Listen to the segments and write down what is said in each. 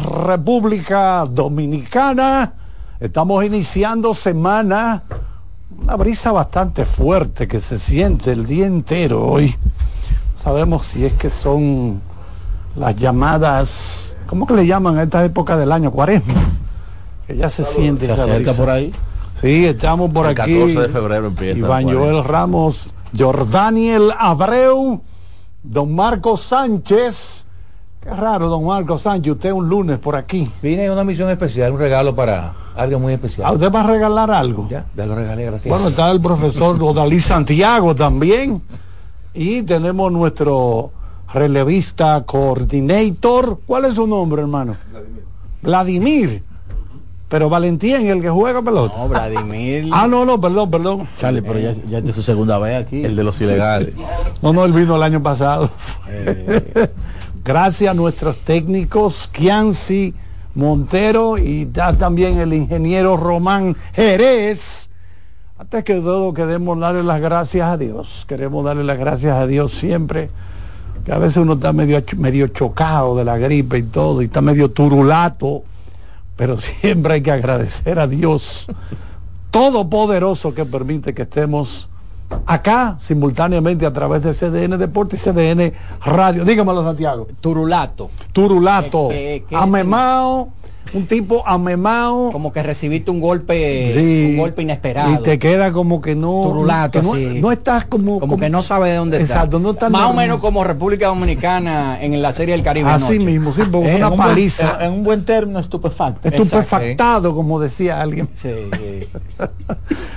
República Dominicana. Estamos iniciando semana. Una brisa bastante fuerte que se siente el día entero hoy. Sabemos si es que son las llamadas, ¿cómo que le llaman a esta época del año? Cuaresma. Que ya se siente. Se esa acerca brisa. por ahí. Sí, estamos por El aquí. 14 de febrero empieza Iván la Joel Ramos, Jordaniel Abreu, don Marco Sánchez. Qué raro, don Marco Sánchez, usted un lunes por aquí. Vine en una misión especial, un regalo para alguien muy ¿A especial. usted va a regalar algo? Ya, ya lo regalé, gracias. Bueno, está el profesor Odalí Santiago también. Y tenemos nuestro relevista coordinator. ¿Cuál es su nombre, hermano? Vladimir. Vladimir. Pero Valentín, el que juega pelota. No, Vladimir. Ah, no, no, perdón, perdón. Charlie, pero ya, ya es su segunda vez aquí. El de los ilegales. No, no, él vino el año pasado. Gracias a nuestros técnicos, Kianci Montero y también el ingeniero Román Jerez. Antes que todo, queremos darle las gracias a Dios. Queremos darle las gracias a Dios siempre. Que a veces uno está medio, medio chocado de la gripe y todo, y está medio turulato. Pero siempre hay que agradecer a Dios Todopoderoso que permite que estemos acá simultáneamente a través de CDN Deporte y CDN Radio. Dígamelo, Santiago. Turulato. Turulato, Eh, eh, ¿qué amemao, un tipo amemao. Como que recibiste un golpe, Sí, un golpe inesperado. Y te queda como que no. Turulato, que no, sí. no estás como. como que no sabe de dónde está. Exacto, no está Más o menos como República Dominicana en la serie del Caribe. Así mismo, sí, porque Eh, una en, un buen, paliza. en- en un buen término, estupefacto. Estupefactado, como decía alguien. Sí.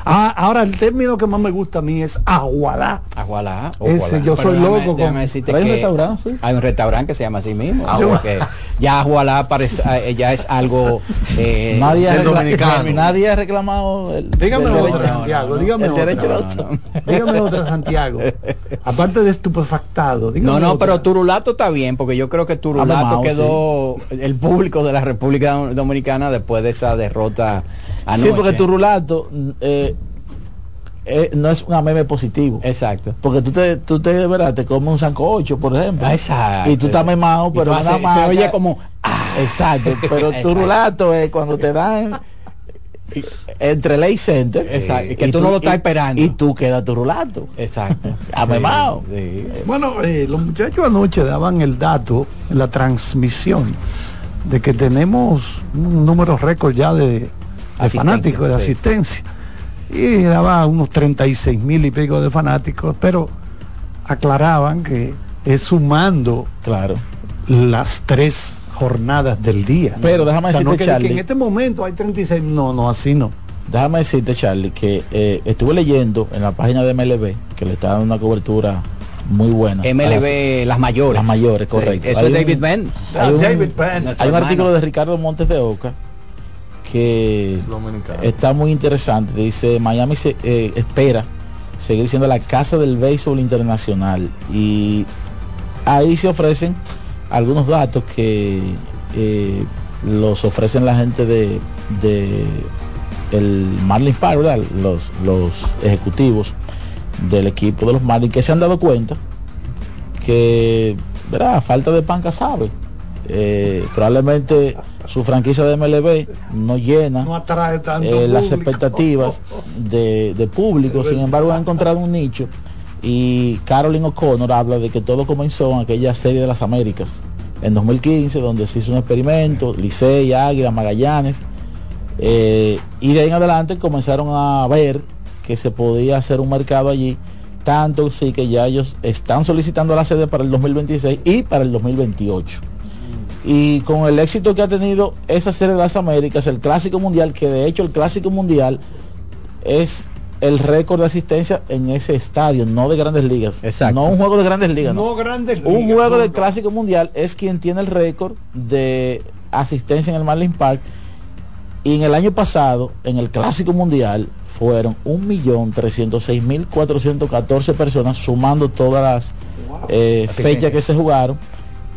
Ah, ahora el término que más me gusta a mí es agualá. Agualá. Ese, yo soy déjame- loco déjame con- hay un restaurante, sí. Hay un restaurante que se llama así mismo. Ah, porque ya Agualá parece, eh, ya es algo eh, Nadie ha, del recla- dominicano. nadie ha reclamado el, Dígame el otra, derecho- Santiago, el dígame otra. derecho de autor. Dígame otra, Santiago. Aparte de estupefactado. No, no, otra. pero Turulato está bien, porque yo creo que Turulato Amemao, quedó el público de la República Dom- Dominicana después de esa derrota anoche. Sí, porque tu rulato eh, eh, no es un meme positivo. Exacto. Porque tú te, tú te, ¿verdad? te comes un sancocho, por ejemplo. Ah, exacto. Y tú estás memado, pero tú una haces- marca- se oye como ah. Exacto, pero tu Exacto. rulato es cuando te dan entre ley center. Exacto, que tú no lo estás esperando. Y tú quedas tu rulato. Exacto. Amemao. Sí, sí. Bueno, eh, los muchachos anoche daban el dato en la transmisión de que tenemos un número récord ya de, fanáticos, de sí. asistencia. Y daba unos 36 mil y pico de fanáticos, pero aclaraban que es sumando Claro. las tres jornadas del día. Pero déjame O sea, no decirte, que- que Charlie. en este momento hay 36, no, no, así no. Déjame decirte, Charlie, que eh, estuve leyendo en la página de MLB que le está dando una cobertura muy buena. MLB, las mayores. Las mayores, correcto. Sí, Eso Hay es David Benn. Hay un, David Penn. Hay un artículo de Ricardo Montes de Oca que está muy interesante. Dice, Miami se eh, espera seguir siendo la casa del béisbol internacional. Y ahí se ofrecen algunos datos que eh, los ofrecen la gente de, de el Marlins Park, ¿verdad? Los, los ejecutivos del equipo de los Marlins que se han dado cuenta que, ¿verdad? A falta de pan sabe. Eh, probablemente su franquicia de MLB no llena No atrae tanto eh, las expectativas de, de público, sin embargo ha encontrado un nicho y Carolyn O'Connor habla de que todo comenzó en aquella serie de las Américas en 2015 donde se hizo un experimento, Licey, Águila, Magallanes eh, y de ahí en adelante comenzaron a ver que se podía hacer un mercado allí tanto sí que ya ellos están solicitando la sede para el 2026 y para el 2028 y con el éxito que ha tenido esa serie de las Américas, el Clásico Mundial, que de hecho el Clásico Mundial es el récord de asistencia en ese estadio, no de grandes ligas. Exacto. No un juego de grandes ligas. No no. grandes Un ligas, juego no, del. Clásico Mundial es quien tiene el récord de asistencia en el Marlins Park. Y en el año pasado, en el Clásico Mundial, fueron 1.306.414 personas, sumando todas las eh, fechas que se jugaron.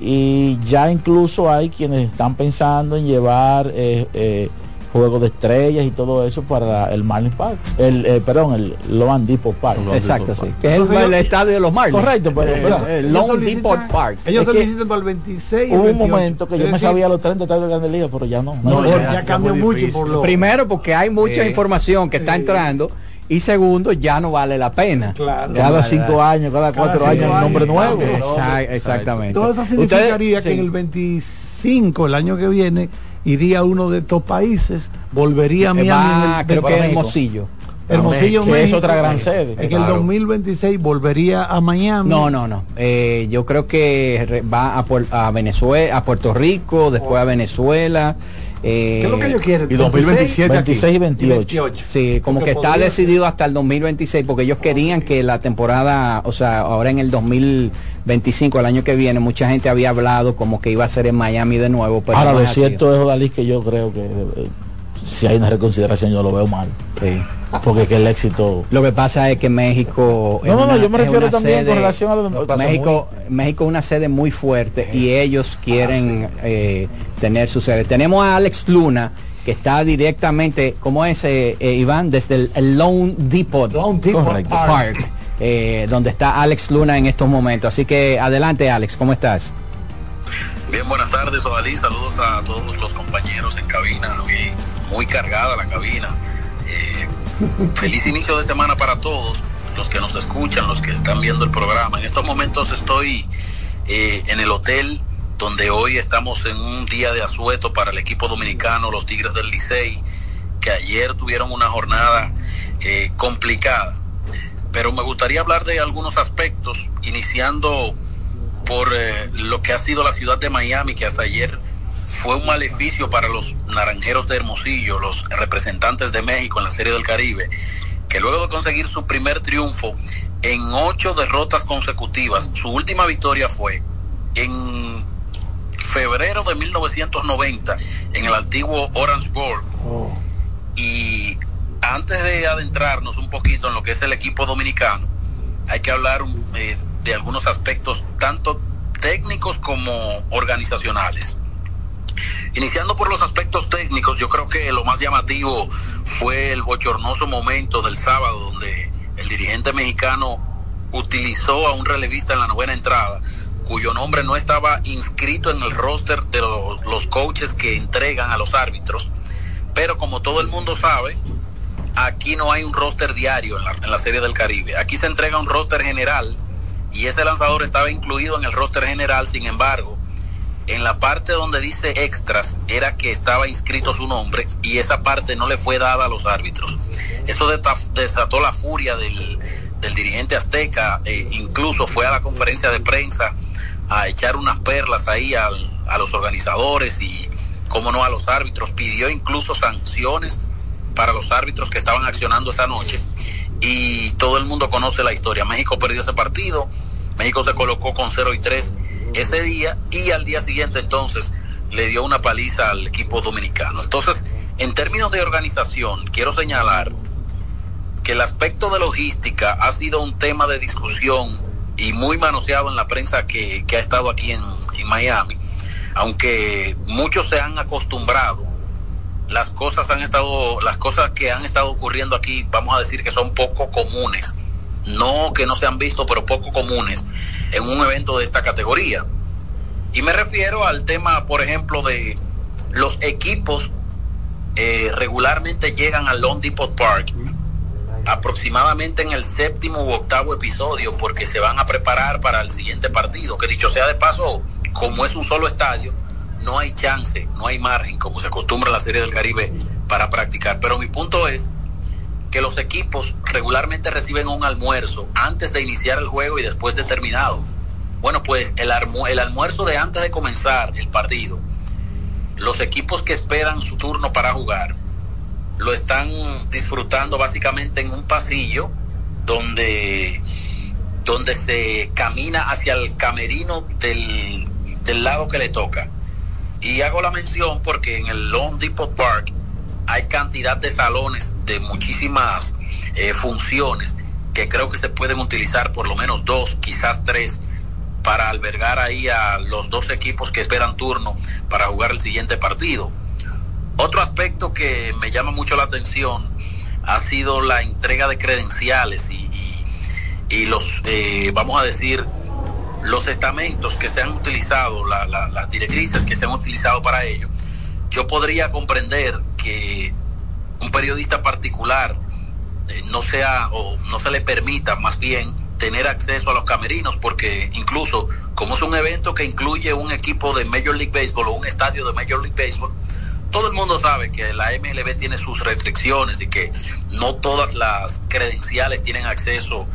Y ya incluso hay quienes están pensando en llevar eh, eh, juego de estrellas y todo eso para el Marlins Park. El, eh, perdón, el Lone Depot Park. Exacto, sí. Que es el, el estadio de los Marlins. Correcto, pero, Eh, pero- el Ellos Lone solicitan- Depot Park. Ellos solicitan para el 26 y Hubo un 28. momento que yo me sabía los 30 estadios de Grandes Ligas, pero ya no. No, no, ya, ya. ya cambió mucho por lo... Primero, porque hay mucha información que está entrando. Y segundo, ya no vale la pena. Claro. Cada cinco vale. años, cada Cada cuatro cinco años, un nombre años, nuevo. Exact- exactamente. Todo eso Ustedes- significaría que sí. en el 25, el año que viene, iría a uno de estos países, volvería a Miami. En el creo que es 20. Hermosillo. Hermosillo, Que es México. otra gran sede. En el Claro. 2026 volvería a Miami. No, no, no. Eh, yo creo que va a Venezuela, a Puerto Rico, después a Venezuela. Eh, ¿Qué es lo que ellos quieren? Y 2027 aquí. 26 y 28. Sí, como Porque que está decidido hasta el 2026, porque ellos querían que la temporada, o sea, ahora en el 2025, el año que viene, mucha gente había hablado como que iba a ser en Miami de nuevo. Pero Ahora, no lo cierto es, Odalí, que yo creo que eh, si hay una reconsideración, yo lo veo mal. Sí. Porque que el éxito. Lo que pasa es que México. es No, no, no, una- yo me es refiero también sede- con relación a lo pasa México, México es una sede muy fuerte y ellos quieren eh, tener su sede. Tenemos a Alex Luna, que está directamente, ¿cómo es, eh, eh, Iván? Desde el, el Lone Depot Lone Depot Correcto. Park. Park, eh, donde está Alex Luna en estos momentos. Así que adelante, Alex, ¿cómo estás? Bien, buenas tardes, Odalí. Saludos a todos los compañeros en cabina. Muy cargada la cabina. Eh, feliz inicio de semana para todos los que nos escuchan, los que están viendo el programa. En estos momentos estoy eh, en el hotel donde hoy estamos en un día de asueto para el equipo dominicano, los Tigres del Licey, que ayer tuvieron una jornada eh, complicada. Pero me gustaría hablar de algunos aspectos, iniciando por eh, lo que ha sido la ciudad de Miami, que hasta ayer fue un maleficio para los naranjeros de Hermosillo, los representantes de México en la Serie del Caribe, que luego de conseguir su primer triunfo en ocho derrotas consecutivas, su última victoria fue en febrero de 1990 en el antiguo Orange Bowl. Y antes de adentrarnos un poquito en lo que es el equipo dominicano, hay que hablar eh, de algunos aspectos tanto técnicos como organizacionales. Iniciando por los aspectos técnicos, yo creo que lo más llamativo fue el bochornoso momento del sábado donde el dirigente mexicano utilizó a un relevista en la novena entrada, cuyo nombre no estaba inscrito en el roster de lo- los coaches que entregan a los árbitros. Pero como todo el mundo sabe, aquí no hay un roster diario en la, en la Serie del Caribe. Aquí se entrega un roster general y ese lanzador estaba incluido en el roster general, sin embargo, en la parte donde dice extras era que estaba inscrito su nombre y esa parte no le fue dada a los árbitros. Eso desató la furia del, del dirigente azteca, eh, incluso fue a la conferencia de prensa a echar unas perlas ahí al- a los organizadores y, como no, a los árbitros. Pidió incluso sanciones para los árbitros que estaban accionando esa noche y todo el mundo conoce la historia. México perdió ese partido, México se colocó con 0 y 3 ese día y al día siguiente entonces le dio una paliza al equipo dominicano. Entonces, en términos de organización, quiero señalar que el aspecto de logística ha sido un tema de discusión y muy manoseado en la prensa que, que ha estado aquí en, en Miami, aunque muchos se han acostumbrado las cosas han estado, las cosas que han estado ocurriendo aquí, vamos a decir que son poco comunes. No que no se han visto, pero poco comunes en un evento de esta categoría. Y me refiero al tema, por ejemplo, de los equipos eh, regularmente llegan al Lone Depot Park aproximadamente en el séptimo u octavo episodio porque se van a preparar para el siguiente partido, que dicho sea de paso, como es un solo estadio, no hay chance, no hay margen, como se acostumbra en la Serie del Caribe, para practicar. Pero mi punto es que los equipos regularmente reciben un almuerzo antes de iniciar el juego y después de terminado. Bueno, pues el, el almuerzo de antes de comenzar el partido, los equipos que esperan su turno para jugar, lo están disfrutando básicamente en un pasillo donde, donde se camina hacia el camerino del, del lado que le toca. Y hago la mención porque en el Lone Depot Park hay cantidad de salones de muchísimas eh, funciones que creo que se pueden utilizar por lo menos dos, quizás tres, para albergar ahí a los dos equipos que esperan turno para jugar el siguiente partido. Otro aspecto que me llama mucho la atención ha sido la entrega de credenciales y, los, eh, vamos a decir, los estamentos que se han utilizado, la- la- las directrices que se han utilizado para ello. Yo podría comprender que un periodista particular eh, no sea o no se le permita más bien tener acceso a los camerinos porque incluso como es un evento que incluye un equipo de Major League Baseball o un estadio de Major League Baseball, todo el mundo sabe que la MLB tiene sus restricciones y que no todas las credenciales tienen acceso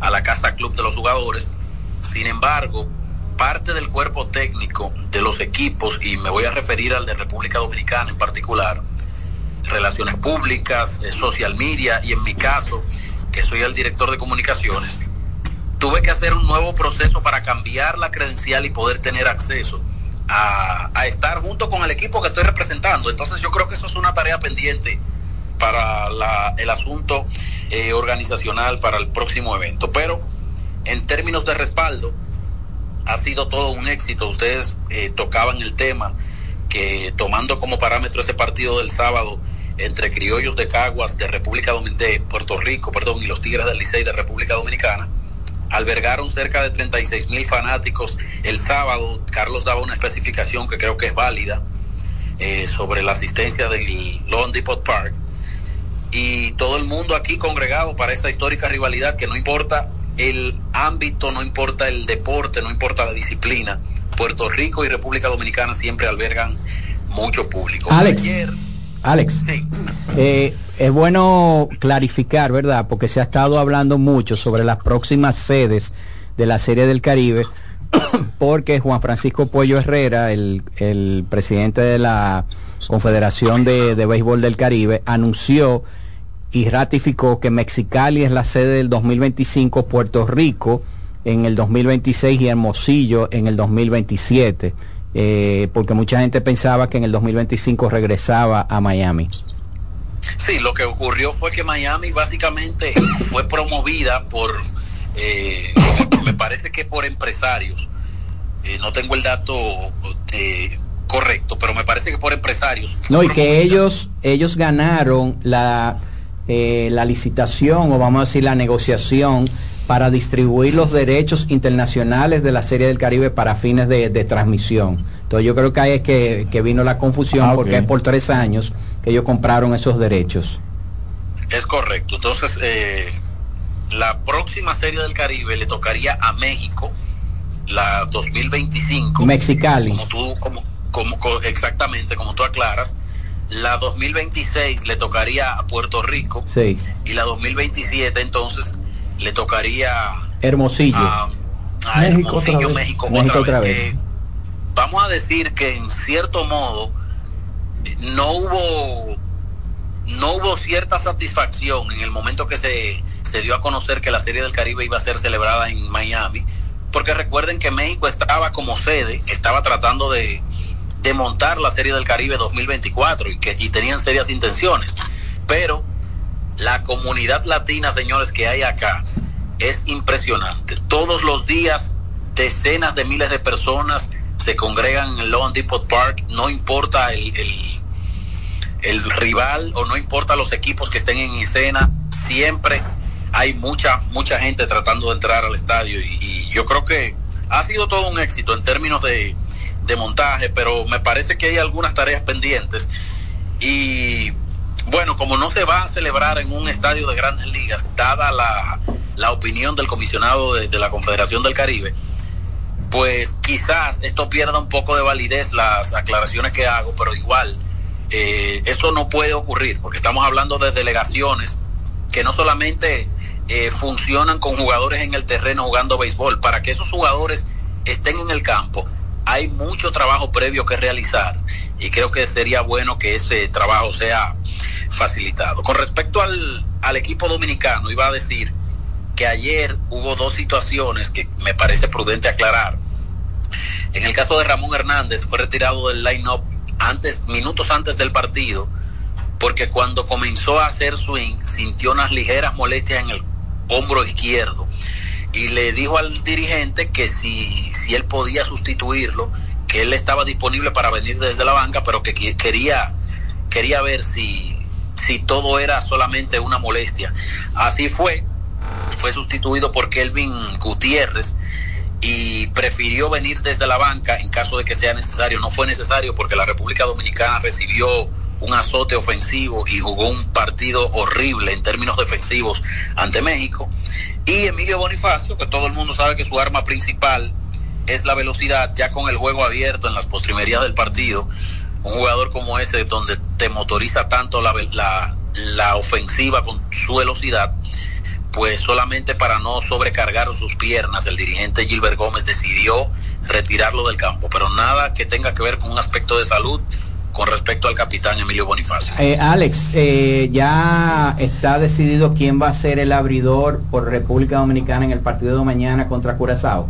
a la casa club de los jugadores. Sin embargo, parte del cuerpo técnico de los equipos, y me voy a referir al de República Dominicana en particular, relaciones públicas, eh, social media y en mi caso, que soy el director de comunicaciones, tuve que hacer un nuevo proceso para cambiar la credencial y poder tener acceso a, estar junto con el equipo que estoy representando. Entonces yo creo que eso es una tarea pendiente para la- el asunto eh, organizacional para el próximo evento. Pero en términos de respaldo, ha sido todo un éxito. Ustedes eh, tocaban el tema que tomando como parámetro ese partido del sábado entre criollos de Caguas de República Domin- de Puerto Rico, perdón, y los Tigres del Licey de República Dominicana, albergaron cerca de 36 mil fanáticos. El sábado, Carlos daba una especificación que creo que es válida eh, sobre la asistencia del Lone Depot Park. Y todo el mundo aquí congregado para esta histórica rivalidad que no importa el ámbito, no importa el deporte, no importa la disciplina. Puerto Rico y República Dominicana siempre albergan mucho público. Alex. Ayer, Alex, sí, eh, es bueno clarificar, ¿verdad? Porque se ha estado hablando mucho sobre las próximas sedes de la Serie del Caribe, porque Juan Francisco Puello Herrera, el, el presidente de la Confederación de, de Béisbol del Caribe, anunció y ratificó que Mexicali es la sede del 2025, Puerto Rico en el 2026 y Hermosillo en el 2027, eh, porque mucha gente pensaba que en el 2025 regresaba a Miami. Sí, lo que ocurrió fue que Miami básicamente fue promovida por, eh, me parece que por empresarios. Eh, no tengo el dato eh, correcto, pero me parece que por empresarios. No, y que ellos, ellos ganaron la, eh, la licitación o vamos a decir la negociación para distribuir los derechos internacionales de la Serie del Caribe para fines de, de transmisión. Entonces yo creo que ahí es que, que vino la confusión Ah, porque es por tres años que ellos compraron esos derechos. Es correcto. Entonces, eh, la próxima serie del Caribe le tocaría a México, la 2025. Mexicali. Como tú, como, como, co- exactamente, como tú aclaras. La 2026 le tocaría a Puerto Rico Sí. y la 2027 entonces le tocaría Hermosillo. a, a México Hermosillo, otra vez. México, México otra otra vez. vez. Vamos a decir que en cierto modo no hubo no hubo cierta satisfacción en el momento que se, se dio a conocer que la Serie del Caribe iba a ser celebrada en Miami, porque recuerden que México estaba como sede, estaba tratando de, de montar la Serie del Caribe 2024 y que y tenían serias intenciones, pero la comunidad latina, señores, que hay acá es impresionante. Todos los días decenas de miles de personas se congregan en el Lone Depot Park, no importa el, el, rival o no importa los equipos que estén en escena, siempre hay mucha, mucha gente tratando de entrar al estadio. Y yo creo que ha sido todo un éxito en términos de, de montaje, pero me parece que hay algunas tareas pendientes. Y bueno, como no se va a celebrar en un estadio de grandes ligas, dada la, la opinión del comisionado de, la Confederación del Caribe, pues quizás esto pierda un poco de validez las aclaraciones que hago, pero igual eh, eso no puede ocurrir, porque estamos hablando de delegaciones que no solamente eh, funcionan con jugadores en el terreno jugando béisbol, para que esos jugadores estén en el campo, hay mucho trabajo previo que realizar y creo que sería bueno que ese trabajo sea facilitado. Con respecto al, al equipo dominicano, iba a decir que ayer hubo dos situaciones que me parece prudente aclarar. En el caso de Ramón Hernández fue retirado del line-up antes, minutos antes del partido, porque cuando comenzó a hacer swing sintió unas ligeras molestias en el hombro izquierdo y le dijo al dirigente que si, si él podía sustituirlo, que él estaba disponible para venir desde la banca, pero que quería quería ver si, si todo era solamente una molestia. Así fue, fue sustituido por Kelvin Gutiérrez y prefirió venir desde la banca en caso de que sea necesario. No fue necesario porque la República Dominicana recibió un azote ofensivo y jugó un partido horrible en términos defensivos ante México. Y Emilio Bonifacio, que todo el mundo sabe que su arma principal es la velocidad, ya con el juego abierto en las postrimerías del partido, un jugador como ese donde te motoriza tanto la, la, ofensiva con su velocidad, pues solamente para no sobrecargar sus piernas, el dirigente Gilbert Gómez decidió retirarlo del campo, pero nada que tenga que ver con un aspecto de salud con respecto al capitán Emilio Bonifacio. Eh, Alex, eh, ya está decidido quién va a ser el abridor por República Dominicana en el partido de mañana contra Curazao.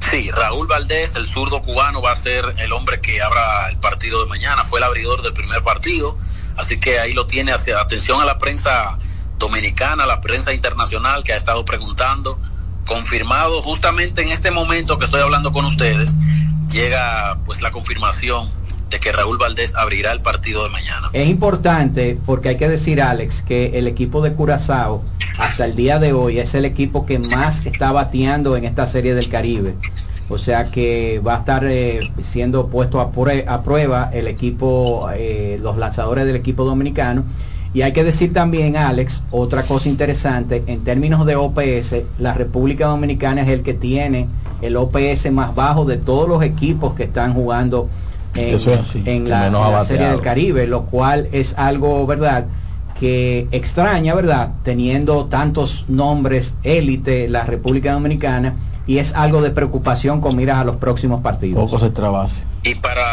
Sí, Raúl Valdés, el zurdo cubano, va a ser el hombre que abra el partido de mañana. Fue el abridor del primer partido, así que ahí lo tiene. Hacia, atención a la prensa dominicana, la prensa internacional que ha estado preguntando. Confirmado justamente en este momento que estoy hablando con ustedes, llega pues la confirmación que Raúl Valdés abrirá el partido de mañana. Es importante porque hay que decir, Alex, que el equipo de Curazao hasta el día de hoy es el equipo que más está bateando en esta serie del Caribe. O sea que va a estar eh, siendo puesto a, a, prueba el equipo, eh, los lanzadores del equipo dominicano. Y hay que decir también, Alex, otra cosa interesante, en términos de OPS, la República Dominicana es el que tiene el OPS más bajo de todos los equipos que están jugando en, la, Serie del Caribe, lo cual es algo, ¿verdad? que extraña, ¿verdad? Teniendo tantos nombres élite la República Dominicana y es algo de preocupación con miras a los próximos partidos. Poco se trabase. Y para,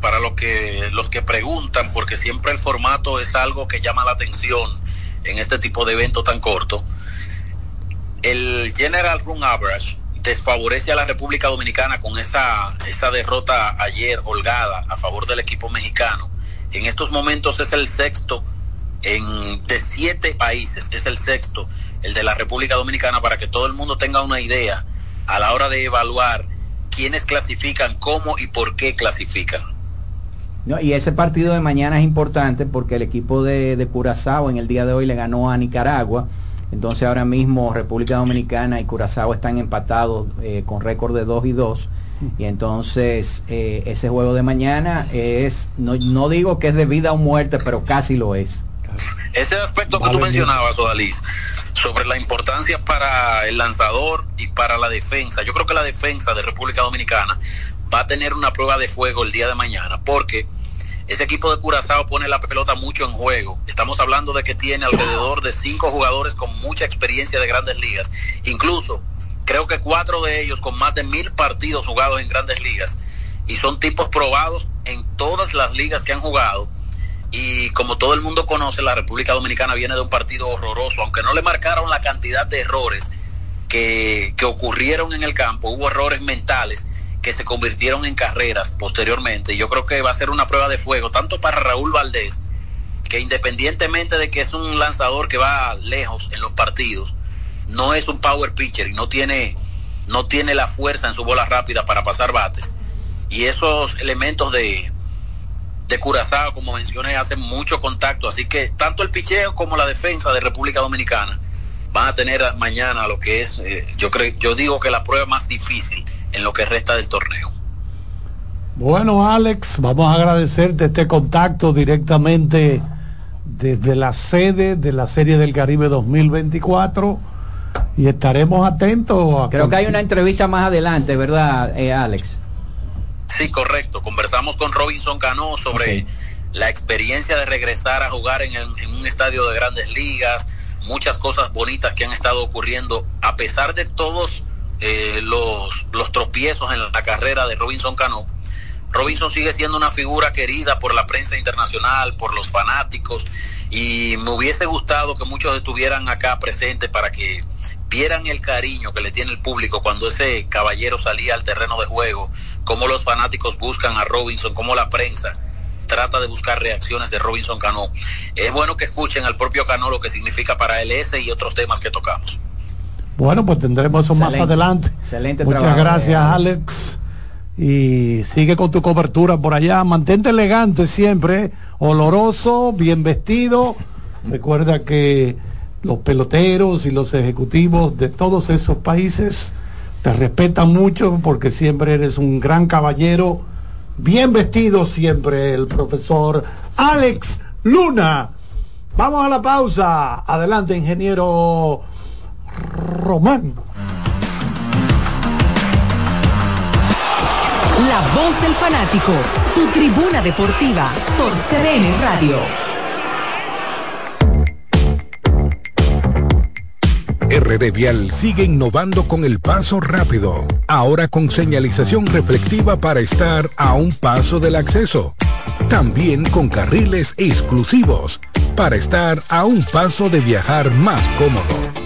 para lo que, los que preguntan, porque siempre el formato es algo que llama la atención en este tipo de evento tan corto, el General Run Average desfavorece a la República Dominicana con esa, esa derrota ayer holgada a favor del equipo mexicano. En estos momentos es el sexto en, de siete países, es el sexto, el de la República Dominicana, para que todo el mundo tenga una idea a la hora de evaluar quiénes clasifican, cómo y por qué clasifican. No, y ese partido de mañana es importante porque el equipo de, de Curazao en el día de hoy le ganó a Nicaragua entonces ahora mismo República Dominicana y Curazao están empatados eh, con récord de 2 y 2. Y entonces eh, ese juego de mañana es, no, no, digo que es de vida o muerte, pero casi lo es. Ese aspecto que tú mencionabas, Odalís, sobre la importancia para el lanzador y para la defensa. Yo creo que la defensa de República Dominicana va a tener una prueba de fuego el día de mañana, porque ese equipo de Curazao pone la pelota mucho en juego. Estamos hablando de que tiene alrededor de cinco jugadores con mucha experiencia de grandes ligas. Incluso creo que cuatro de ellos con más de mil partidos jugados en grandes ligas. Y son tipos probados en todas las ligas que han jugado. Y como todo el mundo conoce, la República Dominicana viene de un partido horroroso. Aunque no le marcaron la cantidad de errores que, que ocurrieron en el campo, hubo errores mentales que se convirtieron en carreras posteriormente. Yo creo que va a ser una prueba de fuego, tanto para Raúl Valdés, que independientemente de que es un lanzador que va lejos en los partidos, no es un power pitcher y no tiene, no tiene la fuerza en su bola rápida para pasar bates. Y esos elementos de, de Curazao, como mencioné, hacen mucho contacto. Así que tanto el picheo como la defensa de República Dominicana van a tener mañana lo que es, eh, yo creo, yo digo que la prueba más difícil en lo que resta del torneo. Bueno, Alex, vamos a agradecerte este contacto directamente desde la sede de la Serie del Caribe 2024 y estaremos atentos. A Creo que hay una entrevista más adelante, ¿verdad, eh, Alex? Sí, correcto. Conversamos con Robinson Cano sobre la experiencia de regresar a jugar en, en un estadio de grandes ligas, muchas cosas bonitas que han estado ocurriendo, a pesar de todos eh, los, los tropiezos en la carrera de Robinson Cano, Robinson sigue siendo una figura querida por la prensa internacional, por los fanáticos, y me hubiese gustado que muchos estuvieran acá presentes para que vieran el cariño que le tiene el público cuando ese caballero salía al terreno de juego, cómo los fanáticos buscan a Robinson, cómo la prensa trata de buscar reacciones de Robinson Cano. Es bueno que escuchen al propio Cano lo que significa para él ese y otros temas que tocamos. Bueno, pues tendremos eso más adelante. Excelente Muchas gracias, Alex. y sigue con tu cobertura por allá. Mantente elegante siempre, oloroso, bien vestido. Recuerda que los peloteros y los ejecutivos de todos esos países te respetan mucho porque siempre eres un gran caballero, bien vestido siempre el profesor Alex Luna. Vamos a la pausa. Adelante, ingeniero Román. La voz del fanático, tu tribuna deportiva por CDN Radio. RD Vial sigue innovando con el paso rápido, ahora con señalización reflectiva para estar a un paso del acceso. También con carriles exclusivos para estar a un paso de viajar más cómodo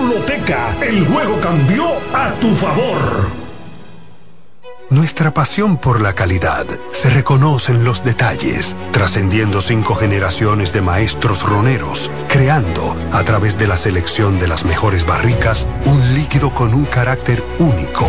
Loteca, el juego cambió a tu favor. Nuestra pasión por la calidad se reconoce en los detalles, trascendiendo cinco generaciones de maestros roneros, creando, a través de la selección de las mejores barricas, un líquido con un carácter único,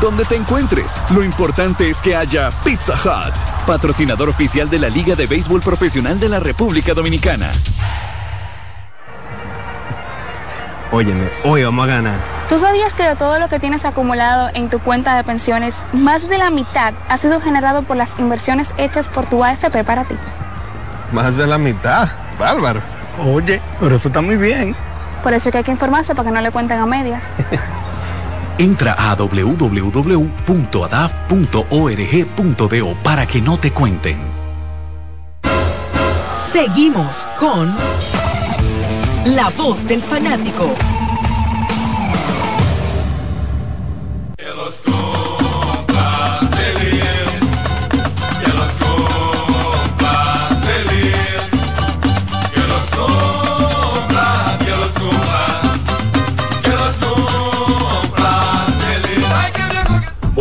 Donde te encuentres, lo importante es que haya Pizza Hut, patrocinador oficial de la Liga de Béisbol Profesional de la República Dominicana. Óyeme, hoy vamos a ganar. ¿Tú sabías que de todo lo que tienes acumulado en tu cuenta de pensiones, más de la mitad ha sido generado por las inversiones hechas por tu AFP para ti? Más de la mitad, bárbaro. Oye, pero eso está muy bien. Por eso es que hay que informarse para que no le cuenten a medias. Entra a www.adaf.org.do para que no te cuenten. Seguimos con La Voz del Fanático.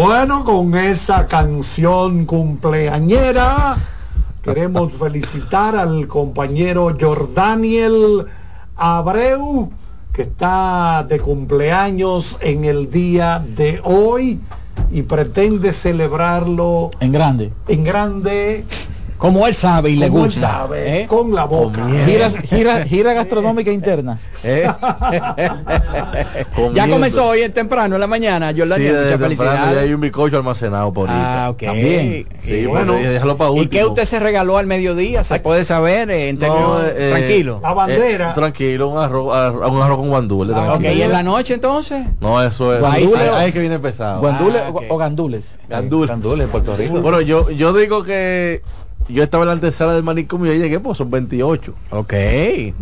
Bueno, con esa canción cumpleañera queremos felicitar al compañero Jordaniel Abreu que está de cumpleaños en el día de hoy y pretende celebrarlo En grande. en grande Como él sabe y le como él gusta. sabe, ¿eh? con la boca. Gira, gira, gira gastronómica interna. ¿Eh? ya comenzó hoy en temprano en la mañana, Sí, Jordaniel, desde muchas temprano ya felicidades. hay un bizcocho almacenado por ahí. Ah, ok. También. Sí, bueno. bueno, y déjalo para ¿Y último. qué usted se regaló al mediodía? ¿Se puede saber eh, en términos eh, tranquilo? eh, tranquilo, un arroz, ar- un arroz con guandule. Ah, ok. ¿y en la noche entonces? No, eso es. Guandule Ahí, es que viene pesado. ¿Guandule o- o gandules? Gandules. Gandules, Puerto Rico. Bueno, yo, yo digo que yo estaba en la antesala del manicomio y yo llegué, pues son 28. Ok.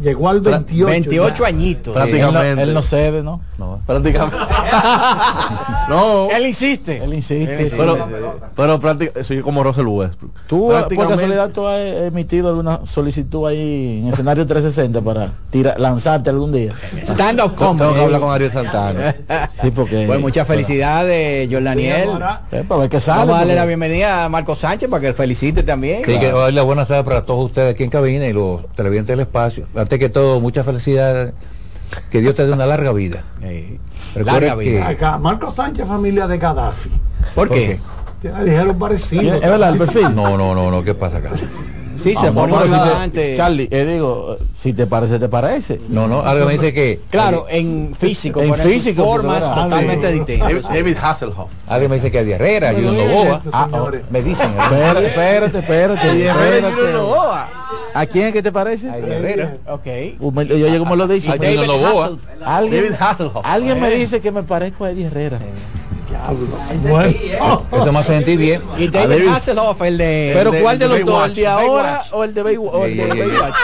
Llegó al 28. 28 añitos. Prácticamente. Él no, él no cede, ¿no? No, prácticamente. no. Él insiste. Él insiste. Pero, pero prácticamente, soy como Russell Westbrook. ¿Tú, por casualidad, tú has emitido alguna solicitud ahí en escenario 360 para tira, lanzarte algún día? Stand up Tengo que comedy. hablar con Ariel Santana. Sí, porque... Pues muchas felicidades, Jordaniel. Eh, para ver qué sale. Vamos a darle porque- la bienvenida a Marco Sánchez para que él felicite también. Sí, que hoy la buena tarde para todos ustedes aquí en cabina y los televidentes del espacio. Antes que todo, muchas felicidades. Que Dios te dé una larga vida. Larga que- vida. Acá, Marco Sánchez, familia de Gaddafi. ¿Por qué? Tiene ligero parecido. ¿Es verdad el perfil? No, no, no, no, ¿qué pasa acá? Sí, se Ah, pone delante. Charlie, eh, digo, si te parece, te parece. No, no, algo me dice que. Claro, en físico, En físico, formas totalmente Sí. distintas. David, Hasselhoff. Alguien me dice que a diarrea, Pero Junior Novoa. Ah, oh, me dicen. ¿eh? Espérate, espérate, espérate. Herrera. Junior Novoa. ¿A quién es que te parece? A Herrera. Ok. Uh, me- Yo oye cómo lo dice. David Hasselhoff. alguien me dice que me parezco a Eddie Herrera. Bueno. Eso me hace sentir bien. Y David Hasselhoff, el de... Pero el ¿cuál de los dos? Baywatch, ¿El de ahora o el de Bay- o el de. Baywatch?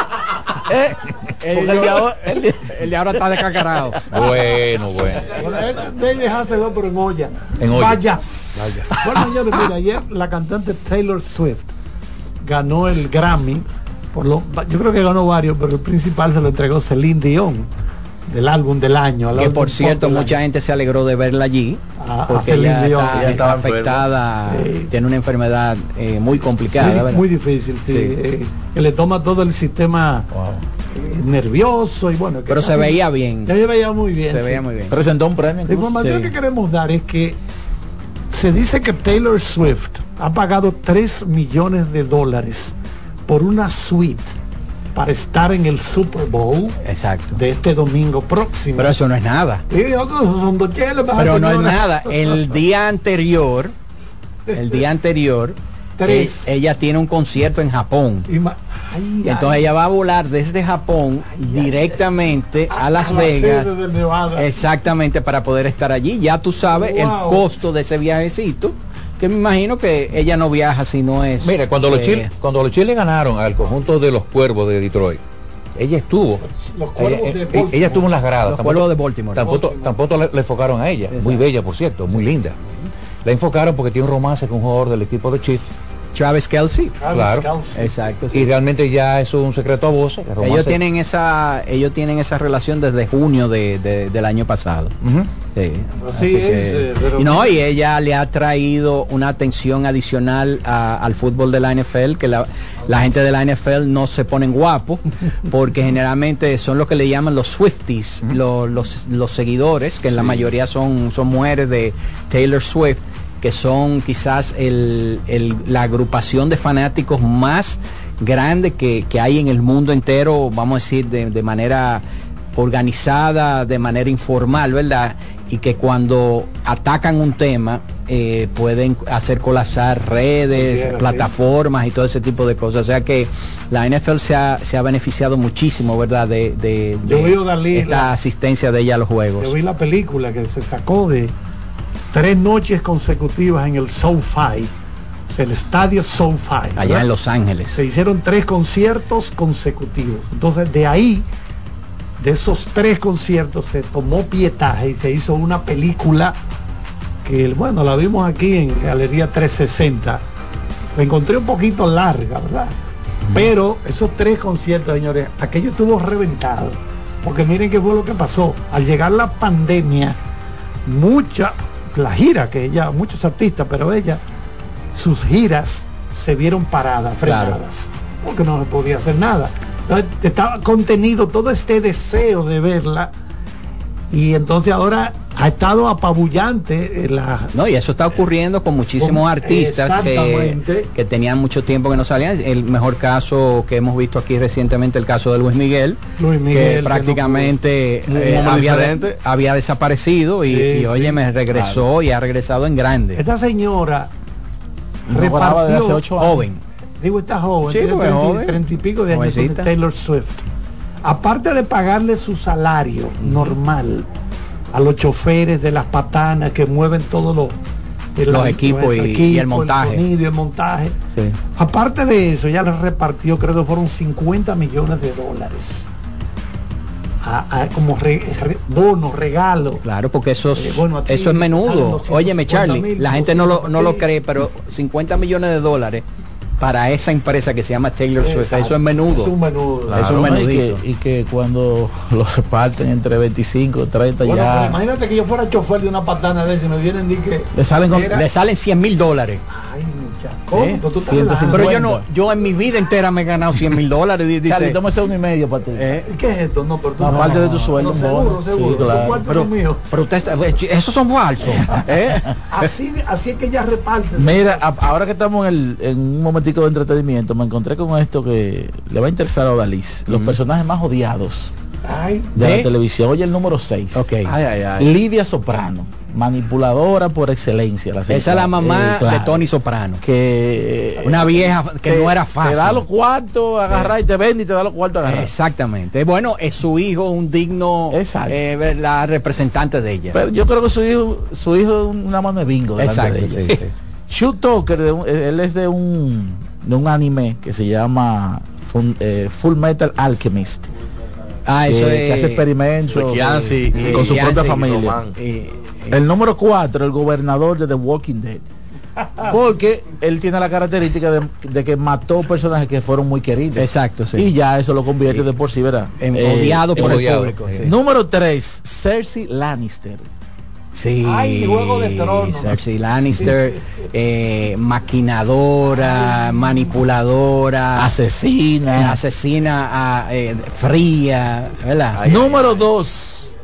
¿Eh? El de ahora, el de- el de ahora está descacarado. Bueno, bueno. Debe dejárselo, pero en olla. En olla. Vallas. Bueno, señores, mira, ayer la cantante Taylor Swift ganó el Grammy. Por lo, yo creo que ganó varios, pero el principal se lo entregó Celine Dion del álbum del año. Que álbum por cierto, mucha año. gente se alegró de verla allí. A- Porque ella Dion. está, Ella afectada, Sí. tiene una enfermedad eh, muy complicada. Muy difícil, sí. Sí. eh, que le toma todo el sistema eh, nervioso y bueno. que Pero se veía bien. Se veía muy bien. Se sí. veía muy bien. Presentó un premio. La información Sí. que queremos dar es que se dice que Taylor Swift ha pagado 3 millones de dólares por una suite para estar en el Super Bowl Exacto. de este domingo próximo. Pero eso no es nada. Pero no es nada. El día anterior, el día anterior, Tres. eh, ella tiene un concierto en Japón. Ay, Entonces ay, ella va a volar desde Japón directamente a Las a la Vegas. Exactamente, para poder estar allí. Ya tú sabes el costo de ese viajecito, que me imagino que ella no viaja si no es... Mira, cuando los, eh, chiles, cuando los chiles ganaron al conjunto de los cuervos de Detroit, ella estuvo. Los Cuervos ella, de eh, Baltimore. ella estuvo en las gradas. Los Tampoco- Cuervos de Baltimore. Tampoco, tampoco le, le enfocaron a ella. Muy bella, por cierto, muy linda. La enfocaron porque tiene un romance con un jugador del equipo de Chiefs. Travis Kelsey. Travis claro. Exacto. sí. Y realmente ya es un secreto a voces. Ellos tienen esa, ellos tienen esa relación desde junio de- de- del año pasado. Sí. Así es, eh, pero- y no, y ella le ha traído una atención adicional a- al fútbol de la NFL, que la, la gente de la NFL no se ponen guapos, porque generalmente son lo que le llaman los Swifties, lo- los, los seguidores, que en la mayoría son, son mujeres de Taylor Swift, que son quizás el- el- la agrupación de fanáticos más grande que, que hay en el mundo entero, vamos a decir, de, de manera organizada, de manera informal, ¿verdad? Y que cuando atacan un tema eh, pueden hacer colapsar redes, plataformas y todo ese tipo de cosas. O sea que la NFL se ha, se ha beneficiado muchísimo, ¿verdad? De, de- Yo de vi a Dalí, esta la- asistencia de ella a los juegos. Yo vi la película que se sacó de tres noches consecutivas en el SoFi, o sea, el estadio SoFi. Allá ¿verdad? en Los Ángeles. Se hicieron tres conciertos consecutivos. Entonces, de ahí, de esos tres conciertos, se tomó pietaje y se hizo una película que, bueno, la vimos aquí en Galería 360. La encontré un poquito larga, ¿verdad? Pero esos tres conciertos, señores, aquello estuvo reventado. Porque miren qué fue lo que pasó. Al llegar la pandemia, mucha, la gira, que ella, muchos artistas, pero ella, sus giras se vieron paradas, frenadas, porque no podía hacer nada. Entonces, estaba contenido todo este deseo de verla y entonces ahora ha estado apabullante eh, la No, y eso está ocurriendo con muchísimos Con- artistas que, que tenían mucho tiempo que no salían. El mejor caso que hemos visto aquí recientemente, el caso de Luis Miguel, Luis Miguel, que que no prácticamente eh, había, desaparecido y, Sí, y, oye, me regresó y ha regresado en grande. esta señora No desde hace ocho años. joven digo está joven Sí, tiene porque 30 joven. 30 y pico de años. Taylor Swift aparte de pagarle su salario normal a los choferes de las patanas que mueven todos los Los equipos y- y el montaje. sonido y el montaje Sí. aparte de eso ya les repartió creo que fueron 50 millones de dólares a- a- como re- re- bonos regalos Claro, porque eso es, Eh, bueno, eso es menudo. 250 Óyeme, Charlie, mil, la gente no lo, 250 no lo cree, pero 50 millones de dólares para esa empresa que se llama Taylor Swift, eso es menudo. Es un menudo. es Claro, un ¿no? y, menudito. que, y que cuando lo reparten entre 25 30 Bueno, pero ya imagínate que yo fuera chofer de una patana de eso y me vienen y que le salen con Le salen 100 mil dólares. Ay. ¿Cómo? ¿Eh? Pero tú estás 150. relajando. Pero yo no, yo en mi vida entera me he ganado 100 mil dólares. di- Charlie, Dice, tómese uno y medio para ti. ¿eh? ¿Y ¿Qué es esto? No, pero tú No, no. aparte de tu sueldo, Pero un seguro. Sí, claro. pero, son míos. pero usted, sabe, esos son falsos. ¿eh? Así, así es que ella reparte. Mira, a- ahora que estamos en, el- en un momentico de entretenimiento, me encontré con esto que le va a interesar a Odalis. Los personajes más odiados Ay, de ¿Eh? la televisión. Oye, el número 6. Ok. Ay, ay, ay. Lidia Soprano, manipuladora por excelencia. La Esa es la mamá de Tony Soprano. Que Una vieja que te- no era fácil. Te da los cuartos, agarrar y te vende y te da los cuartos, agarrar. Exactamente. Bueno, es su hijo un digno Exacto. eh, la representante de ella. Pero yo creo que su hijo, su hijo es una mano de bingo. Exacto, de sí, ella. sí. Shoot Tucker, de un- él es de un, de un anime que se llama Full, eh, Full Metal Alchemist. Ah, que, eso que es. hace experimentos Kianci, eh, y- con su Kianci, propia familia. Eh, El número 4, el gobernador de The Walking Dead. Porque él tiene la característica de, de que mató personajes que fueron muy queridos. Exacto, sí. Y ya eso lo convierte de por sí, ¿verdad? En- Eh, odiado por odiado. el público. sí. Número 3, Cersei Lannister. Sí. Ay, Juego de Tronos. Cersei Lannister, eh, maquinadora, manipuladora, Asesina. eh, asesina eh, fría, ¿verdad? Número 2,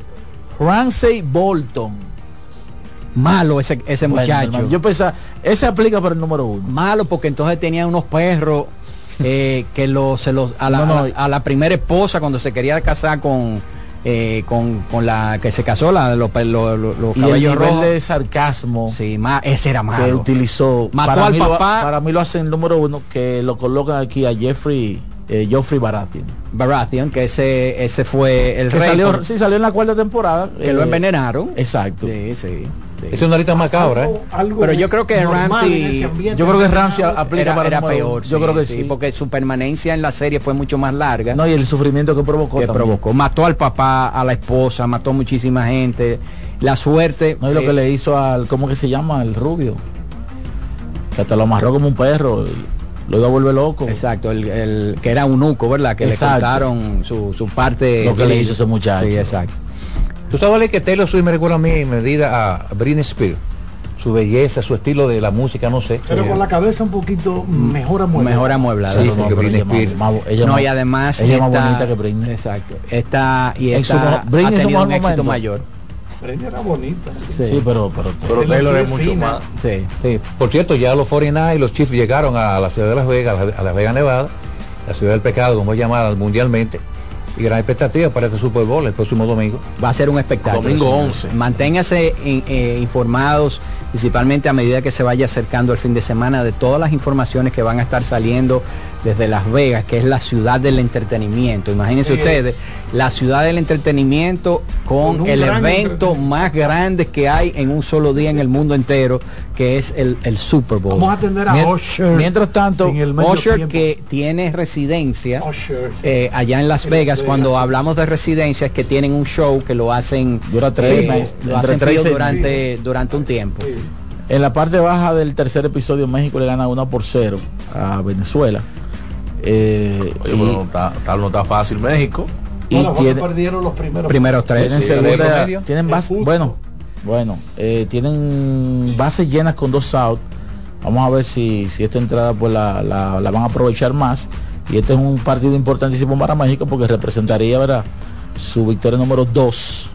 Ramsey Bolton. Malo ese, ese Bueno, muchacho. hermano, yo pensaba, ese aplica para el número 1. Malo porque entonces tenía unos perros eh, que lo, se los, a, la, No, no. a la- a la primera esposa cuando se quería casar con, eh, con, con la que se casó, la de los, los, los- Y el cabellos nivel de sarcasmo Sí, ma- ese era que malo. utilizó. Mató para al mí lo- papá. para mí lo hacen número uno, que lo colocan aquí a Jeffrey, eh, Geoffrey Baratheon. Baratheon, que ese, ese fue el Que rey salió, sí, salió en la cuarta temporada. que lo eh, envenenaron. Exacto. Sí, sí. sí. Es una lista macabra, ¿eh? Algo Pero yo creo que Ramsey-. Yo creo que Ramsey aplica Era, para era peor. Yo creo que sí. Porque su permanencia en la serie fue mucho más larga. No, y el sufrimiento que provocó. que también. provocó. Mató al papá, a la esposa, mató muchísima gente. La suerte. No, y lo eh, que le hizo al, ¿cómo que se llama? El rubio. Que hasta lo amarró como un perro. y Lo iba a volver loco. Exacto, el, el- que era un uco, ¿verdad? Que Exacto. le contaron su, su parte. Lo que le hizo ese muchacho. Sí, exacto. Tú sabes que Taylor Swift me recuerda a mí en medida a Britney Spears. Su belleza, su estilo de la música, no sé. Pero con la cabeza un poquito mejor amueblada. Mejor amueblada. Sí, No, pero Britney ella más- Spears- más- ella no, más- y además. ella es más bonita que Britney. Exacto. Esta, y su esta ha tenido un éxito momento. mayor. Britney era bonita. sí. Sí, pero, pero, Pero Taylor Taylor es mucho fina. más. Sí. Sí, por cierto, ya los 49 y los Chiefs llegaron a la ciudad de Las Vegas, a Las Vegas, Nevada, la ciudad del pecado, como es llamada mundialmente, y gran expectativa para este Super Bowl el próximo domingo. Va a ser un espectáculo. Domingo señor. 11. Manténgase in- eh, informados, principalmente a medida que se vaya acercando el fin de semana, de todas las informaciones que van a estar saliendo desde Las Vegas, que es la ciudad del entretenimiento. Imagínense Sí, ustedes, la ciudad del entretenimiento con, el evento más grande que hay en un solo día en el mundo entero, que es el, el Super Bowl. Vamos a atender a Mien- Usher. mientras tanto, en el medio Usher tiempo. que tiene residencia Usher, sí. eh, allá en Las En Vegas, Las cuando hablamos de residencias que tienen un show que lo hacen Dura tres eh, lo hacen tres durante, durante un tiempo. Sí. En la parte baja del tercer episodio, México le gana 1 por 0 a Venezuela. Eh, Oye, y- está, tal no está fácil México. y Bueno, tiene- perdieron los primeros. Primeros tres. tienen Sí, segura- ¿de tienen Es bas- justo. bueno, Bueno, eh, tienen bases llenas con dos outs. Vamos a ver si, si esta entrada pues la, la- la van a aprovechar más. Y este es un partido importantísimo para México porque representaría ¿verdad? su victoria número 2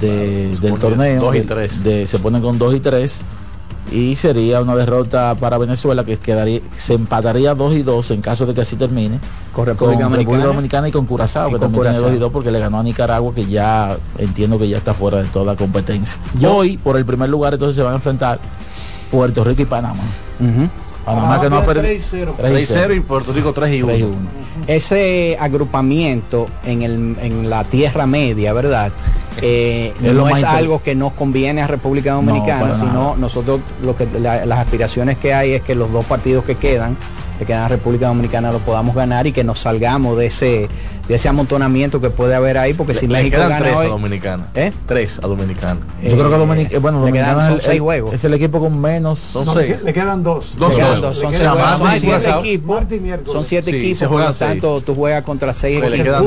de- del ponen torneo. dos y de- tres. de- se ponen con 2 y 3. Y sería una derrota para Venezuela que quedaría, se empataría 2 y 2 en caso de que así termine. Con República Dominicana. Dominicana y con Curazao, que con también tiene Curazao. 2 y 2 porque le ganó a Nicaragua, que ya entiendo que ya está fuera de toda competencia. Hoy, por el primer lugar, entonces se van a enfrentar Puerto Rico y Panamá. Panamá que no ha perdido 3-0 y Puerto Rico 3 y 1. 3 y 1. Ese agrupamiento en, el, en la Tierra Media, ¿verdad? Eh, Es no es algo que nos conviene a República No, Dominicana, para sino nada. nosotros lo que la- las aspiraciones que hay es que los dos partidos que quedan, que quedan a República Dominicana, lo podamos ganar y que nos salgamos de ese de ese amontonamiento que puede haber ahí, porque si le México quedan gana tres hoy, a Dominicana. ¿Eh? Tres a Dominicana. Yo creo que Dominicana, bueno, le quedan- son es, el- seis es- juegos. es el equipo con menos. Son No, seis. le, le quedan dos. Dos Le quedan Dos, son le siete equipos, son siete Sí, equipos, se por lo tanto tú juegas contra seis Pues le El equipos.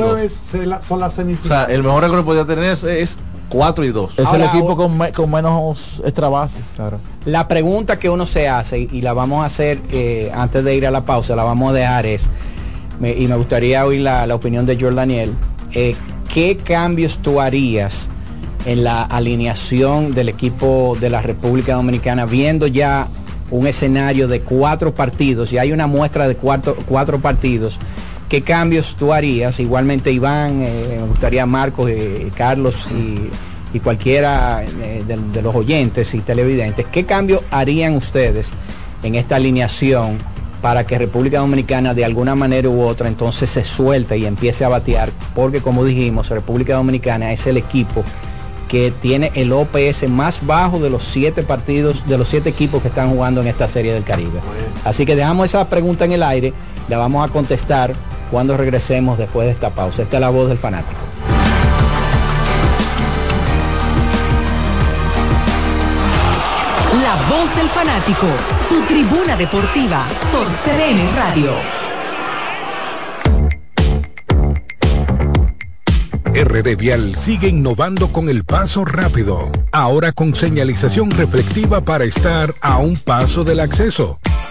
la- son las O sea, semifinales. el mejor récord que podía tener es, es 4 y 2. Es Ahora, el equipo con, me- con menos extra bases. La pregunta que uno se hace, y la vamos a hacer eh, antes de ir a la pausa, la vamos a dejar es, me- y me gustaría oír la, la opinión de George Daniel, eh, ¿qué cambios tú harías en la alineación del equipo de la República Dominicana, viendo ya un escenario de cuatro partidos, y hay una muestra de cuatro, cuatro partidos? ¿Qué cambios tú harías? Igualmente Iván, eh, me gustaría Marcos, eh, Carlos y, y cualquiera eh, de, de los oyentes y televidentes, ¿qué cambio harían ustedes en esta alineación para que República Dominicana de alguna manera u otra entonces se suelte y empiece a batear? Porque como dijimos, República Dominicana es el equipo que tiene el OPS más bajo de los siete partidos, de los siete equipos que están jugando en esta serie del Caribe. Así que dejamos esa pregunta en el aire, la vamos a contestar cuando regresemos después de esta pausa. Esta es la voz del fanático. La voz del fanático, tu tribuna deportiva por CDN Radio. RD Vial sigue innovando con el paso rápido, ahora con señalización reflectiva para estar a un paso del acceso.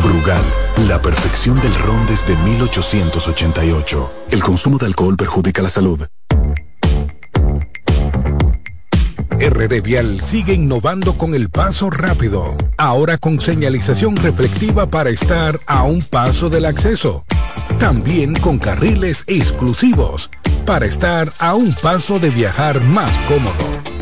Brugal, la perfección del ron desde 1888. El consumo de alcohol perjudica la salud. RD Vial sigue innovando con el paso rápido, ahora con señalización reflectiva para estar a un paso del acceso. También con carriles exclusivos para estar a un paso de viajar más cómodo.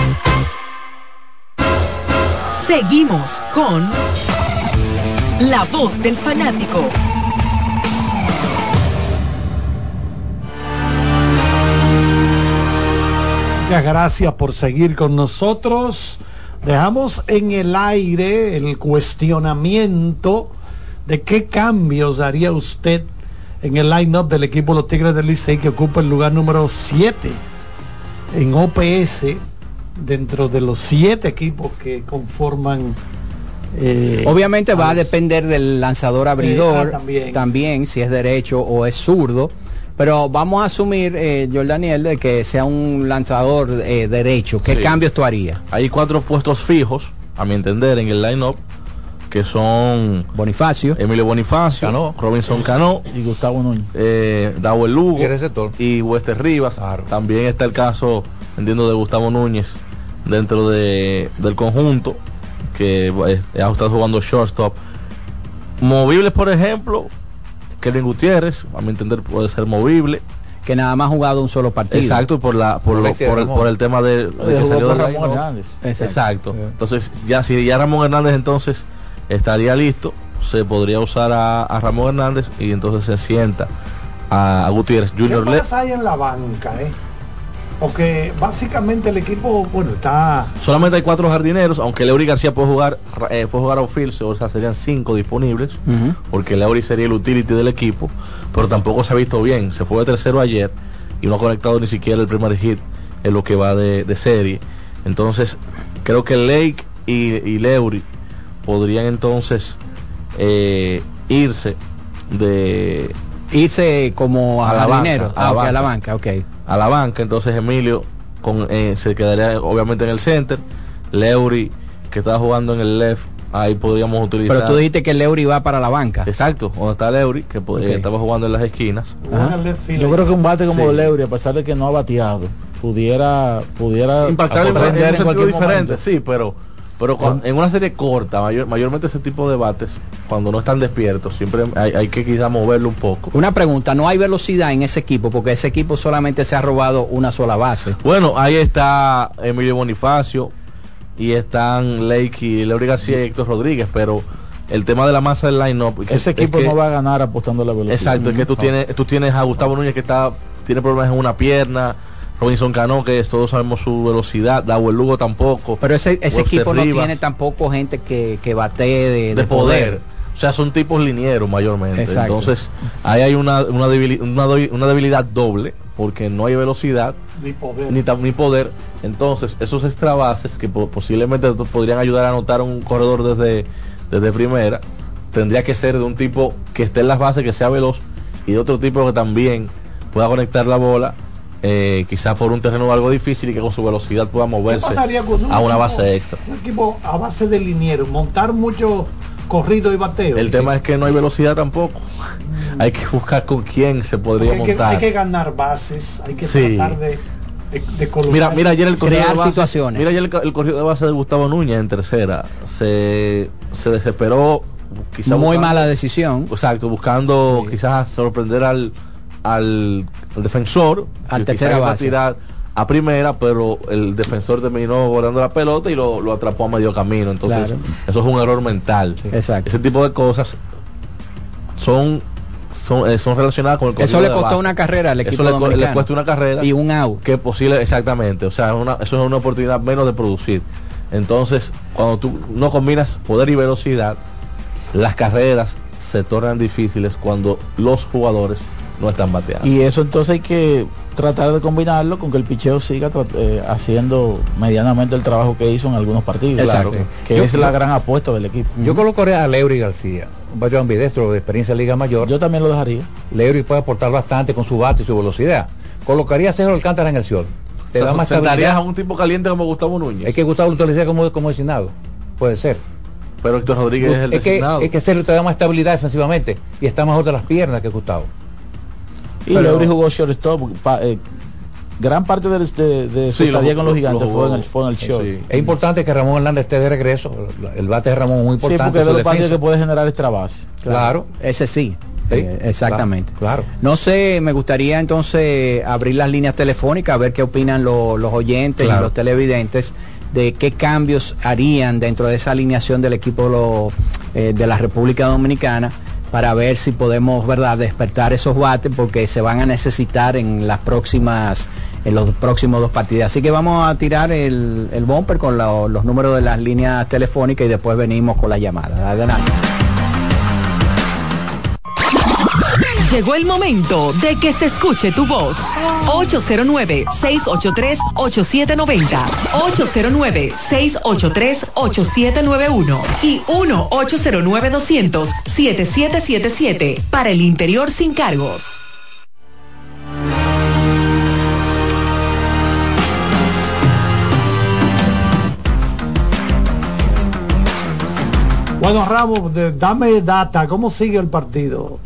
Seguimos con La Voz del Fanático. Muchas gracias por seguir con nosotros. Dejamos en el aire el cuestionamiento de qué cambios haría usted en el line-up del equipo Los Tigres del Licey que ocupa el lugar número 7 en OPS dentro de los siete equipos que conforman eh, Obviamente va a depender del lanzador abridor, Eh, ah, también, también, si es derecho o es zurdo. Pero vamos a asumir, eh, Jordaniel, de que sea un lanzador eh, derecho. ¿Qué Sí. cambios tú harías? Hay cuatro puestos fijos, a mi entender, en el line-up, que son Bonifacio, Emilio Bonifacio, Cano. Robinson Cano, Y Gustavo Núñez. eh, Dawel Lugo Y y Wester Rivas. Claro. También está el caso, entiendo, de Gustavo Núñez dentro de, del conjunto, que eh, ha estado jugando shortstop. Movibles, por ejemplo, Kevin Gutiérrez, a mi entender, puede ser movible. que nada más ha jugado un solo partido. Exacto, por la por, lo- por, el, Ramón. por el tema de, de que salió del Ramón. Hernández. Exacto. Exacto. Entonces, ya si ya Ramón Hernández entonces estaría listo, se podría usar a, a Ramón Hernández y entonces se sienta a, a Gutiérrez ¿Qué Junior. Le- pasa ahí en la banca? Eh? Porque básicamente el equipo, bueno, está Solamente hay cuatro jardineros, aunque Leury García puede jugar, eh, puede jugar outfield, o sea, serían cinco disponibles, porque Leury sería el utility del equipo, pero tampoco se ha visto bien. Se fue de tercero ayer y no ha conectado ni siquiera el primer hit en lo que va de, de serie. Entonces, creo que Lake y, y Leury podrían entonces eh, irse de Irse como a, A la jardinero. banca, a Ah, la a banca, ok. A la banca. Entonces Emilio con, eh, se quedaría obviamente en el center. Leury, que está jugando en el left, ahí podríamos utilizar. Pero tú dijiste que Leury va para la banca. Exacto, donde está Leury, que po- eh, estaba jugando en las esquinas. Yo creo que un bate como Sí. Leury, a pesar de que no ha bateado, pudiera pudiera Impactar en, en un sentido diferente, momento. sí, pero pero cuan- en una serie corta, mayor- mayormente ese tipo de bates, cuando no están despiertos, siempre hay, hay que quizá moverlo un poco. Una pregunta, no hay velocidad en ese equipo porque ese equipo solamente se ha robado una sola base. Bueno, ahí está Emilio Bonifacio y están Lake y Leury García y Héctor Rodríguez, pero el tema de la masa del line-up... que- Ese es equipo que- no va a ganar apostando a la velocidad. Exacto, es que tú tienes, tú tienes a Gustavo Núñez que está tiene problemas en una pierna, Robinson Cano que todos sabemos su velocidad, Dawel Lugo tampoco. Pero ese, ese equipo no tiene tampoco gente que, que batee de, de poder. O sea, son tipos linieros mayormente. Exacto. Entonces, ahí hay una, una, debili- una debilidad doble, porque no hay velocidad Ni poder. ni, tam- ni poder. Entonces, esos extra bases que po- posiblemente to- podrían ayudar a anotar un corredor desde, desde primera, tendría que ser de un tipo que esté en las bases, que sea veloz, y de otro tipo que también pueda conectar la bola, eh, quizás por un terreno algo difícil y que con su velocidad pueda ¿Qué moverse pasaría con un a una equipo- base extra. Un equipo a base de liniero, montar mucho corrido y bateo. El tema es que no hay velocidad tampoco. hay que buscar con quién se podría hay que, montar. hay que ganar bases, hay que Sí. tratar de, de, Mira, mira ayer el corrido Crear de base, situaciones. Mira ayer el, el corrido de base de Gustavo Núñez en tercera. Se, se desesperó, quizás Muy buscando- mala decisión. Exacto, buscando quizás sorprender al, al, al defensor. Al tercera base. tirar a primera, pero el defensor terminó volando la pelota y lo, lo atrapó a medio camino. Entonces, Claro. eso es un error mental. Exacto. Ese tipo de cosas son son, eh, son relacionadas con el Eso le costó una carrera al Eso equipo le, co- le cuesta una carrera y un out. que posible exactamente o sea una, eso es una oportunidad menos de producir entonces cuando tú no combinas poder y velocidad las carreras se tornan difíciles cuando los jugadores no están bateando Y eso entonces hay que tratar de combinarlo con que el picheo siga eh, haciendo medianamente el trabajo que hizo en algunos partidos. Exacto. Claro, que Yo- es la gran apuesta del equipo. Yo colocaría a Leury García, un bateador ambidestro de experiencia en Liga Mayor. Yo también lo dejaría. Leury puede aportar bastante con su bate y su velocidad. Colocaría a Sergio Alcántara en el Ciol. Te O sea, da más sentarías estabilidad. a un tipo caliente como Gustavo Núñez Es que Gustavo lo utiliza como, como designado. Puede ser. pero Héctor Rodríguez es el es, que, designado es que Sergio te da más estabilidad defensivamente y está mejor de las piernas que Gustavo. Y Pero- Leury jugó shortstop. pa- eh, gran parte de, de, de su Sí, lo estadía con los lo gigantes jugó. fue en el, fue en el short. Es importante que Ramón Hernández esté de regreso. El bate de Ramón es muy Sí, importante. porque es de partidos defensa. que puede generar extra base. Claro. Ese sí. Sí, Eh, exactamente. Claro. No sé, me gustaría entonces abrir las líneas telefónicas, a ver qué opinan lo- los oyentes y los televidentes de qué cambios harían dentro de esa alineación del equipo lo- eh, de la República Dominicana para ver si podemos, verdad, despertar esos bates porque se van a necesitar en las próximas, en los próximos dos partidos. Así que vamos a tirar el, el bumper con lo- los números de las líneas telefónicas y después venimos con las llamadas. Adelante. Llegó el momento de que se escuche tu voz. 809-683-8790. 809-683-8791. Y 1-809-200-7777. Para el interior sin cargos. Bueno, Ramos, dame data, ¿cómo sigue el partido?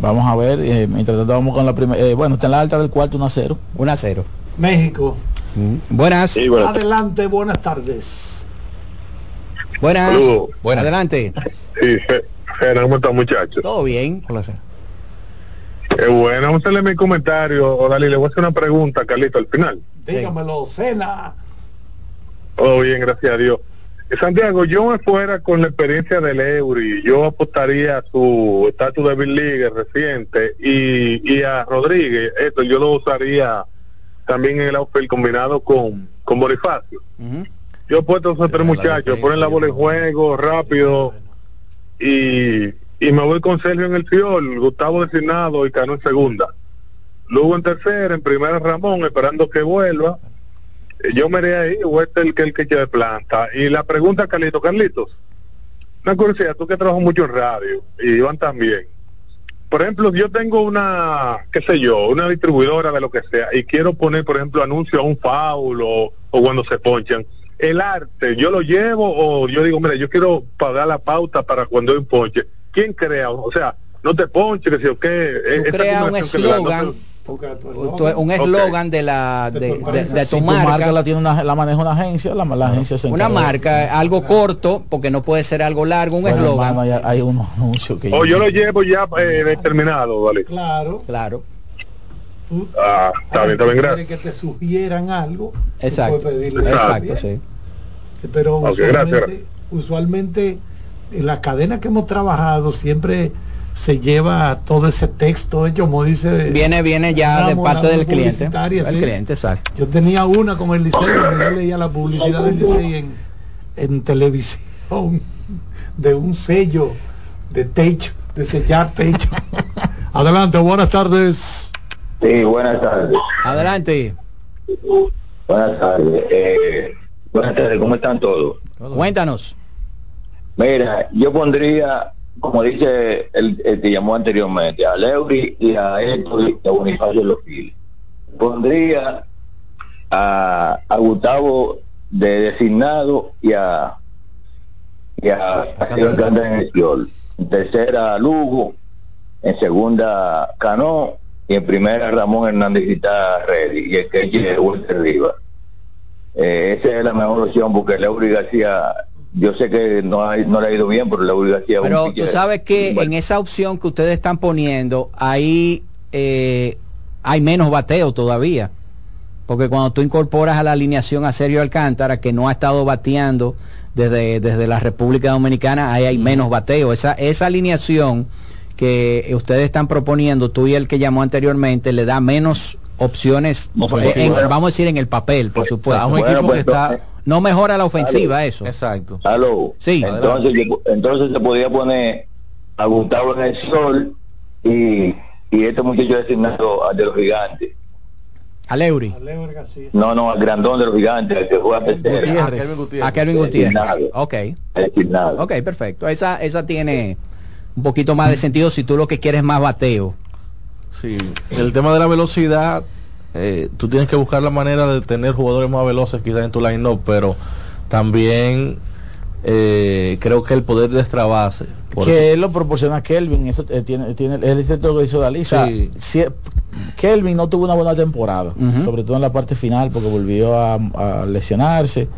Vamos a ver, eh, mientras tanto vamos con la primera. eh, bueno, está en la alta del cuarto 1 a 0. 1 a 0. México. Buenas. Adelante, buenas tardes. Buenas. Saludos. Adelante. Sí, Fe- Fernando, ¿cómo están muchachos? Todo bien. Qué bueno, vamos a hacerle mi comentario. O Dali, le voy a hacer una pregunta, Carlito, al final. Dígamelo, Cena. Todo bien, gracias a Dios. Eh, Santiago, yo me fuera con la experiencia del Eury, yo apostaría a su estatus de Big League reciente y, y a Rodríguez, esto yo lo usaría también en el outfield combinado con, con Bonifacio. Yo he puesto a esos tres muchachos, ponen la bola en juego rápido y, y me voy con Sergio en el fiol, Gustavo designado y Cano en segunda. Luego en tercera, en primera Ramón, esperando que vuelva. Yo me iré ahí, o este el que el que de planta. Y la pregunta, Carlitos, Carlitos, una curiosidad, tú que trabajas mucho en radio, y Iván también. Por ejemplo, yo tengo una, qué sé yo, una distribuidora de lo que sea, y quiero poner, por ejemplo, anuncio a un foul o, o cuando se ponchan. El arte, ¿yo lo llevo o yo digo, mira, yo quiero pagar la pauta para cuando hay un ponche? ¿Quién crea? O sea, no te ponche, que si o qué. Tú creas un eslogan, un eslogan de la de, de- de Si tu tu marca, marca la tiene una, la maneja una agencia, la, la agencia se una marca, algo corto, porque no puede ser algo largo, un eslogan. hay- hay unos anuncios que O yo lo llevo ya eh, determinado, ¿vale? Claro. Claro. Ah, está bien, está bien, gracias. Quiere que te sugieran algo. Exacto. pedirle Exacto, sí. Pero usualmente, gracias. usualmente en la cadena que hemos trabajado siempre se lleva todo ese texto hecho, como dice. Viene, viene ya de parte del cliente. El sí. cliente, exacto. Yo tenía una con el liceo, yo leía la publicidad del liceo en, en televisión de un sello de techo, de sellar techo. Adelante, buenas tardes. Sí, buenas tardes. Adelante. Buenas tardes. Eh, buenas tardes, ¿cómo están todos? Cuéntanos. Mira, yo pondría, como dice el, el que llamó anteriormente, a Leury y a Héctor y a Bonifacio los files. Pondría a, a Gustavo de designado y a y a, a en el. En tercera Lugo, en segunda Cano y en primera Ramón Hernández y está ready y el que es Walter Rivas. Eh, esa es la mejor opción porque Leury García, yo sé que no, ha- no le ha ido bien, pero es un Pero tú sabes que en esa opción que ustedes están poniendo, ahí eh, hay menos bateo todavía. Porque cuando tú incorporas a la alineación a Sergio Alcántara, que no ha estado bateando desde, desde la República Dominicana, ahí hay menos bateo. Esa, esa alineación que ustedes están proponiendo, tú y el que llamó anteriormente, le da menos opciones, Ofensiva. en- vamos a decir, en el papel, por supuesto. a un equipo que pues, está... No mejora la ofensiva eso. Exacto. Aló. Sí. Entonces, yo- entonces se podía poner a Gustavo en el sol y, y este muchacho designado al de los gigantes. A Leury. No, no, al grandón de los gigantes, que juega tercera. A Kelvin Gutiérrez. A Kelvin Gutiérrez. Designado. Ok. Ok, perfecto. Esa, esa tiene un poquito más de sentido si tú lo que quieres es más bateo. Sí, el tema de la velocidad, eh, tú tienes que buscar la manera de tener jugadores más veloces quizás en tu line-up, pero también eh, creo que el poder de extra base. que él lo proporciona Kelvin eso eh, tiene tiene es cierto lo que hizo Dalí o sea, Sí. si- Kelvin no tuvo una buena temporada sobre todo en la parte final porque volvió a, a lesionarse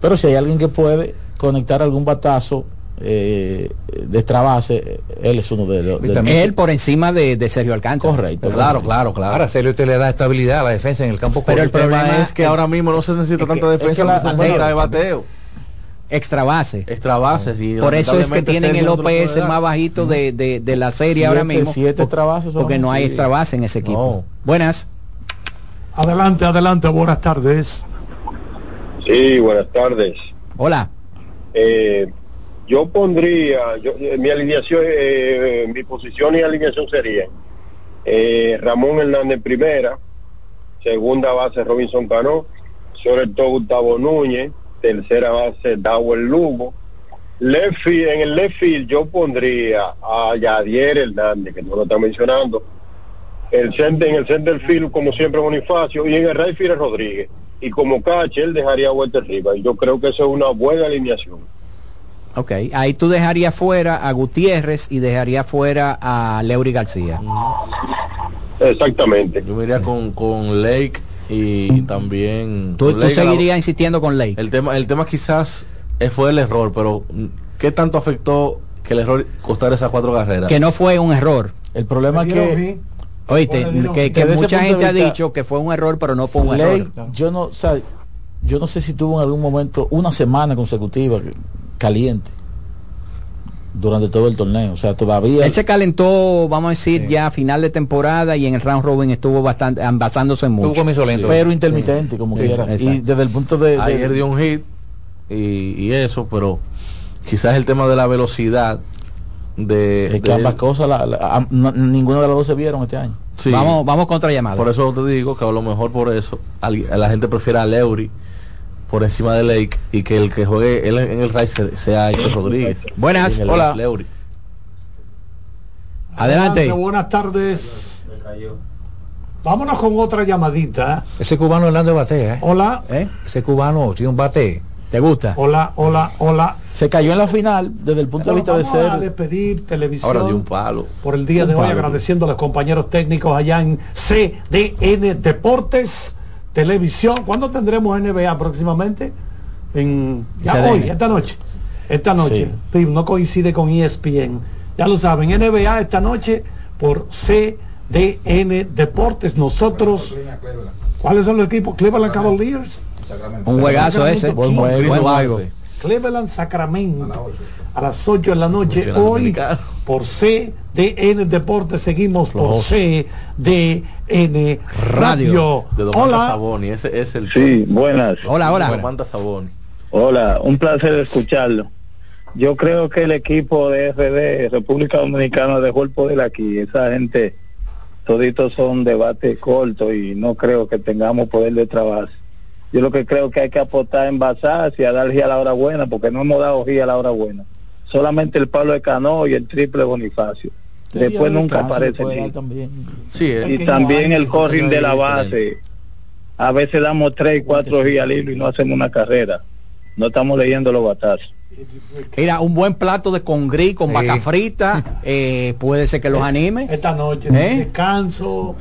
pero si hay alguien que puede conectar algún batazo eh, de extra base él es uno de los Él por encima de, de Sergio Alcántara. correcto Claro, claro, claro. Ahora Celio te le da estabilidad a la defensa en el campo Pero el. El tema problema es que ahora mismo no se necesita es que- tanta defensa, es que la- se necesita bateo. de bateo, Extra base. extra bases. y Por eso es que tienen el Sergio OPS más bajito de, de, de la serie Siete- ahora mismo. siete extra bases son- Porque no hay extra base en ese equipo. No. Buenas. Adelante, adelante, buenas tardes. Sí, buenas tardes. Hola. Eh, yo pondría, yo, eh, mi alineación, eh, mi posición y alineación sería eh, Ramón Hernández primera, segunda base Robinson Cano, sobre todo Gustavo Núñez, tercera base Dawel Lugo. Left field- en el left field yo pondría a Yadier Hernández, que no lo está mencionando. El center, en el center field, como siempre, Bonifacio, y en el right field Rodríguez. Y como catcher dejaría a Walter Rivas. Y yo creo que eso es una buena alineación. Ok. Ahí tú dejarías fuera a Gutiérrez y dejarías fuera a Leury García. Exactamente. Yo me iría con, con Lake y también... Tú, Lake la- seguirías insistiendo con Ley. El tema, el tema quizás eh, fue el error, pero ¿qué tanto afectó que el error costara esas cuatro carreras? Que no fue un error. el problema es que Oíste, que, mucha gente ha dicho que fue un error, pero no fue un Ley, error. yo no o sea, yo no sé si tuvo en algún momento una semana consecutiva caliente durante todo el torneo. O sea todavía Él se calentó, vamos a decir, ya a final de temporada y en el round robin estuvo bastante basándose mucho. Tuvo comienzo lento. pero intermitente como Sí, quiera. Y desde el punto de, de- Ayer dio un hit y, y eso, pero quizás el tema de la velocidad de... es que de- ambas cosas la- la- no- ninguna de las dos se vieron este año. Sí, Vamos, vamos contra llamada. Por eso te digo que a lo mejor por eso alguien- la gente prefiere a Leury por encima de Lake y que el que juegue él en el Riser sea Héctor Rodríguez. Buenas, hola. Leury. Adelante. buenas tardes. Vámonos con otra llamadita. Ese cubano Hernández batea, ¿eh? Hola, ¿Eh? Ese cubano tiene un bate. ¿Te gusta? hola, hola, hola. se cayó en la final desde el punto de vista de a ser despedir televisión. Ahora dio un palo. por el día Un de hoy, agradeciendo a los compañeros técnicos allá en CDN Deportes Televisión. ¿Cuándo tendremos NBA próximamente? En ya CDN. hoy, esta noche. Esta noche. Sí. No coincide con ESPN. Ya lo saben, NBA esta noche por CDN Deportes. Nosotros, ¿cuáles son los equipos? Cleveland Cavaliers. Un juegazo ese. Buen juego. Buen juego. Cleveland Sacramento a las 8 de la noche hoy Dominicano. Por CDN Deportes seguimos por Los- CDN Radio. De Hola, Saboni, ese es el Sí, buenas. Hola, hola. Saboni. Hola, un placer escucharlo. Yo creo que el equipo de RD, República Dominicana, dejó el poder aquí. Esa gente, toditos son debate corto y no creo que tengamos poder de trabajo. Yo lo que creo que hay que apostar en basarse y a dar gira a la hora buena, porque no hemos dado gira a la hora buena. Solamente el palo de Cano y el triple Bonifacio. Después nunca aparece también. Sí, eh, Y también el corring de la base. A veces damos tres, cuatro giras al hilo y no hacemos una carrera. No estamos leyendo los batazos. Mira, un buen plato de congrí con Sí. vaca frita, eh, puede ser que los anime. esta noche ¿Eh? descanso,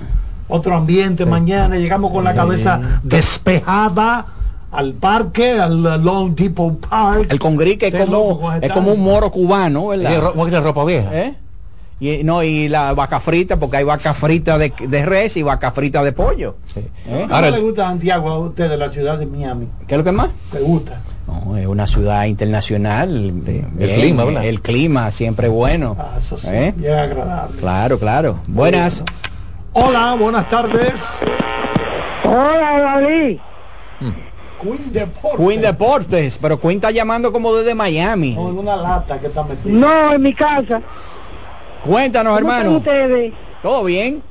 otro ambiente mañana, llegamos con la cabeza despejada al parque, al Long Depot Park. El congrí que es como, es como un moro cubano, ¿verdad? ro- ¿Cómo que es ropa vieja? ¿Eh? Y, no, y la vaca frita, porque hay vaca frita de, de res y vaca frita de pollo. ¿Eh? ¿Cómo le gusta Santiago a usted de la ciudad de Miami? ¿Qué es lo que más? ¿Te gusta? No, es una ciudad internacional. El clima, ¿verdad? El clima siempre bueno. Ah, eso sí, ¿Eh? bien agradable. Claro, claro. Buenas. Hola, buenas tardes. Hola, David. Queen Deportes. Queen Deportes, pero Queen está llamando como desde Miami. Con una lata que está metida. No, en mi casa. Cuéntanos, ¿Cómo hermano. están ustedes? ¿Todo bien?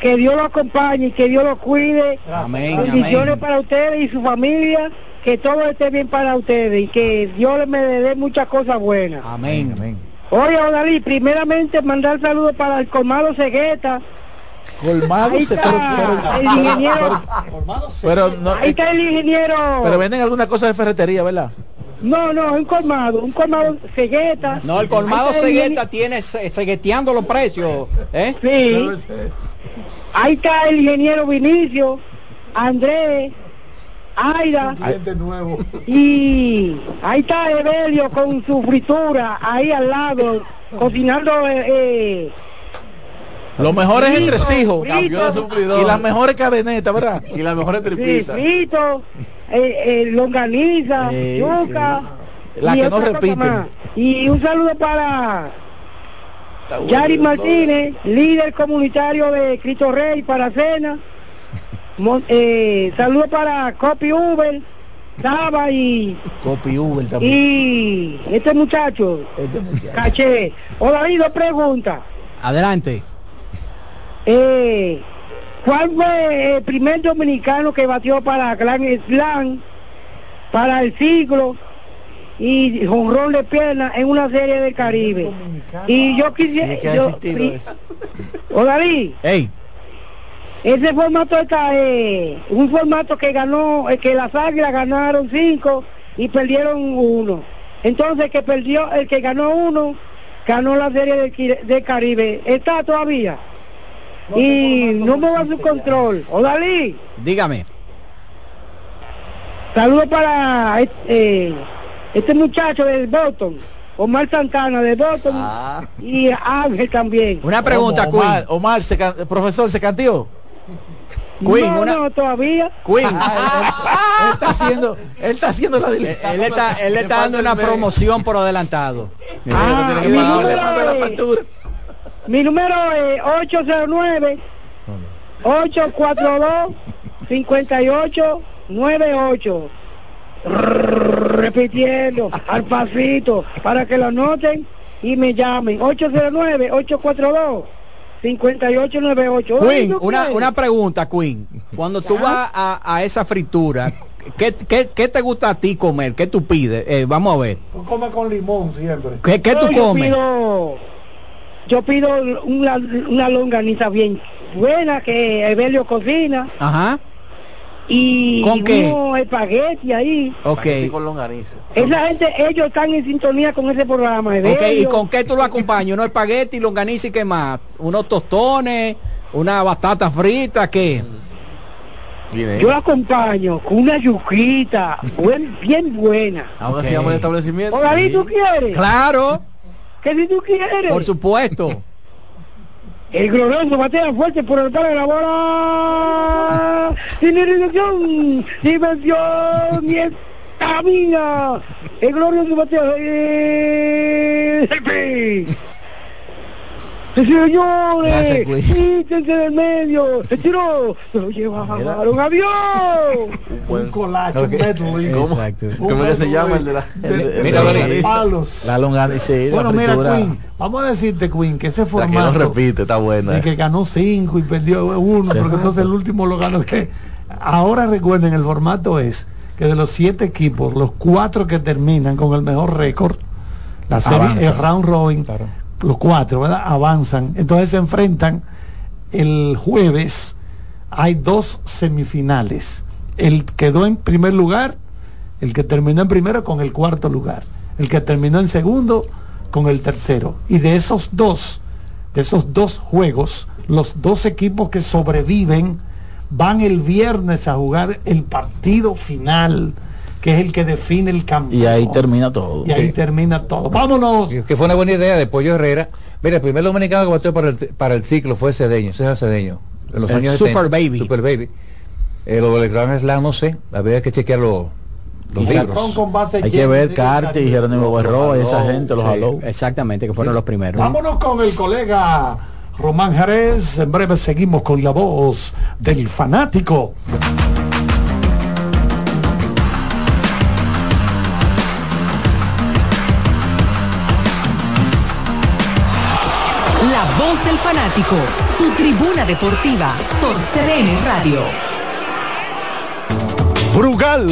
Que Dios lo acompañe y que Dios lo cuide. Amén, Bendiciones amén. para ustedes y su familia. Que todo esté bien para ustedes y que Dios me dé muchas cosas buenas. Amén. amén. Oye, Odalí, primeramente mandar saludos para el colmado Cegueta. Colmado se está, el ingeniero. pero no, Ahí está el ingeniero. pero venden alguna cosa de ferretería, ¿verdad? No, no, un colmado, un colmado Cegueta. No, el colmado Cegueta tiene ce- cegueteando los precios. ¿eh? Sí. Ahí está el ingeniero Vinicio, Andrés, Aida. Nuevo. Y ahí está Evelio con su fritura ahí al lado, cocinando eh, eh, Los mejores Frito, entresijos frito. y las mejores cadenetas, ¿verdad? Y las mejores sí, frito, eh, eh, longaniza, Sí, yuca. sí. La que no repiten. Y un saludo para Yari Martínez, líder comunitario de Cristo Rey para cena. Mon- eh, saludo para Copy Uber, Saba y, Copy Uber también. y este muchacho, Este muchacho. Caché. Hola, hay dos preguntas. Adelante. Eh, ¿Cuál fue el primer dominicano que batió para Grand Slam, para el siglo y jonrón de pierna en una serie del Caribe? Y yo quisiera... Sí, que ha yo- existido pri- eso. Odalí, Ey, ese formato está eh, un formato que ganó, eh, que las águilas ganaron cinco y perdieron uno. Entonces el que perdió, el que ganó uno, ganó la serie del Caribe. Está todavía. Y no me va a su control. Odalí, dígame. saludos para eh, este muchacho del Boston, Omar Santana de Boston y Ángel también. Una pregunta, ¿Cómo, Omar, Queen. Omar, se can- profesor, ¿se cantió? Queen, no, una- no, todavía. Queen. Ah, él, él está haciendo, él está haciendo la él, diligencia. él está, él le está dando una promoción por adelantado. Ah, le manda la factura. Mi número es 809 842 5898 Repitiendo al pasito para que lo anoten y me llamen 809 842 5898 Queen, una, una pregunta, Queen. Cuando tú vas a, a esa fritura, ¿qué, qué, qué te gusta a ti comer? ¿Qué tú pides? Eh, vamos a ver. Tú comes con limón siempre. ¿Qué, qué tú yo comes? Pido, yo pido una, una longaniza bien buena que Evelio cocina Ajá. y ¿Con qué? unos espagueti ahí. Ok. con longaniza. Esa gente, ellos están en sintonía con ese programa. Ok, ¿y Evelio. con qué tú lo acompañas? ¿Unos espagueti, longaniza y qué más? ¿Unos tostones? ¿Una batata frita? ¿Qué? Viene. Yo la acompaño con una yuquita buen- bien buena. Ahora Ok. se llama el establecimiento. ¿O David, tú quieres? Claro, ¿Qué si tú quieres? por supuesto. El glorioso batea fuerte por el de la bola. Sin dirección, dimensión y estamina. El glorioso batea. ¡Jefe! Señores, güey. quítense del medio. Se tiró. Se lo llevaron. ¡Adiós! Un collage, un medley. Exacto. Un ¿Cómo es que se medley llama el de la- el de- Mira, de palos. La longaniza, sí, Bueno, la mira. Queen, vamos a decirte, Queen, que ese La que no formato repite, está buena. eh. que ganó cinco y perdió uno, Se porque entonces el último lo ganó. Que ahora recuerden, el formato es que de los siete equipos, los cuatro que terminan con el mejor récord, la serie, el round robin, Claro. Los cuatro, ¿verdad? Avanzan. Entonces se enfrentan el jueves. Hay dos semifinales. El quedó en primer lugar, el que terminó en primero con el cuarto lugar. El que terminó en segundo con el tercero. Y de esos dos, de esos dos juegos, los dos equipos que sobreviven van el viernes a jugar el partido final que es el que define el campeón. Y ahí termina todo. Y ahí termina todo. Vámonos. Que fue una buena idea de Pollo Herrera. Mira, el primer dominicano que bateó para el, para el ciclo fue Cedeño, César Cedeño. En los el años Super 70, Baby. Super Baby. Eh, lo del Gran Slam, no sé. Había que chequear los Hay que ver Carte y Jerónimo Barroa, esa gente, los sí. Exactamente, que fueron los primeros. Vámonos con el colega Román Jerez. En breve seguimos con la voz del fanático. voz del fanático, tu tribuna deportiva por CDN Radio. Brugal,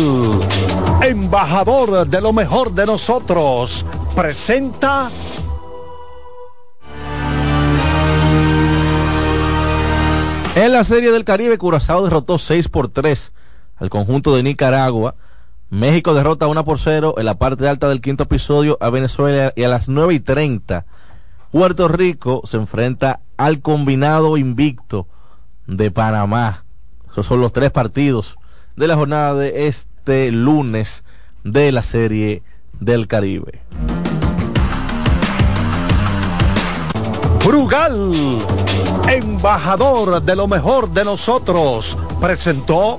embajador de lo mejor de nosotros, presenta... En la Serie del Caribe, Curazao derrotó 6 por 3 al conjunto de Nicaragua. México derrota 1 por 0 en la parte alta del quinto episodio a Venezuela y a las 9 y 30 Puerto Rico se enfrenta al combinado invicto de Panamá. Esos son los tres partidos de la jornada de este lunes de la Serie del Caribe. Brugal, embajador de lo mejor de nosotros, presentó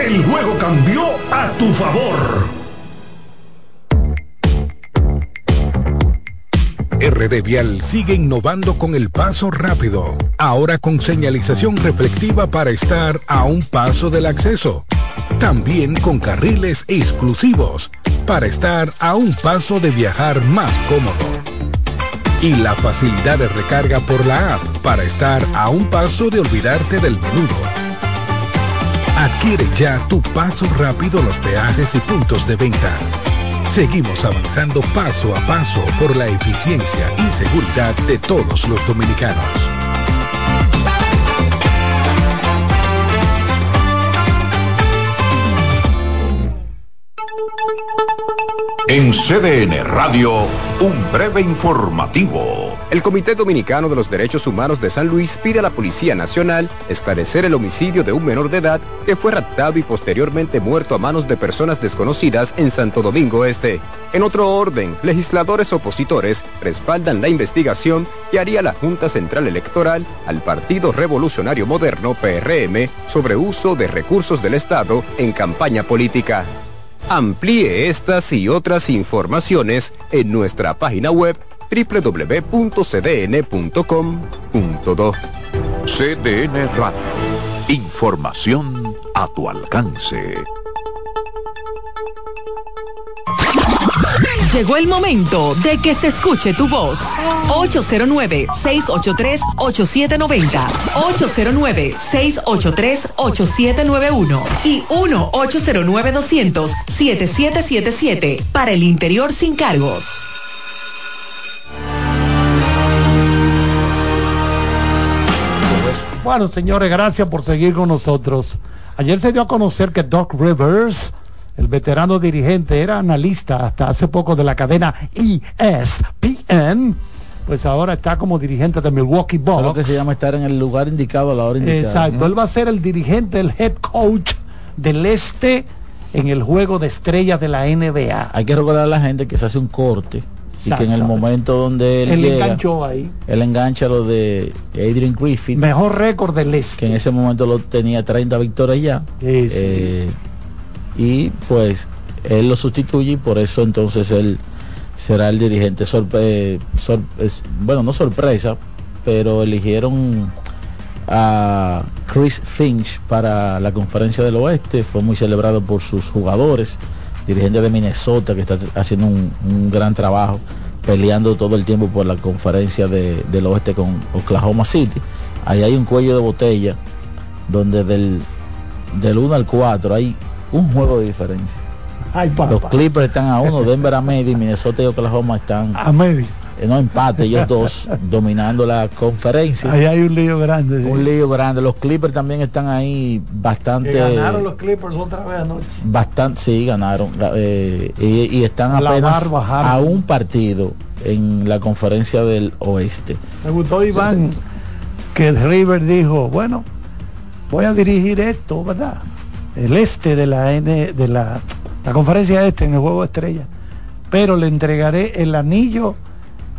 el juego cambió a tu favor. RD Vial sigue innovando con el paso rápido, ahora con señalización reflectiva para estar a un paso del acceso. También con carriles exclusivos para estar a un paso de viajar más cómodo. Y la facilidad de recarga por la app para estar a un paso de olvidarte del menudo. Adquiere ya tu paso rápido a los peajes y puntos de venta. Seguimos avanzando paso a paso por la eficiencia y seguridad de todos los dominicanos. En CDN Radio, un breve informativo el Comité Dominicano de los Derechos Humanos de San Luis pide a la Policía Nacional esclarecer el homicidio de un menor de edad que fue raptado y posteriormente muerto a manos de personas desconocidas en Santo Domingo Este. En otro orden, legisladores opositores respaldan la investigación que haría la Junta Central Electoral al Partido Revolucionario Moderno PRM sobre uso de recursos del Estado en campaña política. Amplíe estas y otras informaciones en nuestra página web www.cdn.com.do. CDN Radio. Información a tu alcance. Llegó el momento de que se escuche tu voz. 809-683-8790. 809-683-8791. Y 1-809-200-7777. Para el interior sin cargos. Bueno, señores, gracias por seguir con nosotros. Ayer se dio a conocer que Doc Rivers, el veterano dirigente, era analista hasta hace poco de la cadena ESPN, pues ahora está como dirigente de Milwaukee es lo que Bucks. se llama estar en el lugar indicado a la hora indicada. Exacto, él va a ser el dirigente, el head coach del este en el juego de estrellas de la NBA. Hay que recordar a la gente que se hace un corte y que en el momento donde él, Él llega, enganchó ahí. él engancha lo de Adrian Griffin, Mejor récord del este. que en ese momento lo tenía 30 victorias ya. Sí, sí. Eh, y pues él lo sustituye y por eso entonces él será el dirigente. Sorpre- bueno, no sorpresa, pero eligieron a Chris Finch para la conferencia del oeste. Fue muy celebrado por sus jugadores. Dirigente de Minnesota que está haciendo un, un gran trabajo peleando todo el tiempo por la conferencia de- del oeste con Oklahoma City. Ahí hay un cuello de botella donde del, del 1 al 4 hay un juego de diferencia. Ay. Los Clippers están a uno, Denver a medio Minnesota y Oklahoma están A medio. Eh, no empate ellos dos dominando la conferencia. Ahí hay un lío grande. sí. Un lío grande. Los Clippers también están ahí bastante. Que ganaron los Clippers otra vez anoche. Bastante, sí, ganaron. ga- eh, y, y están apenas a un partido en la conferencia del oeste. Me gustó Iván que River dijo, bueno, voy a dirigir esto, ¿verdad? El este de la N, de la, la conferencia este en el juego de estrella. Pero le entregaré el anillo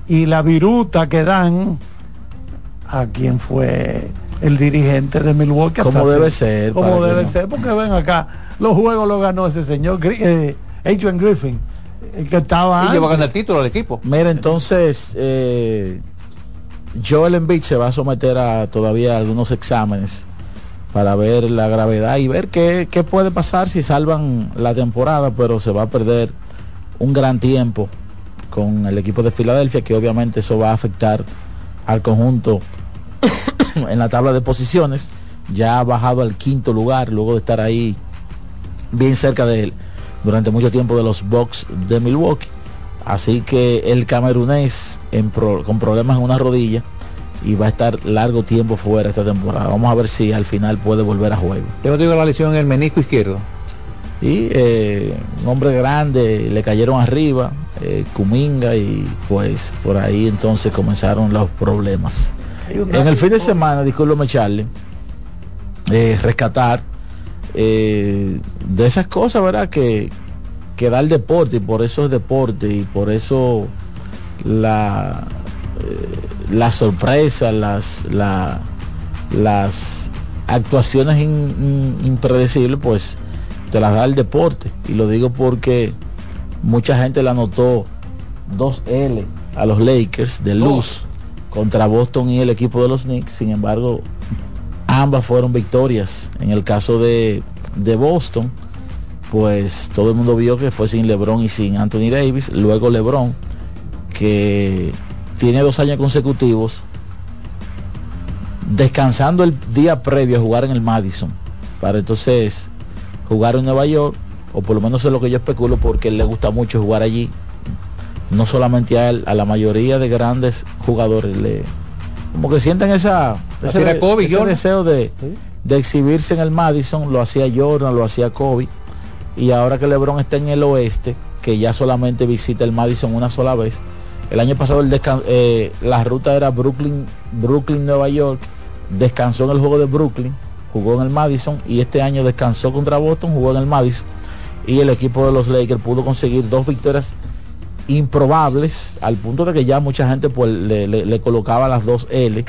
y la viruta que dan a quien fue el dirigente de Milwaukee. Como debe ser, Como debe no. ser, porque ven acá, los juegos los ganó ese señor, eh, Adrian Griffin, el que estaba Y lleva a ganar el título al equipo. Mira, entonces, eh, Joel Embiid se va a someter a todavía algunos exámenes para ver la gravedad y ver qué, qué puede pasar si salvan la temporada, pero se va a perder un gran tiempo con el equipo de Filadelfia, que obviamente eso va a afectar al conjunto en la tabla de posiciones. Ya ha bajado al quinto lugar luego de estar ahí bien cerca de él durante mucho tiempo de los Bucks de Milwaukee. Así que el camerunés en pro- con problemas en una rodilla y va a estar largo tiempo fuera esta temporada. Vamos a ver si al final puede volver a juego. Yo digo la lesión en el menisco izquierdo. Y eh, un hombre grande, le cayeron arriba, eh, Kuminga, y pues por ahí entonces comenzaron los problemas. En el fin de semana, discúlpeme Charlie, eh, rescatar eh, de esas cosas, ¿verdad? Que, que da el deporte y por eso es deporte y por eso la, eh, la sorpresa, las, la- las actuaciones in- in- impredecibles, pues te las da el deporte. Y lo digo porque mucha gente le anotó 2L a los Lakers de luz contra Boston y el equipo de los Knicks. Sin embargo, ambas fueron victorias. En el caso de, de Boston, pues todo el mundo vio que fue sin LeBron y sin Anthony Davis. Luego LeBron, que tiene dos años consecutivos descansando el día previo a jugar en el Madison para entonces jugar en Nueva York o por lo menos es lo que yo especulo porque él le gusta mucho jugar allí. No solamente a él a la mayoría de grandes jugadores le como que sienten esa Kobe, ese deseo de, de exhibirse en el Madison lo hacía Jordan lo hacía Kobe y ahora que LeBron está en el oeste que ya solamente visita el Madison una sola vez el año pasado el descan- eh, la ruta era Brooklyn Brooklyn Nueva York descansó en el juego de Brooklyn jugó en el Madison y este año descansó contra Boston jugó en el Madison y el equipo de los Lakers pudo conseguir dos victorias improbables al punto de que ya mucha gente pues le, le- le colocaba las dos L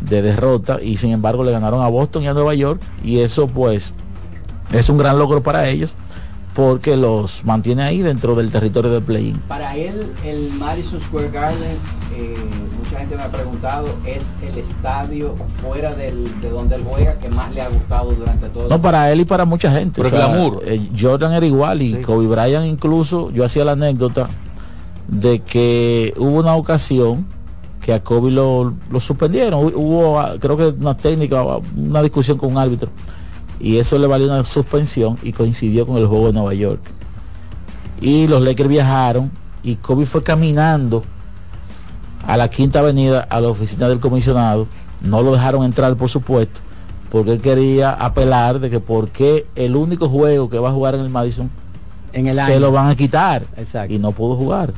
de derrota y sin embargo le ganaron a Boston y a Nueva York y eso pues es un gran logro para ellos porque los mantiene ahí dentro del territorio de play-in. Para él, el Madison Square Garden, eh, mucha gente me ha preguntado, es el estadio fuera del- de donde él juega que más le ha gustado durante todo No, para él y para mucha gente. Pero glamour. eh, Jordan era igual y Kobe Bryant incluso, yo hacía la anécdota de que hubo una ocasión que a Kobe lo, lo suspendieron. Hu- Hubo, ah, creo que una técnica, una discusión con un árbitro. Y eso le valió una suspensión y coincidió con el juego de Nueva York. Y los Lakers viajaron y Kobe fue caminando a la quinta avenida a la oficina del comisionado no lo dejaron entrar, por supuesto, porque él quería apelar de que porque el único juego que va a jugar en el Madison En el se año. lo van a quitar Exacto. y no pudo jugar.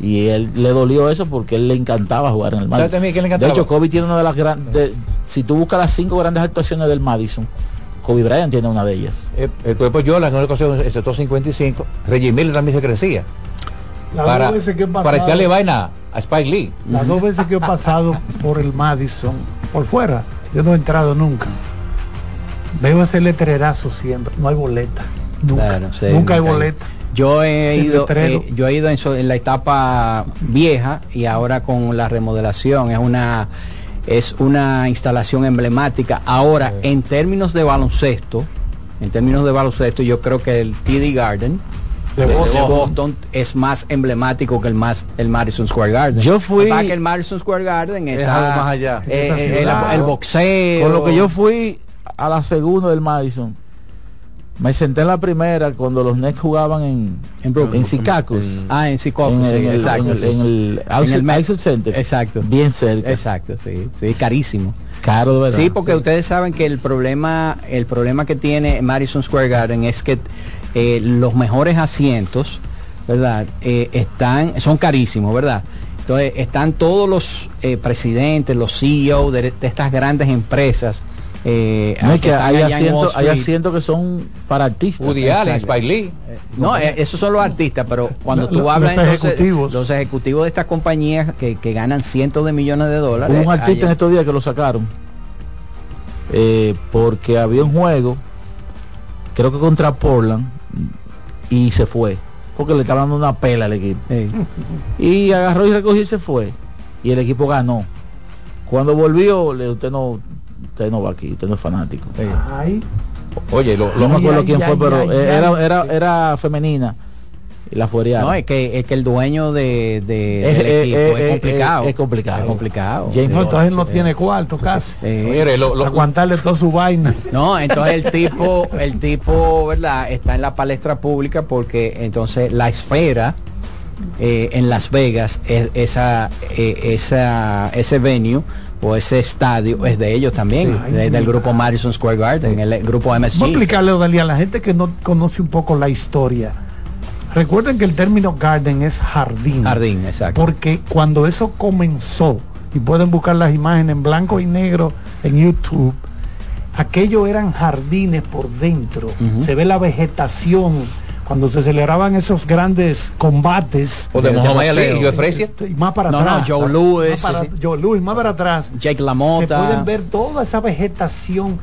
Y él le dolió eso porque él le encantaba jugar en el ¿Sabe Madison. le De hecho, Kobe tiene una de las grandes. Si tú buscas las cinco grandes actuaciones del Madison, Kobe Bryant tiene una de ellas. Eh, El cuerpo Yola en una ocasión en el sector 55, Reggie Miller también se crecía. Las Para, dos veces que he para pasado- echarle vaina a Spike Lee. Las dos veces que he pasado por el Madison, por fuera, yo no he entrado nunca. Veo ese letrerazo siempre, no hay boleta. Nunca, Claro, sí, nunca hay nunca hay. boleta. Yo he El ido, eh, yo he ido en, so- en la etapa vieja y ahora con la remodelación es una es una instalación emblemática. Ahora, en términos de baloncesto, en términos de baloncesto, yo creo que el TD Garden De de, Boston. Boston es más emblemático que el más el Madison Square Garden. Yo fui- Para que el Madison Square Garden Es algo más allá. eh, eh, el, el boxeo. Con lo que yo fui a la segunda del Madison, me senté en la primera cuando los Nets jugaban en, En Brooklyn. en Secaucus. Ah, en Secaucus, en, el, exacto, en el, sí. en el el Center. Exacto. Bien cerca. Exacto, sí, sí, carísimo. Caro de verdad. Sí, porque ustedes saben que el problema, el problema que tiene Madison Square Garden es que eh, los mejores asientos, ¿verdad? Eh, están, son carísimos, ¿verdad? Entonces están todos los eh, presidentes, los CEO de, de estas grandes empresas. Eh, No, es que hay asientos, hay asientos que son para artistas. Woody Allen, Exacto. Spike Lee. No, eh, esos son los artistas, pero cuando tú hablas los entonces, ejecutivos. los ejecutivos de estas compañías que, que ganan cientos de millones de dólares. Hubo un artista en estos días que lo sacaron eh, porque había un juego, creo que contra Portland, y se fue. Porque le estaba dando una pela al equipo. Sí. Y agarró y recogió y se fue. Y el equipo ganó. Cuando volvió, le usted no, usted no va aquí, usted no es fanático. Ay, Oye, lo, No me acuerdo ay, quién ay, fue, pero ay, eh, ay. era, era, era femenina. La fuerearon. No, es que, es que el dueño de, de- Es- del equipo es complicado. es complicado. Es complicado. James no, entonces él no tiene cuarto casi. Eh, Mire, lo- lo- Aguantarle toda su vaina. no, entonces el tipo, el tipo, ¿verdad? Está en la palestra pública porque entonces la esfera eh, en Las Vegas, es, esa, eh, esa, ese venue o ese estadio es de ellos también, Ay, de- del grupo Madison Square Garden, el, grupo Vamos a MSG. explicarle, Odalia, a la gente que no conoce un poco la historia. Recuerden que el término garden es jardín. Jardín, exacto. Porque cuando eso comenzó, y pueden buscar las imágenes en blanco y negro en YouTube, aquello eran jardines por dentro. Se ve la vegetación. Cuando se celebraban esos grandes combates. o de de Muhammad Ali y Joe Frazier. Y más para No, no, atrás. Joe Louis. Más para, Joe Louis, más para atrás. Jake Se LaMotta. pueden ver toda esa vegetación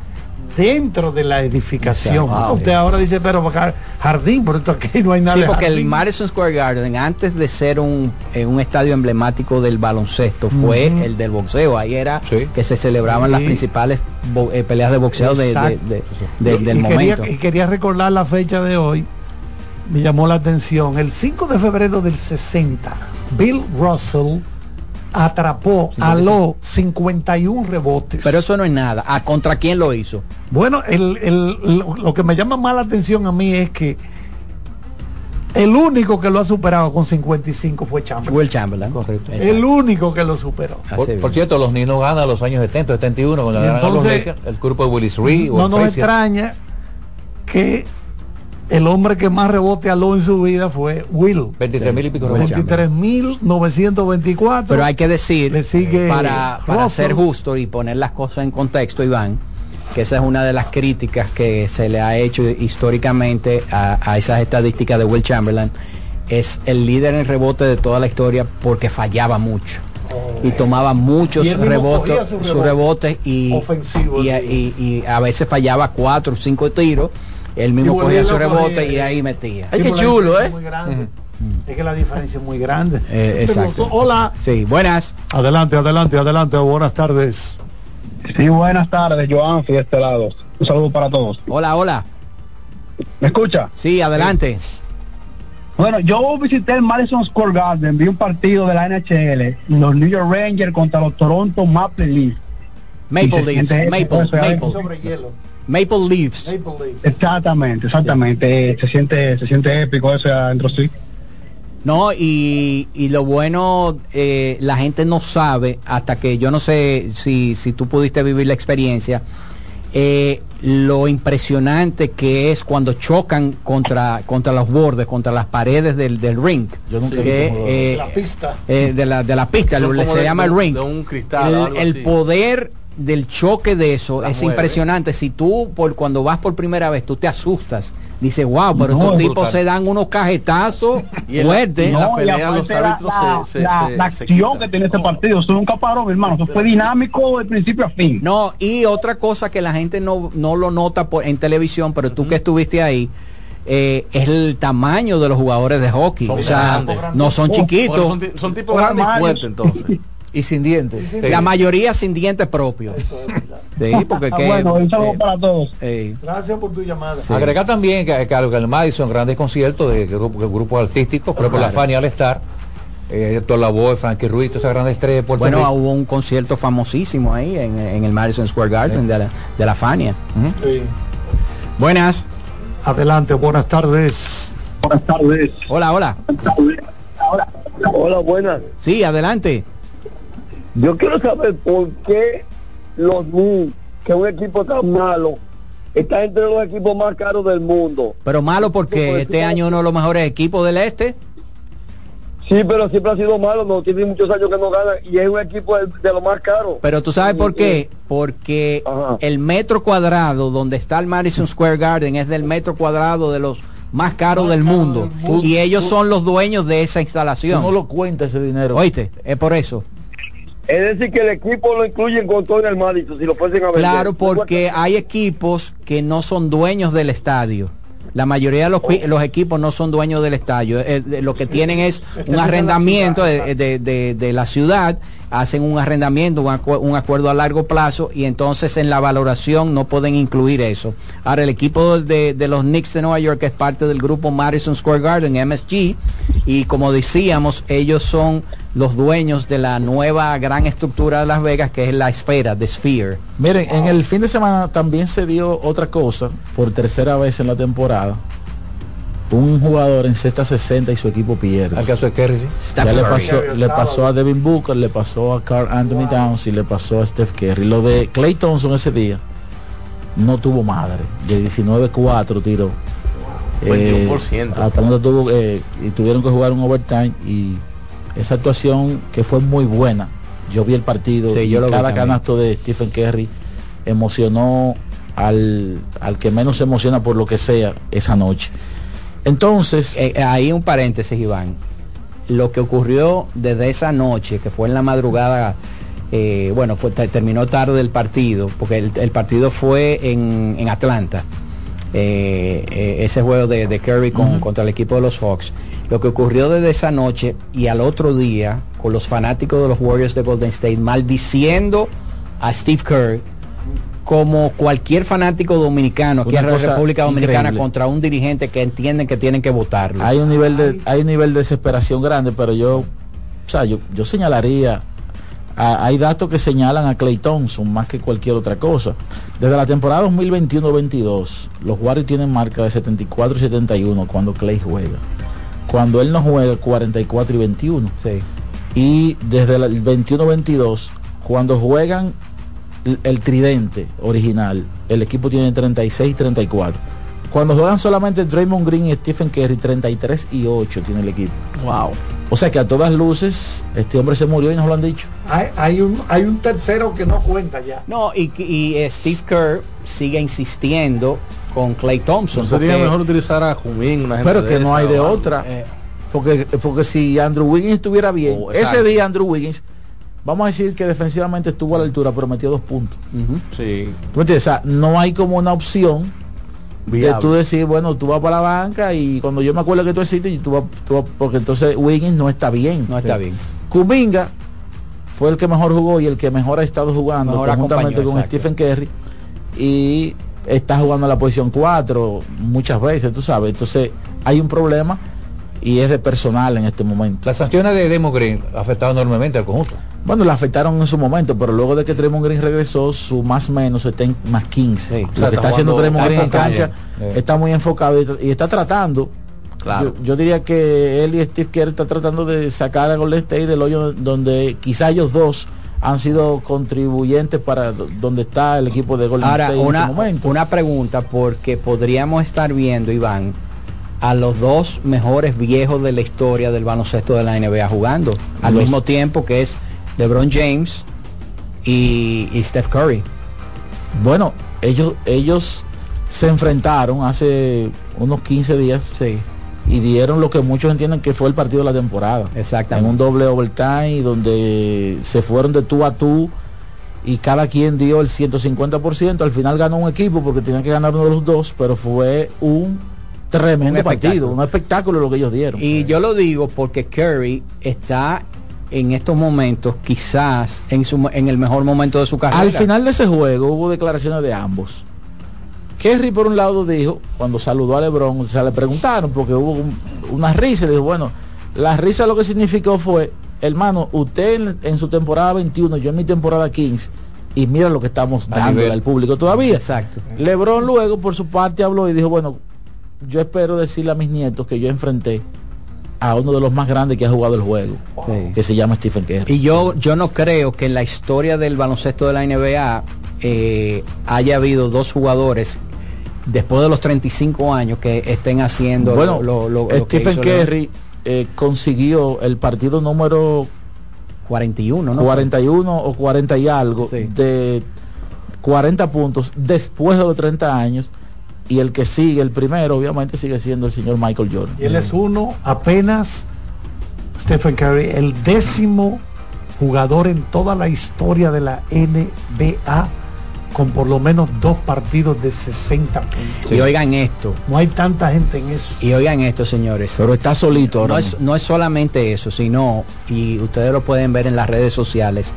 dentro de la edificación. Ah, Usted ahora dice, pero acá jardín, por esto aquí no hay nada Sí, de porque el. Madison Square Garden, antes de ser un, eh, un estadio emblemático del baloncesto, fue el del boxeo. Ahí era Sí. que se celebraban las principales eh, peleas de boxeo de- de- Exacto. de- de- Y- del y momento. Quería, y quería recordar la fecha de hoy. Me llamó la atención. El 5 de febrero del 60, Bill Russell atrapó, aló 51 rebotes. Pero eso no es nada. ¿A contra quién lo hizo? Bueno, el- el- lo, lo que me llama más la atención a mí es que el único que lo ha superado con 55 fue Chamberlain. Will Chamberlain. Correcto. El único que lo superó. Por, cierto, los niños ganan los años 70, 71, cuando Y ganan a los entonces, Lakers, el grupo de Willis Reed No el nos extraña que el hombre que más rebote aló en su vida fue Will. 23 mil y pico rebotes. 23.924. Pero hay que decir, Le sigue para, para ser justo y poner las cosas en contexto, Iván, que esa es una de las críticas que se le ha hecho históricamente a, a esas estadísticas de Will Chamberlain. Es el líder en rebote de toda la historia porque fallaba mucho. Y tomaba muchos Y rebotes, sus rebotes y, sí. y- y a veces fallaba cuatro o cinco tiros. Él mismo cogía su rebote cogía. y ahí metía. Ay, qué chulo, ¿eh? es grande. Es que la diferencia es muy grande. Eh, exacto. Hola. Sí, buenas. Adelante, adelante, adelante. Buenas tardes. Sí, buenas tardes, Joan, de este lado. Un saludo para todos. Hola, hola. ¿Me escucha? Sí, adelante. Bueno, yo visité el Madison Square Garden, vi un partido de la NHL, los New York Rangers contra los Toronto Maple Leafs. Maple Leafs, Maple, ¿eh? Maple. Sobre hielo. Maple Leafs. Maple Leafs. Exactamente, exactamente. Se siente, se siente épico eso adentro sí. No, y, y lo bueno, eh, la gente no sabe, hasta que yo no sé si, si tú pudiste vivir la experiencia, eh, lo impresionante que es cuando chocan contra, contra los bordes, contra las paredes del, del ring. Yo nunca he Que, eh, La pista. eh, de, la, de la pista, lo- se de- llama de- el ring. de un cristal, el, poder del choque de eso La es mueve. impresionante. Si tú por cuando vas por primera vez tú te asustas, dices, wow, pero No, estos es tipos brutal. se dan unos cajetazos la- fuertes. la No, aparte los la, árbitros la- se- se- la- se- la acción que tiene este partido, eso es un caparón, hermano. Eso fue dinámico de principio a fin. No, y otra cosa que la gente no, no lo nota por, en televisión, pero tú que estuviste ahí, eh, es el tamaño de los jugadores de hockey. Son o sea, grandes. no son Oh, chiquitos. Son, son tipos grandes y fuertes entonces. Y sin dientes. La mayoría sin dientes propios. Sí, porque Ah, que, bueno, un saludo eh, para todos. eh, Gracias por tu llamada. Sí. Agregar también que, que al Madison grandes conciertos de grupo- de grupos artísticos, por ejemplo la Fania All Star, eh, Héctor Lavoe, Frankie Ruiz, estrellas de Puerto bueno, Rico. hubo un concierto famosísimo ahí en, en el Madison Square Garden de, la, de la Fania. Sí. Buenas. Adelante, buenas tardes. Buenas tardes. Hola, hola. Hola, buenas. Sí, adelante. Yo quiero saber por qué los Knicks, que es un equipo tan malo, está entre los equipos más caros del mundo. Pero malo porque este año uno de los mejores equipos del este. Sí, pero siempre ha sido malo, no tiene muchos años que no gana y es un equipo de, de los más caros. Pero tú sabes por qué? Porque el metro cuadrado donde está el Madison Square Garden es del metro cuadrado de los más caros del mundo. Y ellos son los dueños de esa Tú instalación. no lo cuenta ese dinero. Oíste, es por eso. Es decir, que el equipo lo incluyen con todo en el Madison, si lo fuesen a vender. Claro, porque hay equipos que no son dueños del estadio. La mayoría de los, qui- los equipos no son dueños del estadio. Eh, de- lo que tienen es un arrendamiento de, de- de- de la ciudad, hacen un arrendamiento, un, un acuerdo a largo plazo y entonces en la valoración no pueden incluir eso. Ahora, el equipo de, de los Knicks de Nueva York es parte del grupo Madison Square Garden, MSG, y como decíamos, ellos son los dueños de la nueva gran estructura de Las Vegas, que es la esfera, de Sphere. Miren, en el fin de semana también se dio otra cosa, por tercera vez en la temporada. Un jugador en cesta 60 y su equipo pierde. Al caso de Kerry, sí. Ya le pasó, le pasó a Devin Booker, le pasó a Carl Anthony Towns y le pasó a Steph Curry. Lo de Clay Thompson ese día no tuvo madre. De 19-4 tiró. 21%. Atlanta tuvo eh, y tuvieron que jugar un overtime y esa actuación que fue muy buena. Yo vi el partido Sí, y yo lo cada canasto de Stephen Curry emocionó al, al que menos se emociona por lo que sea esa noche. Entonces, Eh, eh, ahí un paréntesis, Iván. Lo que ocurrió desde esa noche, que fue en la madrugada, eh, bueno, fue, te- terminó tarde el partido, porque el, el partido fue en, en Atlanta. eh, eh, ese juego de, de Curry con- contra el equipo de los Hawks. Lo que ocurrió desde esa noche y al otro día, con los fanáticos de los Warriors de Golden State maldiciendo a Steve Kerr como cualquier fanático dominicano aquí en la República Dominicana increíble. contra un dirigente que entienden que tienen que votarlo. hay un nivel de hay un nivel de desesperación grande pero yo o sea yo, yo señalaría a- hay datos que señalan a Clay Thompson más que cualquier otra cosa desde la temporada 2021-22 los Warriors tienen marca de 74 y 71 cuando Clay juega cuando él no juega 44 y 21 Sí. y desde el 21-22 cuando juegan el- tridente original. El equipo tiene 36 y 34 cuando juegan solamente Draymond Green y Stephen Curry 33 y 8 tiene el equipo. Wow. o sea que a todas luces este hombre se murió y nos lo han dicho. Hay, hay un, hay un tercero que no cuenta ya. No, y, y, eh, Steve Kerr sigue insistiendo con Clay Thompson. ¿No sería porque- mejor utilizar a Jumín, una gente pero que no esa, hay de otra. Porque porque si Andrew Wiggins estuviera bien Oh, ese día Andrew Wiggins vamos a decir que defensivamente estuvo a la altura pero metió dos puntos. Sí. ¿Tú me entiendes? O sea, no hay como una opción de Viable. tú decir, bueno, tú vas para la banca y cuando yo me acuerdo que tú existes, y tú vas, tú vas- porque entonces Wiggins no está bien. No está bien. Kuminga fue el que mejor jugó y el que mejor ha estado jugando Mejor conjuntamente acompañó, con exacto. Stephen Curry y está jugando en la posición 4 muchas veces, tú sabes. Entonces hay un problema y es de personal en este momento. Las sanciones de Demo Green afectaron enormemente al conjunto. Bueno, la afectaron en su momento, pero luego de que Draymond Green regresó, su más menos está en más 15. Sí. Lo O sea, que está haciendo está Green en cancha Eh. está muy enfocado y, y está tratando Yo, yo diría que él y Steve Kerr están tratando de sacar a Golden State del hoyo donde quizá ellos dos han sido contribuyentes para do- donde está el equipo de Golden Ahora, State en una, este momento. una pregunta, porque podríamos estar viendo, Iván, a los dos mejores viejos de la historia del baloncesto de la NBA jugando, al Los- mismo tiempo que es LeBron James y, y Steph Curry. Bueno, ellos, ellos se enfrentaron hace unos 15 días y dieron lo que muchos entienden que fue el partido de la temporada. Exactamente. En un doble overtime donde se fueron de tú a tú y cada quien dio el 150%. Al final ganó un equipo porque tenían que ganar uno de los dos, pero fue un tremendo Un partido, un espectáculo lo que ellos dieron. Y yo lo digo porque Curry está en estos momentos quizás en, su, en el mejor momento de su carrera. Al final de ese juego hubo declaraciones de ambos. Kerry por un lado dijo, cuando saludó a Lebron, o sea, le preguntaron porque hubo un- una risa, y le dijo, bueno, la risa lo que significó fue, hermano, usted en, en su temporada 21, yo en mi temporada 15, y mira lo que estamos dando al público todavía. Exacto. Lebron luego por su parte habló y dijo, bueno, yo espero decirle a mis nietos que yo enfrenté a uno de los más grandes que ha jugado el juego, que se llama Stephen Curry. Y yo, yo no creo que en la historia del baloncesto de la NBA eh, haya habido dos jugadores después de los 35 años que estén haciendo Bueno, lo, lo- lo- lo que Stephen hizo Lebron. Curry eh, consiguió el partido número 41, ¿no? 41 o 40 y algo de 40 puntos después de los 30 años y el que sigue, el primero, obviamente sigue siendo el señor Michael Jordan. Y él es uno apenas, Stephen Curry, el décimo jugador en toda la historia de la NBA con por lo menos dos partidos de 60 puntos. Y oigan esto. No hay tanta gente en eso. Y oigan esto, señores. Pero está solito ahora No es, no es solamente eso, sino, y ustedes lo pueden ver en las redes sociales,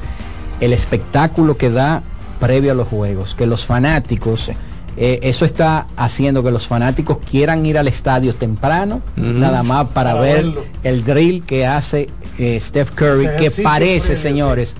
el espectáculo que da previo a los juegos, que los fanáticos, eh, eso está haciendo que los fanáticos quieran ir al estadio temprano, nada más para, Para ver verlo. el drill que hace eh, Steph Curry, que parece, previo, señores,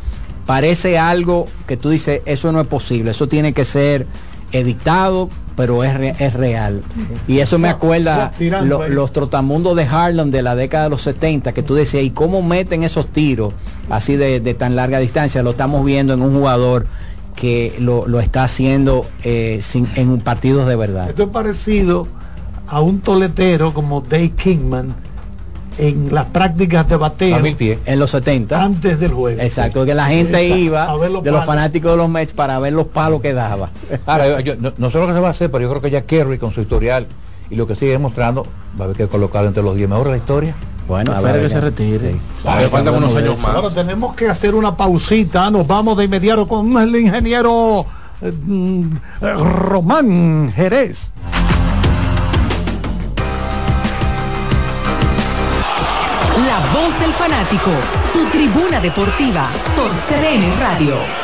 parece algo que tú dices, eso no es posible, eso tiene que ser editado, pero es, re- es real. Y eso me acuerda lo- los trotamundos de Harlem de la década de los 70, que tú decías, ¿y cómo meten esos tiros así de, de tan larga distancia? Lo estamos viendo en un jugador que lo, lo está haciendo eh, sin- en partidos de verdad. Esto es parecido a un toletero como Dave Kingman en las prácticas de bateo En los 70. antes del juego. Exacto, que la gente Exacto, iba a ver los de los fanáticos de los Mets para ver los palos que daba. Ahora, yo- yo- no, no sé lo que se va a hacer, pero yo creo que ya Kerry con su historial y lo que sigue demostrando va a haber que colocarlo entre los 10 mejores de la historia. Bueno, Espera que se retire. Ay, faltan unos años más. Ahora tenemos que hacer una pausita. Nos vamos de inmediato con el ingeniero eh, mm, eh, Román Jerez. La voz del fanático, tu tribuna deportiva por CDN Radio.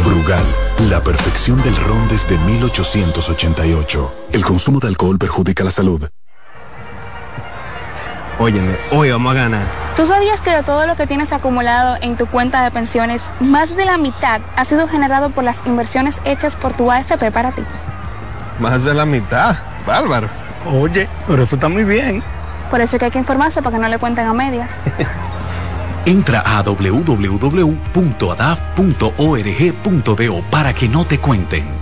Brugal, la perfección del ron desde 1888. El consumo de alcohol perjudica la salud. Óyeme, hoy vamos a ganar. ¿Tú sabías que de todo lo que tienes acumulado en tu cuenta de pensiones, más de la mitad ha sido generado por las inversiones hechas por tu AFP para ti? Más de la mitad. Bárbaro. Oye, pero eso está muy bien. Por eso es que hay que informarse para que no le cuenten a medias. Entra a www.adaf.org.do para que no te cuenten.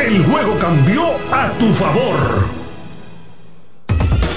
El juego cambió a tu favor.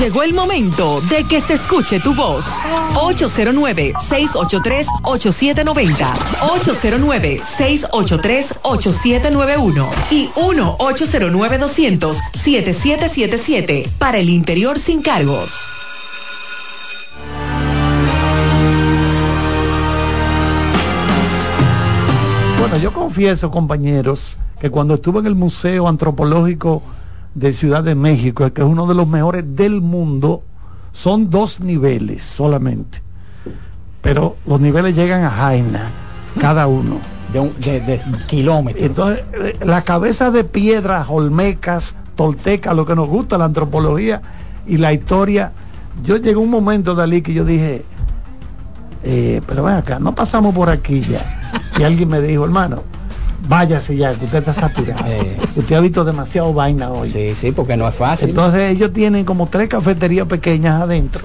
Llegó el momento de que se escuche tu voz. 809-683-8790. 809-683-8791. Y 1-809-200-7777. Para el interior sin cargos. Bueno, yo confieso, compañeros, que cuando estuve en el Museo Antropológico de Ciudad de México, que es uno de los mejores del mundo, son dos niveles solamente. Pero los niveles llegan a Jaina, cada uno. De, kilómetros. Entonces, eh, la cabeza de piedras, olmecas, toltecas, lo que nos gusta, la antropología y la historia. Yo llegué a un momento, Dalí, que yo dije, eh, pero ven acá, no pasamos por aquí ya. Y alguien me dijo, hermano, váyase ya, que usted está saturado. Usted ha visto demasiado vaina hoy. Sí, sí, porque no es fácil. Entonces ellos tienen como tres cafeterías pequeñas adentro.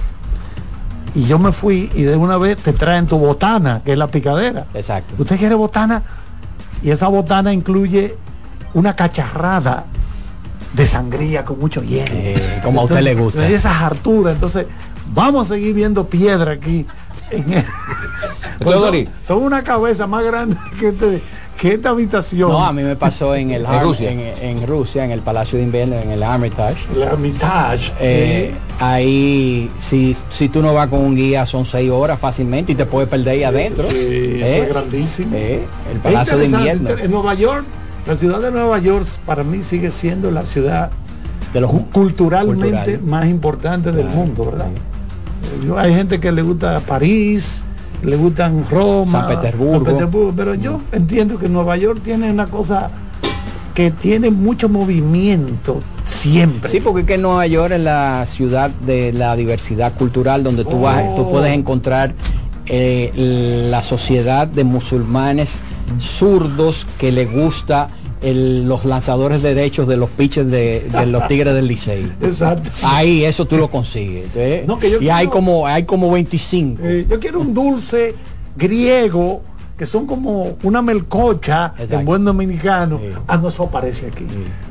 Y yo me fui y de una vez te traen tu botana, que es la picadera. Exacto. Usted quiere botana y esa botana incluye una cacharrada de sangría con mucho hielo. como a usted le gusta. Esas harturas. Entonces, vamos a seguir viendo piedra aquí. En el- Pues son, son una cabeza más grande que, este- que esta habitación. No, a mí me pasó en el En Rusia. en, en Rusia, en el Palacio de Invierno, en el Hermitage. La Hermitage. Eh, ahí, si, si tú no vas con un guía, son seis horas fácilmente y te puedes perder ahí adentro. Sí, Eh, fue grandísimo. eh, el Es Palacio de. Invierno. En Nueva York, la ciudad de Nueva York para mí sigue siendo la ciudad de los culturalmente cultural. más importante del Claro, mundo, ¿verdad? Eh, hay gente que le gusta París, le gustan Roma, San Petersburgo. Petersburgo, pero yo entiendo que Nueva York tiene una cosa que tiene mucho movimiento siempre. Sí, porque es que Nueva York es la ciudad de la diversidad cultural donde tú vas, tú Oh. puedes encontrar eh, la sociedad de musulmanes zurdos que le gusta el- los lanzadores de derechos de los pitchers de, de los Tigres del Licey. Exacto. Ahí eso tú lo consigues. ¿eh? No, que yo y hay como hay como 25. Eh, yo quiero un dulce griego que son como una melcocha en buen dominicano. Ah, no, eso aparece aquí.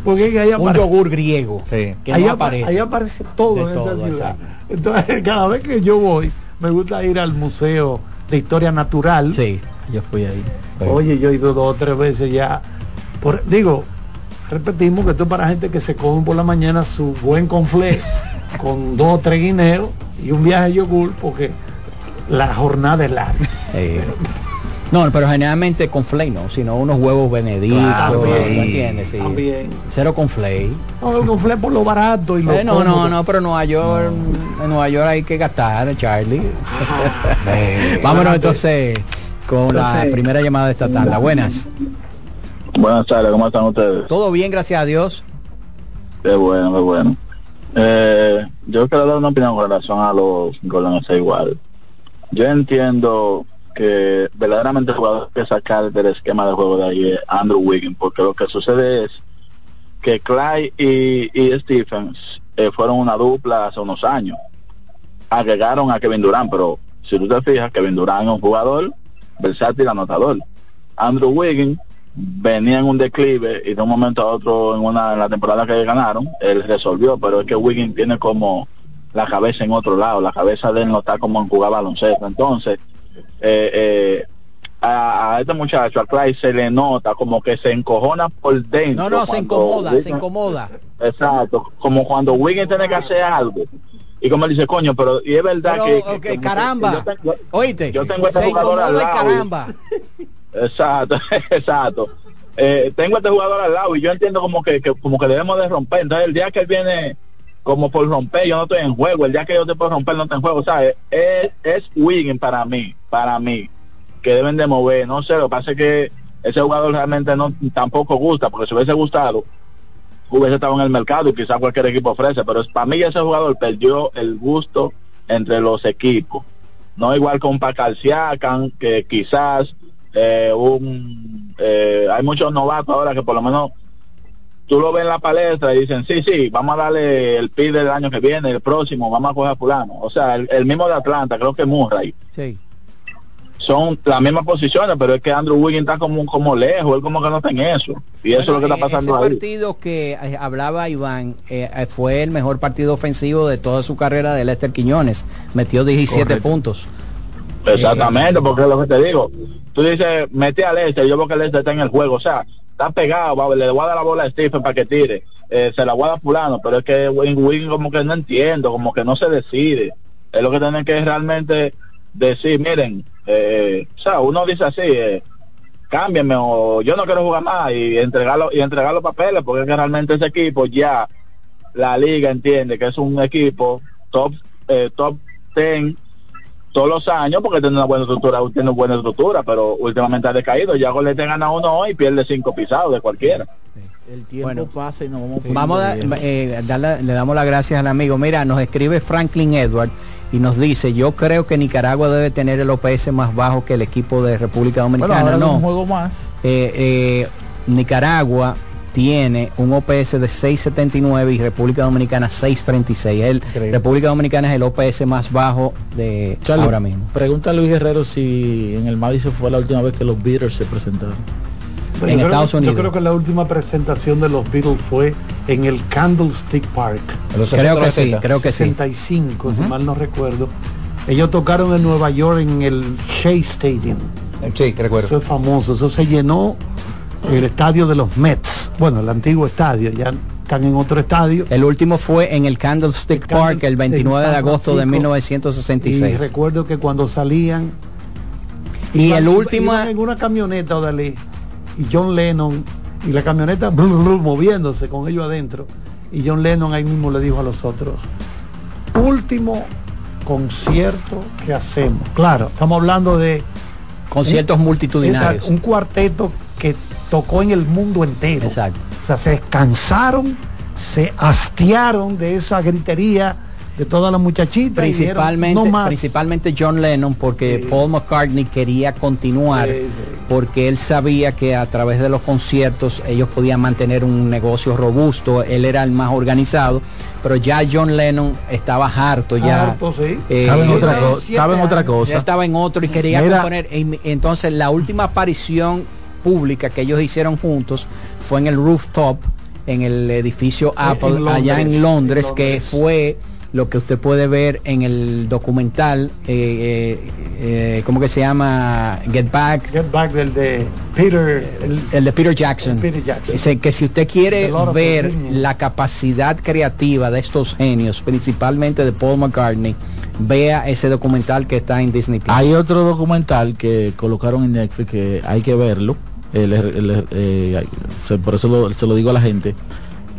Porque ahí Un yogur griego que ahí, no aparece. ahí aparece todo De en todo, esa ciudad. Entonces, cada vez que yo voy, me gusta ir al Museo de Historia Natural. Sí, yo fui ahí. Oye, yo he ido dos o tres veces ya. Por, digo, repetimos que esto es para gente que se come por la mañana su buen conflé con dos o tres guineos y un viaje de yogur porque la jornada es larga. No, pero generalmente con flay no, sino unos huevos benedictos, Claro, ¿me bien, entiendes? Sí. también. Cero con flay. No, el conflé por lo barato y lo Eh, no, no, cómodo. no, pero Nueva York, en Nueva York hay que gastar, Charlie. Vámonos entonces con la primera llamada de esta tanda. Buenas. Buenas tardes, ¿cómo están ustedes? Todo bien, gracias a Dios. Qué bueno, qué bueno. Eh, yo quiero dar una opinión con relación a los Golden State igual. Yo entiendo que verdaderamente el jugador que sacar del esquema de juego de ahí es Andrew Wiggins, porque lo que sucede es que Clyde y, y Stephens eh, fueron una dupla hace unos años. Agregaron a Kevin Durant, pero si tú te fijas, Kevin Durant es un jugador versátil, anotador. Andrew Wiggins venía en un declive y de un momento a otro en una en la temporada que ganaron él resolvió pero es que Wiggins tiene como la cabeza en otro lado la cabeza de él no está como en jugar baloncesto entonces eh, eh, a, a este muchacho a Clyde se le nota como que se encojona por dentro No, no, se incomoda, se incomoda. exacto como cuando Wiggins tiene que hacer algo y como él dice coño pero y es verdad Pero, que, que- ok, que- caramba. yo tengo- Oíste, yo tengo este se incomoda y- caramba. Exacto, exacto. Eh, tengo este jugador al lado y yo entiendo como que, como que debemos de romper. Entonces el día que él viene como por romper, yo no estoy en juego. El día que yo te puedo romper, no estoy en juego. O sea, es, es para mí, para mí, que deben de mover. No sé, lo que pasa es que ese jugador realmente no tampoco gusta, porque si hubiese gustado, hubiese estado en el mercado y quizás cualquier equipo ofrece. Pero para mí ese jugador perdió el gusto entre los equipos. No igual con Pascal Siakam, que quizás eh, un eh, hay muchos novatos ahora que por lo menos tú lo ves en la palestra y dicen sí sí vamos a darle el pide del año que viene el próximo vamos a coger a fulano o sea el, el mismo de Atlanta creo que Murray Sí. son las mismas posiciones pero es que Andrew Wiggins está como como lejos él como que no está en eso y eso es lo que está Ese pasando ahí partido que eh, hablaba Iván eh, eh, fue el mejor partido ofensivo de toda su carrera de Lester Quiñones. Metió 17 Correcto. puntos. Exactamente, porque es lo que te digo. Tú dices, mete al este, yo veo que el este está en el juego, o sea, está pegado, le voy a dar la bola a Stephen para que tire, eh, se la voy a dar fulano, pero es que Wing Wing como que no entiendo, como que no se decide. Es lo que tienen que realmente decir, miren, eh, o sea, uno dice así, eh, cámbienme o yo no quiero jugar más y entregarlo y entregar los papeles, porque es que realmente ese equipo ya la liga entiende que es un equipo top eh, top 10 todos los años porque tiene una buena estructura, tiene una buena estructura, pero últimamente ha decaído. Ya Golete gana uno hoy y pierde cinco pisados de cualquiera. El tiempo pasa y nos vamos Vamos a eh, darle- le damos las gracias al amigo. Mira, nos escribe Franklin Edward y nos dice, yo creo que Nicaragua debe tener el OPS más bajo que el equipo de República Bueno, Dominicana. ahora no, un juego más. Eh, eh, Nicaragua tiene un OPS de 6.79 y República Dominicana 6.36. El, República Dominicana es el OPS más bajo de Charlie, ahora mismo. Pregunta a Luis Guerrero si en el Madison fue la última vez que los Beatles se presentaron. Yo creo que- Yo creo que la última presentación de los Beatles fue en el Candlestick Park. Creo que sí, creo que sí. 65, si mal no recuerdo. Ellos tocaron en Nueva York en el Shea Stadium. Sí, recuerdo. Eso es famoso, eso se llenó el estadio de los Mets. Bueno, el antiguo estadio, ya están en otro estadio. El último fue en el Candlestick Park el 29 de agosto de Francisco. 1966. Y recuerdo que cuando salían Y iban- el último- iban en una camioneta, Odalí, y John Lennon y la camioneta blu, blu, moviéndose con ellos adentro y John Lennon ahí mismo le dijo a los otros último concierto que hacemos. Claro, estamos hablando de Conciertos multitudinarios. Un cuarteto que tocó en el mundo entero. Exacto. O sea, se cansaron, se hastiaron de esa gritería de todas las muchachitas. dijeron, principalmente no más. principalmente John Lennon porque Paul McCartney quería continuar porque él sabía que a través de los conciertos ellos podían mantener un negocio robusto él era el más organizado pero ya John Lennon estaba harto ya Harto, sí. eh, Estaba en otra estaba en otra cosa. ya estaba en otro y quería Mira. componer y- entonces la última aparición pública que ellos hicieron juntos fue en el rooftop en el edificio Apple en allá en Londres, que fue lo que usted puede ver en el documental, eh, eh, eh, ¿cómo que se llama? Get Back. Get Back del de Peter, el, El de Peter Jackson. Peter Jackson. Dice que si usted quiere ver la capacidad creativa de estos genios, principalmente de Paul McCartney, vea ese documental que está en Disney Plus. Hay otro documental que colocaron en Netflix que hay que verlo. El- el- el- eh, por eso lo- se lo digo a la gente,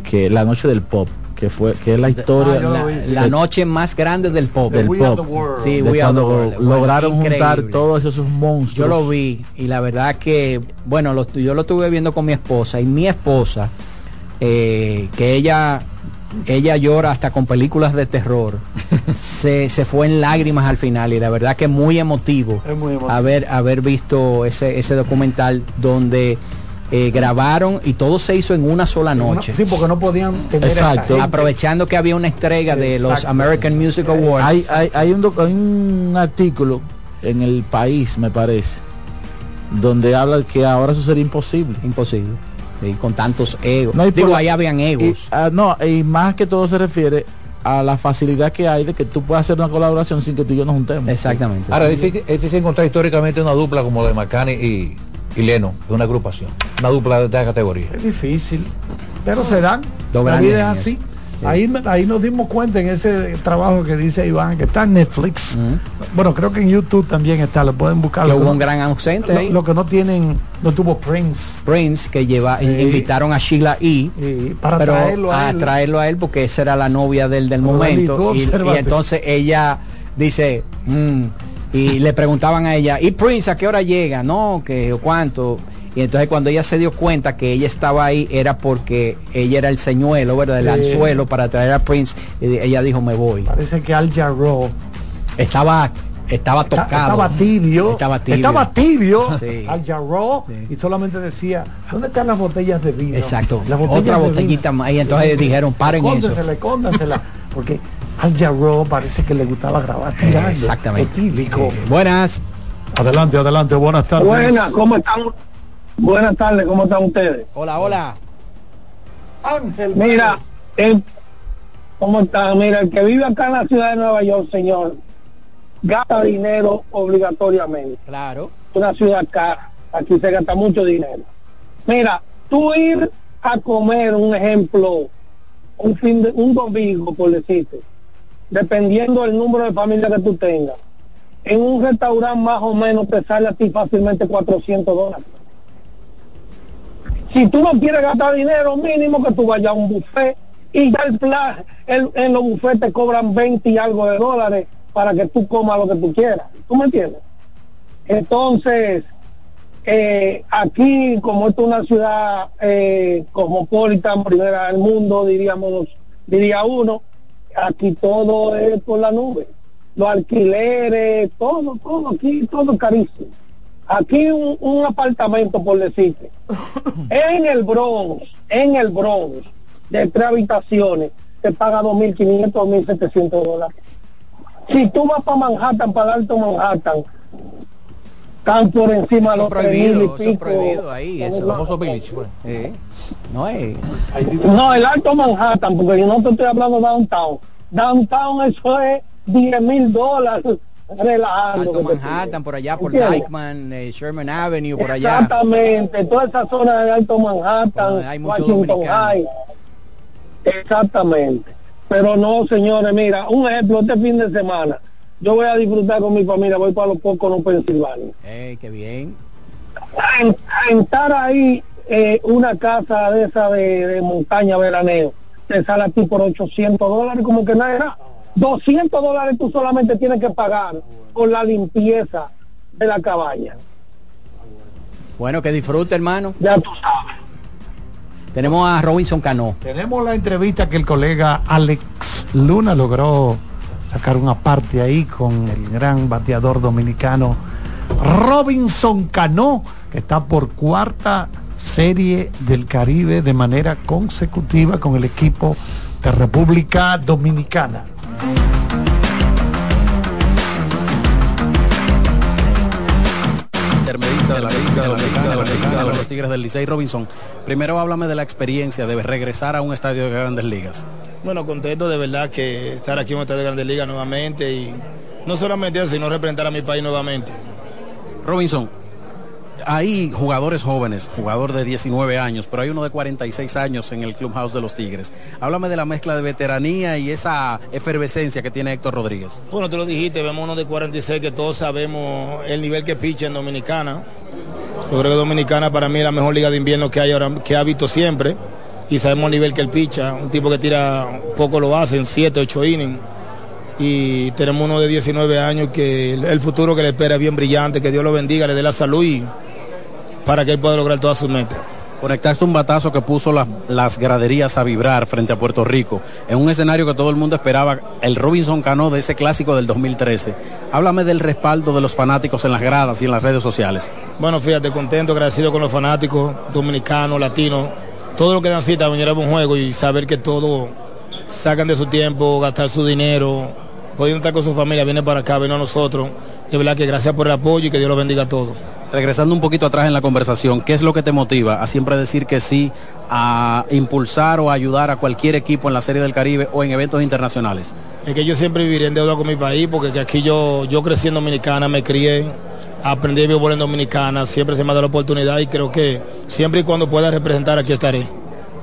que La Noche del Pop. que fue que es la historia la, la noche más grande del pop. del pop. Sí, de cuando World. lograron juntar todos esos monstruos. Yo lo vi y la verdad que, bueno, lo- yo lo estuve viendo con mi esposa y mi esposa, eh, que ella, ella llora hasta con películas de terror, se, se fue en lágrimas al final y la verdad que muy emotivo, Es muy emotivo. haber, haber visto ese, ese documental donde eh, grabaron y todo se hizo en una sola noche. Sí, porque no podían tener Exacto. Aprovechando que había una entrega de los. American Music Awards. Hay, hay, hay un, hay un artículo en el país, me parece, donde habla que ahora eso sería imposible. Imposible. Sí, con tantos egos. No, Digo, por ahí habían egos. Y, ah, no, y más que todo se refiere a la facilidad que hay de que tú puedas hacer una colaboración sin que tú y yo nos juntemos. Exactamente. Ahora, es difícil, es difícil encontrar históricamente una dupla como la de McCann y, y Leno, de una agrupación. Una dupla de esta categoría. Es difícil, pero se dan. La vida es así. Ahí, ahí nos dimos cuenta en ese trabajo que dice Iván, que está en Netflix. Bueno, creo que en YouTube también está, lo pueden buscar. Que hubo no- un gran ausente lo, ahí. lo que no tienen, no tuvo Prince. Prince que lleva Sí. invitaron a Sheila E. para pero traerlo a él. traerlo a él porque esa era la novia del, del momento y, entonces ella dice mm, y le preguntaban a ella y Prince a qué hora llega no que o cuánto y entonces cuando ella se dio cuenta que ella estaba ahí era porque ella era el señuelo verdad el Sí. anzuelo para traer a Prince y ella dijo me voy Parece que Al Jarreau estaba estaba Está- tocado Estaba tibio. Estaba tibio. Estaba tibio, Sí. Al Jarreau, y solamente decía, ¿dónde están las botellas de vino? Exacto. Las botellas Otra botellita más. Y entonces dijeron, paren eso. Escóndensela, escóndensela. Porque Al Jarreau parece que le gustaba grabar tirando. Exactamente. Buenas. Adelante, adelante, buenas tardes. Buenas, ¿cómo están? Buenas tardes, ¿cómo están ustedes? Hola, hola. Ángel. Mira, el- ¿cómo están? Mira, el que vive acá en la ciudad de Nueva York, señor, gasta dinero obligatoriamente. Claro. Es una ciudad cara, aquí se gasta mucho dinero. Mira, tú ir a comer, un ejemplo, un fin de, un domingo, por decirte, dependiendo del número de familias que tú tengas, en un restaurante más o menos te sale a ti fácilmente 400 dólares. Si tú no quieres gastar dinero, mínimo que tú vayas a un buffet y ya el plan, en los buffets te cobran 20 y algo de dólares para que tú comas lo que tú quieras. ¿Tú me entiendes? Entonces, eh, aquí, como esto es una ciudad eh, cosmopolita, primera del mundo, diríamos, diría uno, aquí todo es por la nube. Los alquileres, todo, todo, aquí todo carísimo. Aquí un, un apartamento, por decirte, en el Bronx, en el Bronx, de tres habitaciones, te paga 2.500, 2.700 dólares. Si tú vas para Manhattan, para el Alto Manhattan, están por encima de los prohibido, y eso pico. prohibido ahí, los- Famoso Village, pues. Eh, No es. No, el Alto Manhattan, porque yo no te estoy hablando de downtown. Downtown eso es 10 mil dólares relajando. Alto Manhattan, por allá, por. Dykeman, eh, Sherman Avenue, por allá. Exactamente, toda esa zona de Alto Manhattan, hay mucho Washington. High. Exactamente. Pero no, señores, mira, un ejemplo, este fin de semana, yo voy a disfrutar con mi familia, voy para los pocos no Pensilvania. Eh, qué bien. En- Rentar ahí eh, una casa de esa de, de montaña veraneo, te sale a ti por 800 dólares, como que nada era. 200 dólares tú solamente tienes que pagar por la limpieza de la cabaña. Bueno, que disfrute, hermano. Ya tú sabes. Tenemos a Robinson Cano. Tenemos la entrevista que el colega Alex Luna logró sacar una parte ahí con el gran bateador dominicano Robinson Cano, que está por cuarta serie del Caribe de manera consecutiva con el equipo de República Dominicana. De los Tigres del Licey Robinson. Primero háblame de la experiencia de regresar a un estadio de grandes ligas. Bueno, contento de verdad que estar aquí en un estadio de Grandes Ligas nuevamente y no solamente eso, sino representar a mi país nuevamente. Robinson, hay jugadores jóvenes, jugador de 19 años, pero hay uno de 46 años en el Clubhouse de los Tigres. Háblame de la mezcla de veteranía y esa efervescencia que tiene Héctor Rodríguez. Bueno, tú lo dijiste, vemos uno de 46 que todos sabemos el nivel que picha en Dominicana. Yo creo que Dominicana para mí es la mejor liga de invierno que hay ahora, que ha visto siempre. y sabemos el nivel que él picha, un tipo que tira poco lo hace en 7, 8 innings. Y tenemos uno de 19 años que el futuro que le espera es bien brillante, que Dios lo bendiga, le dé la salud y para que él pueda lograr todas sus metas. Conectaste un batazo que puso las, las graderías a vibrar frente a Puerto Rico, en un escenario que todo el mundo esperaba, el Robinson Cano de ese clásico del 2013. Háblame del respaldo de los fanáticos en las gradas y en las redes sociales. Bueno, fíjate, contento, agradecido con los fanáticos dominicanos, latinos, todo lo que dan cita a venir a un juego y saber que todo sacan de su tiempo, gastar su dinero, pudiendo estar con su familia, viene para acá, viene a nosotros. De verdad que gracias por el apoyo y que Dios lo bendiga a todos. Regresando un poquito atrás en la conversación, ¿qué es lo que te motiva a siempre decir que sí, a impulsar o ayudar a cualquier equipo en la Serie del Caribe o en eventos internacionales? Es que yo siempre viviré en deuda con mi país porque que aquí yo, yo crecí en Dominicana, me crié, aprendí béisbol en Dominicana, siempre se me dado la oportunidad y creo que siempre y cuando pueda representar aquí estaré.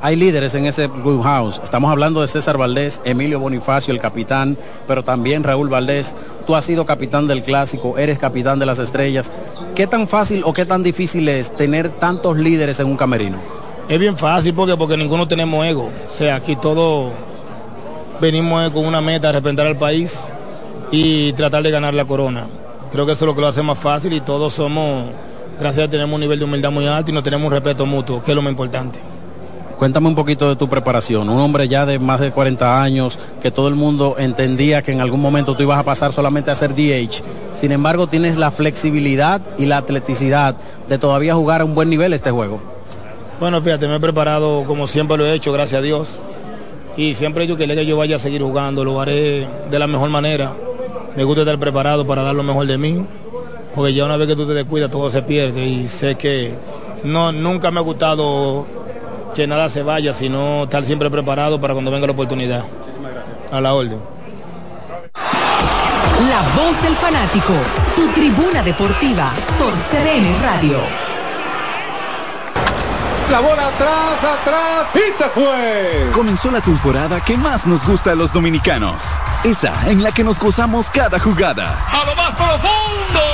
Hay líderes en ese clubhouse. Estamos hablando de César Valdés, Emilio Bonifacio, el capitán, pero también Raúl Valdés. Tú has sido capitán del clásico, eres capitán de las estrellas. ¿Qué tan fácil o qué tan difícil es tener tantos líderes en un camerino? Es bien fácil porque, porque ninguno tenemos ego. O sea, aquí todos venimos con una meta, representar al país y tratar de ganar la corona. Creo que eso es lo que lo hace más fácil y todos somos, gracias a tenemos un nivel de humildad muy alto y nos tenemos un respeto mutuo, que es lo más importante. Cuéntame un poquito de tu preparación. Un hombre ya de más de 40 años, que todo el mundo entendía que en algún momento tú ibas a pasar solamente a ser DH. Sin embargo, tienes la flexibilidad y la atleticidad de todavía jugar a un buen nivel este juego. Bueno, fíjate, me he preparado como siempre lo he hecho, gracias a Dios. Y siempre he dicho que que yo vaya a seguir jugando, lo haré de la mejor manera. Me gusta estar preparado para dar lo mejor de mí, porque ya una vez que tú te descuidas todo se pierde y sé que no, nunca me ha gustado que nada se vaya, sino estar siempre preparado para cuando venga la oportunidad. A la orden. La voz del fanático, tu tribuna deportiva por CDN Radio. La bola atrás, atrás y se fue. Comenzó la temporada que más nos gusta a los dominicanos. Esa en la que nos gozamos cada jugada. A lo más profundo.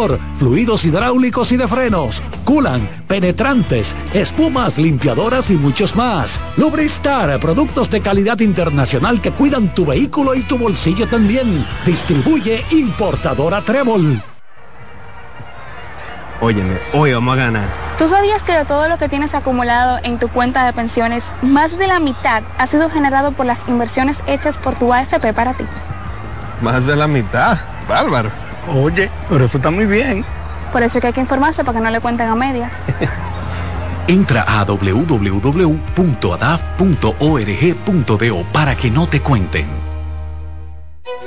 fluidos hidráulicos y de frenos, culan, penetrantes, espumas, limpiadoras y muchos más. Lubristar, productos de calidad internacional que cuidan tu vehículo y tu bolsillo también. Distribuye importadora Trébol. Óyeme, hoy vamos a ganar. ¿Tú sabías que de todo lo que tienes acumulado en tu cuenta de pensiones, más de la mitad ha sido generado por las inversiones hechas por tu AFP para ti? Más de la mitad, bárbaro. Oye, pero eso está muy bien. Por eso es que hay que informarse para que no le cuenten a medias. Entra a www.adaf.org.do para que no te cuenten.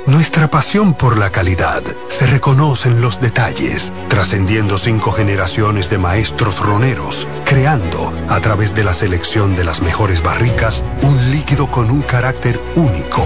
Nuestra pasión por la calidad se reconoce en los detalles, trascendiendo cinco generaciones de maestros roneros, creando, a través de la selección de las mejores barricas, un líquido con un carácter único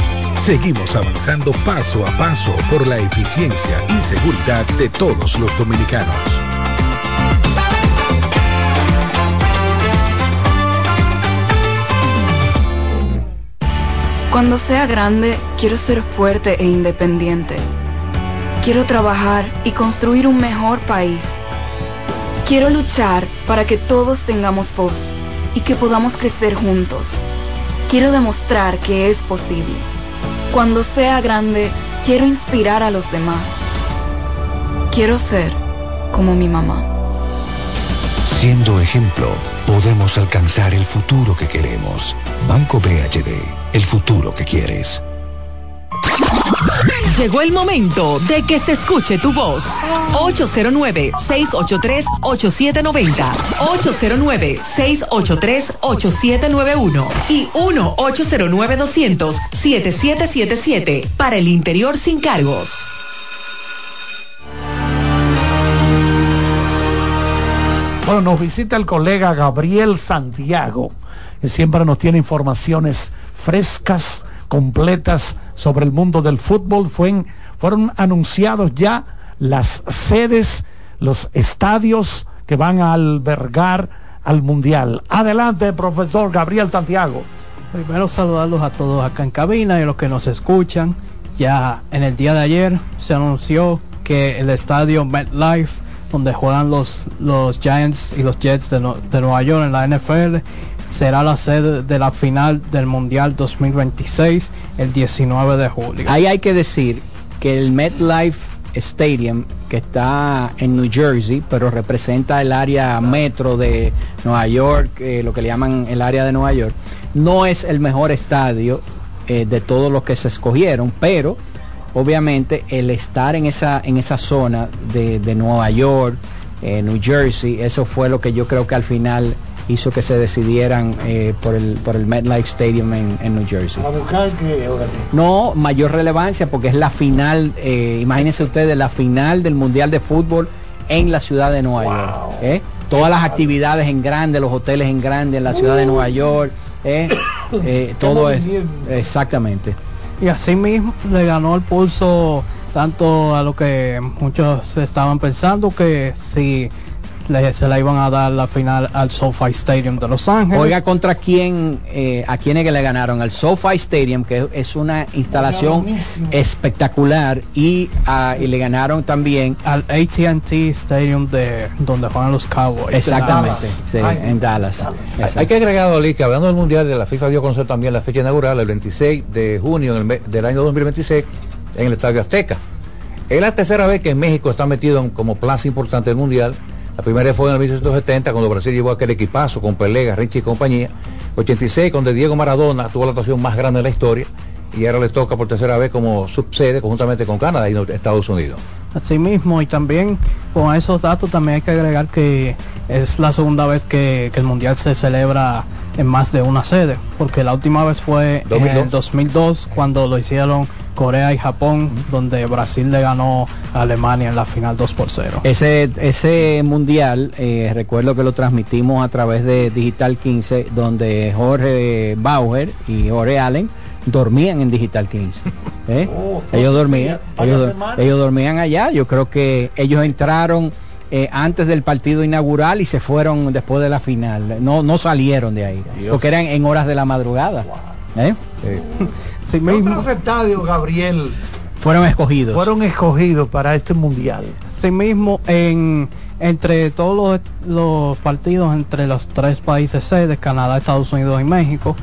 Seguimos avanzando paso a paso por la eficiencia y seguridad de todos los dominicanos. Cuando sea grande, quiero ser fuerte e independiente. Quiero trabajar y construir un mejor país. Quiero luchar para que todos tengamos voz y que podamos crecer juntos. Quiero demostrar que es posible. Cuando sea grande, quiero inspirar a los demás. Quiero ser como mi mamá. Siendo ejemplo, podemos alcanzar el futuro que queremos. Banco BHD, el futuro que quieres. Llegó el momento de que se escuche tu voz. 809-683-8790. 809-683-8791. Y 1-809-200-7777. Para el interior sin cargos. Bueno, nos visita el colega Gabriel Santiago, que siempre nos tiene informaciones frescas, completas sobre el mundo del fútbol. Fuen- fueron anunciados ya las sedes, los estadios que van a albergar al Mundial. Adelante, profesor Gabriel Santiago. Primero saludarlos a todos acá en cabina y a los que nos escuchan. Ya en el día de ayer se anunció que el estadio MetLife, donde juegan los, los Giants y los Jets de, de Nueva York en la NFL, será la sede de la final del Mundial 2026 el 19 de julio. Ahí hay que decir que el MetLife Stadium, que está en New Jersey, pero representa el área metro de Nueva York, eh, lo que le llaman el área de Nueva York, no es el mejor estadio eh, de todos los que se escogieron, pero obviamente el estar en esa, en esa zona de, de Nueva York, eh, New Jersey, eso fue lo que yo creo que al final hizo que se decidieran eh, por, el, por el MetLife Stadium en, en New Jersey. buscar No, mayor relevancia porque es la final, eh, imagínense ustedes, la final del Mundial de Fútbol en la ciudad de Nueva York. ¿eh? Todas las actividades en grande, los hoteles en grande en la ciudad de Nueva York, ¿eh? Eh, todo es exactamente. Y así mismo le ganó el pulso tanto a lo que muchos estaban pensando que si le- se la iban a dar la final al SoFi Stadium de Los Ángeles. Oiga contra quién, eh, a quiénes que le ganaron, al SoFi Stadium, que es una instalación espectacular, y, a- y le ganaron también al AT&T Stadium de donde juegan los Cowboys. Exactamente, de Dallas. sí, en Dallas. Hay- Hay que agregar, Oli, que hablando del Mundial, de la FIFA dio a conocer también la fecha inaugural, el 26 de junio del, del año 2026, en el Estadio Azteca. Es la tercera vez que en México está metido en- como plaza importante del Mundial. La primera fue en el 1970, cuando Brasil llevó aquel equipazo con Pelega, Richie y compañía. 86, donde Diego Maradona tuvo la actuación más grande de la historia. Y ahora le toca por tercera vez como subsede conjuntamente con Canadá y Estados Unidos. Así mismo, y también con esos datos también hay que agregar que es la segunda vez que el Mundial se celebra en más de una sede, porque la última vez fue en 2002. el 2002 cuando lo hicieron Corea y Japón, donde Brasil le ganó a Alemania en la final 2 por 0. Ese, ese mundial, eh, recuerdo que lo transmitimos a través de Digital 15, donde Jorge Bauer y Jorge Allen dormían en Digital 15. ¿eh? ellos dormían, ellos, ellos dormían allá. Yo creo que ellos entraron eh, antes del partido inaugural y se fueron después de la final. No, no salieron de ahí, Dios. porque eran en horas de la madrugada. ¿eh? ¿Qué otros estadios, Gabriel, Fueron escogidos. fueron escogidos para este Mundial? Asimismo, en, entre todos los, los partidos entre los tres países sedes, Canadá, Estados Unidos y México,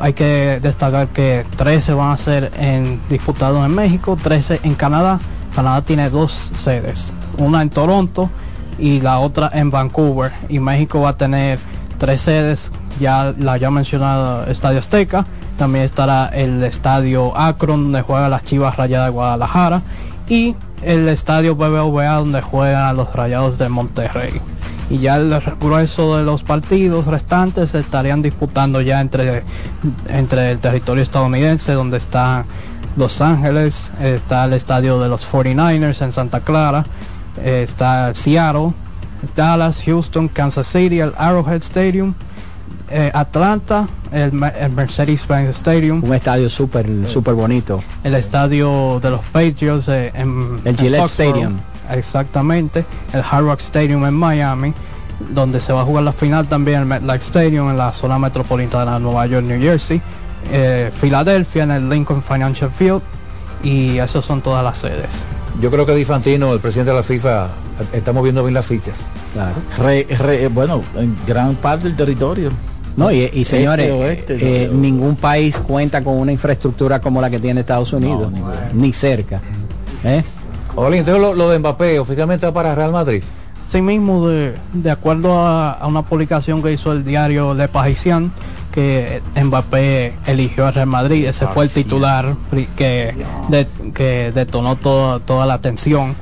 hay que destacar que 13 van a ser en, disputados en México, 13 en Canadá. Canadá tiene dos sedes, una en Toronto y la otra en Vancouver. Y México va a tener tres sedes, ya la ya mencionado Estadio Azteca, también estará el Estadio Akron, donde juega las Chivas Rayadas de Guadalajara, y el Estadio BBVA, donde juegan los Rayados de Monterrey. Y ya el grueso de los partidos restantes se estarían disputando ya entre, entre el territorio estadounidense, donde está Los Ángeles, está el estadio de los 49ers en Santa Clara, está Seattle, Dallas, Houston, Kansas City, el Arrowhead Stadium, eh, Atlanta, el, Me- el Mercedes-Benz Stadium, Un estadio súper súper bonito. el estadio de los Patriots eh, en El Gillette Stadium. exactamente, el Hard Rock Stadium en Miami, donde se va a jugar la final también el MetLife Stadium en la zona metropolitana de Nueva York, New Jersey, eh, Filadelfia en el Lincoln Financial Field y esas son todas las sedes. Yo creo que Di Fantino, el presidente de la FIFA, está moviendo bien las fichas. Claro. Re- re- bueno, en gran parte del territorio. No, y, y señores, Este, oeste, eh, ningún país cuenta con una infraestructura como la que tiene Estados Unidos, ni cerca. ¿Eh? Oye, entonces lo, lo de Mbappé oficialmente va para Real Madrid. Sí mismo, de, de acuerdo a, a una publicación que hizo el diario Le Parisien, que Mbappé eligió a Real Madrid, ese fue el titular que, de- que detonó toda, toda la atención,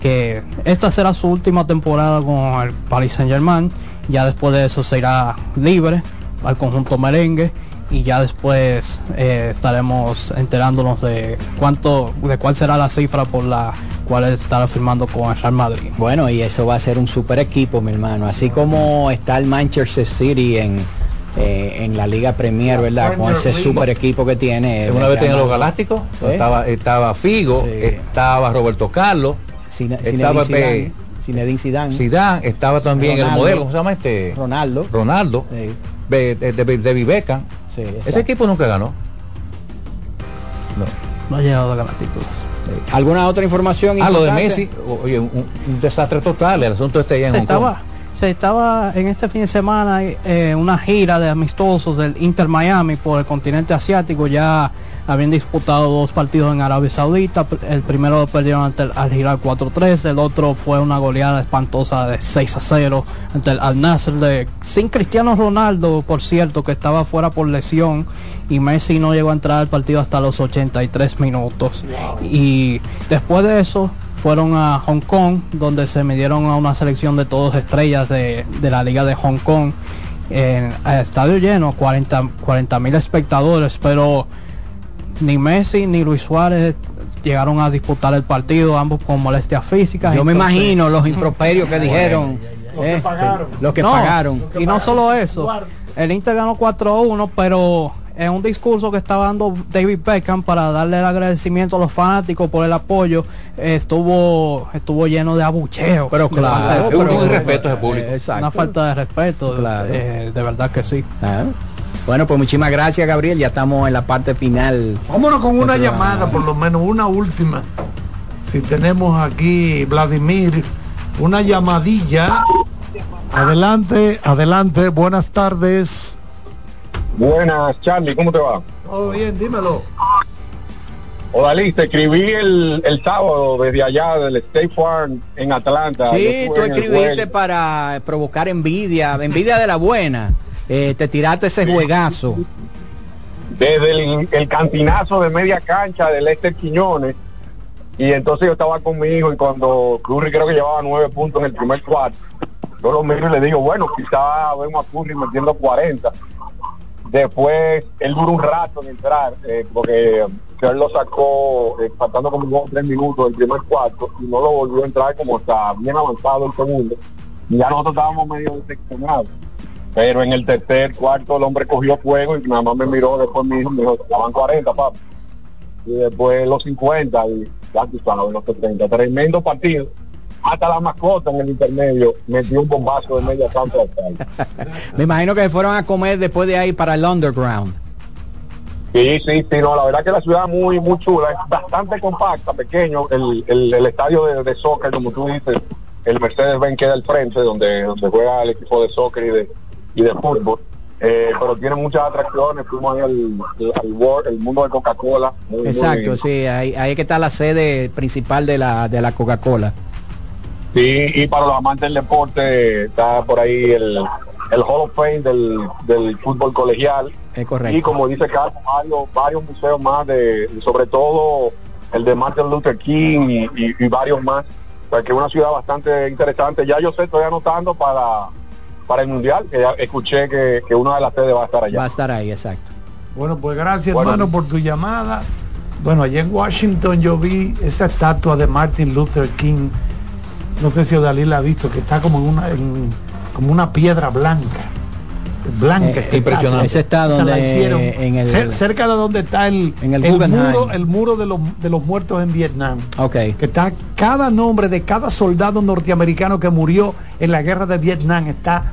que esta será su última temporada con el Paris Saint Germain, ya después de eso se irá libre al conjunto merengue y ya después eh, estaremos enterándonos de cuánto, de cuál será la cifra por la cual estará firmando con el Real Madrid. Bueno, y eso va a ser un super equipo, mi hermano. Así como está el Manchester City en, eh, en la Liga Premier, ¿verdad? Con ese super equipo que tiene. Una vez tenía los. Galácticos, ¿Eh? estaba, estaba Figo, estaba Roberto Carlos, Zine- estaba Zidane, Zinedine Zidane. Zidane, estaba también Ronaldo. el modelo, ¿cómo se llama este? Ronaldo. Ronaldo, Sí. De, de. Sí, Ese equipo nunca ganó. No ha llegado a ganar títulos. ¿Alguna otra información? Ah, lo de? Messi, oye, un, un desastre total, el asunto este allá en se Hong Kong. estaba, se estaba en este fin de semana eh, una gira de amistosos del Inter Miami por el continente asiático. Ya habían disputado dos partidos en Arabia Saudita. El primero lo perdieron ante el Al Hilal 4-3. El otro fue una goleada espantosa de 6 a 0 ante el Al Nasser de, sin Cristiano Ronaldo, por cierto, que estaba fuera por lesión. Y Messi no llegó a entrar al partido hasta los 83 minutos. Y después de eso, fueron a Hong Kong, donde se midieron a una selección de todos estrellas de, de la Liga de Hong Kong. En estadio lleno, 40 mil espectadores, pero ni Messi ni Luis Suárez llegaron a disputar el partido, ambos con molestias físicas. Yo me imagino los improperios que dijeron. eh, Los que No, pagaron. Y no solo eso, el Inter ganó 4-1, pero en un discurso que estaba dando David Beckham para darle el agradecimiento a los fanáticos por el apoyo, estuvo estuvo lleno de abucheo. Pero claro, pero- Un irrespeto a ese público. Eh, exacto. Una falta de respeto, Claro. eh, de verdad que sí. Ah. Bueno, pues muchísimas gracias, Gabriel. Ya estamos en la parte final. Vámonos con una llamada, por lo menos una última. Si tenemos aquí, Vladimir, una llamadilla. Adelante, adelante, buenas tardes. Buenas, Charlie, ¿cómo te va? Todo bien, dímelo. Odalí, te escribí el, el sábado desde allá del State Farm en Atlanta. Sí, tú escribiste para provocar envidia, envidia de la buena. Eh, te tiraste ese juegazo. desde el, el cantinazo de media cancha del Lester Quiñones. Y entonces yo estaba con mi hijo y cuando Curry creo que llevaba nueve puntos en el primer cuarto, yo lo miro y le digo, bueno, quizá vemos a Curry metiendo 40. Después él duró un rato en entrar, eh, porque él lo sacó eh, faltando como dos o tres minutos del primer cuarto y no lo volvió a entrar como está bien avanzado el segundo. Y ya nosotros estábamos medio decepcionados. Pero en el tercer cuarto el hombre cogió fuego y nada más me miró después mi hijo me dijo, estaban 40, papá. Y después los 50 y ya tú sabes, los 70. Tremendo partido. Hasta la mascota en el intermedio metió un bombazo de media tal. Me imagino que fueron a comer después de ahí para el underground. Sí, sí, sí, no, la verdad que la ciudad es muy, muy chula, es bastante compacta, pequeño, el, el, el estadio de, de soccer, como tú dices, el Mercedes-Benz queda al frente, donde, donde juega el equipo de soccer y de, y de fútbol, eh, pero tiene muchas atracciones, fuimos ahí al, al World- el mundo de Coca-Cola. Exacto, muy- sí, ahí, ahí que está la sede principal de la, de la Coca-Cola. Sí, y para los amantes del deporte está por ahí el, el Hall of Fame del, del fútbol colegial. Es correcto. Y como dice Carlos, varios, varios museos más, de, sobre todo el de Martin Luther King y, y- y varios más. O sea, que es una ciudad bastante interesante. Ya yo sé, estoy anotando para, para el Mundial, que ya escuché que, que una de las sedes va a estar allá. Va a estar ahí, exacto. Bueno, pues gracias Bueno. hermano por tu llamada. Bueno, allá en Washington yo vi esa estatua de Martin Luther King. No sé si Dalí la ha visto, que está como en una, en- como una piedra blanca. Blanca. Eh, impresionante. Ese está Esa donde- la hicieron en el- cer- cerca de donde está el, En el muro, el muro de los, de los muertos en Vietnam. Ok. Que está cada nombre de cada soldado norteamericano que murió en la guerra de Vietnam está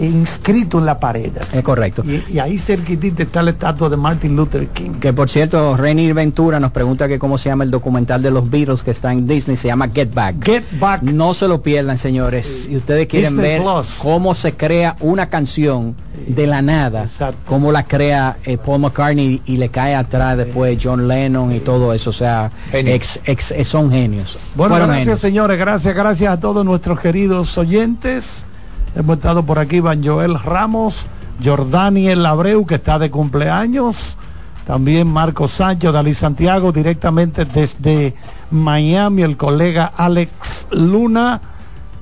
inscrito en la pared. Es correcto. Y, y ahí cerquitita está la estatua de Martin Luther King. Que por cierto, Renny Ventura nos pregunta que cómo se llama el documental de los Beatles que está en Disney, se llama Get Back. Get Back. No se lo pierdan, señores. Si ustedes quieren Disney ver Plus. cómo se crea una canción de la nada, cómo la crea eh, Paul McCartney y le cae atrás después John Lennon y todo eso, o sea, ex- ex- son genios. Bueno, Fueron gracias genios. señores, gracias, gracias a todos nuestros queridos oyentes. Hemos estado por aquí, Van Joel Ramos, Jordani El Abreu, que está de cumpleaños. También Marco Sánchez, Dalí Santiago, directamente desde Miami, el colega Alex Luna.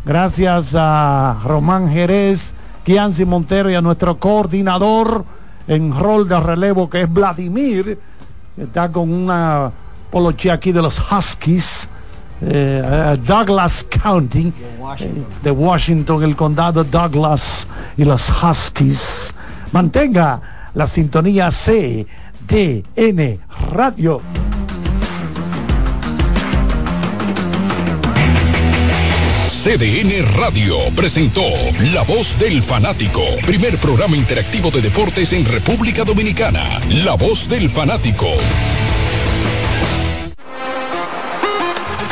Gracias a Román Jerez, Kianci Montero y a nuestro coordinador en rol de relevo, que es Vladimir, que está con una poloche aquí de los Huskies. Eh, eh, Douglas County eh, de Washington, el condado Douglas y los Huskies. Mantenga la sintonía CDN Radio. CDN Radio presentó La Voz del Fanático, primer programa interactivo de deportes en República Dominicana. La Voz del Fanático.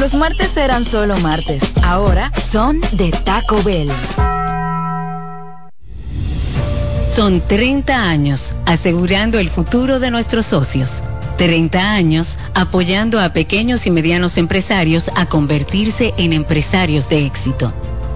Los martes eran solo martes. Ahora son de Taco Bell. Son 30 años asegurando el futuro de nuestros socios. 30 años apoyando a pequeños y medianos empresarios a convertirse en empresarios de éxito.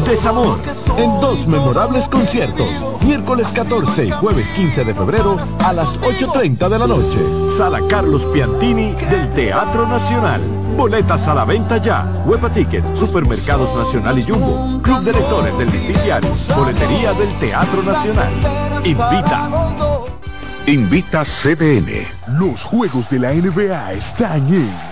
Desamor, en dos memorables conciertos, miércoles 14 y jueves 15 de febrero a las 8.30 de la noche. Sala Carlos Piantini del Teatro Nacional. Boletas a la venta ya. Huepa Ticket, Supermercados Nacional y Jumbo. Club de Lectores del Diario. Boletería del Teatro Nacional. Invita. Invita CDN. Los juegos de la NBA están en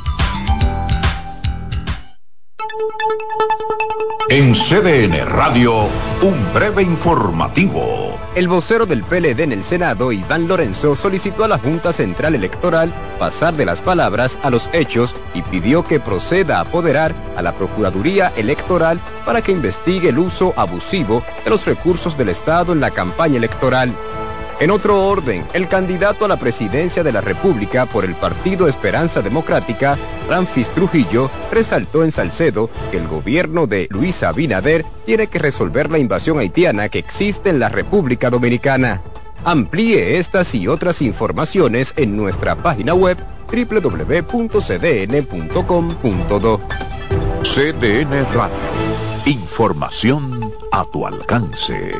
En CDN Radio, un breve informativo. El vocero del PLD en el Senado, Iván Lorenzo, solicitó a la Junta Central Electoral pasar de las palabras a los hechos y pidió que proceda a apoderar a la Procuraduría Electoral para que investigue el uso abusivo de los recursos del Estado en la campaña electoral. En otro orden, el candidato a la presidencia de la República por el Partido Esperanza Democrática, Ramfis Trujillo, resaltó en Salcedo que el gobierno de Luis Abinader tiene que resolver la invasión haitiana que existe en la República Dominicana. Amplíe estas y otras informaciones en nuestra página web www.cdn.com.do. CDN Radio. Información a tu alcance.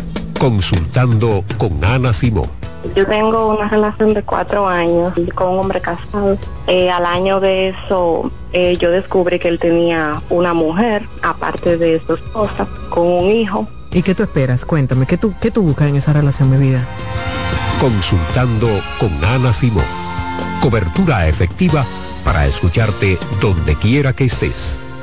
Consultando con Ana Simón. Yo tengo una relación de cuatro años con un hombre casado. Eh, al año de eso, eh, yo descubrí que él tenía una mujer, aparte de su esposa, con un hijo. ¿Y qué tú esperas? Cuéntame, ¿qué tú, qué tú buscas en esa relación, mi vida? Consultando con Ana Simón. Cobertura efectiva para escucharte donde quiera que estés.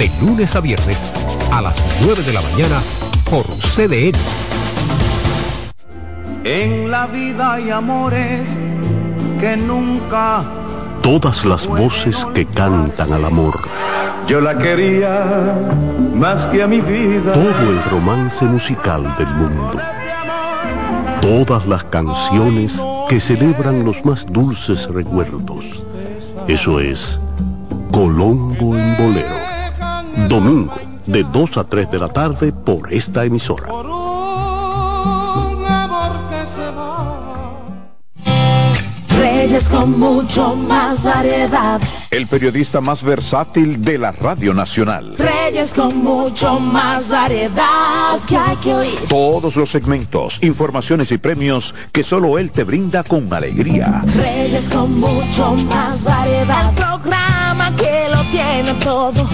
De lunes a viernes a las 9 de la mañana por CDN. En la vida hay amores que nunca Todas las voces que cantan al amor. yo la quería más que a mi vida. Todo el romance musical del mundo. Todas las canciones que celebran los más dulces recuerdos. Eso es Colombo en Bolero. Domingo, de 2 a 3 de la tarde por esta emisora. Reyes con mucho más variedad. El periodista más versátil de la Radio Nacional. Reyes con mucho más variedad que hay que oír. Todos los segmentos, informaciones y premios que solo él te brinda con alegría. Reyes con mucho más variedad. El programa que lo tiene todo.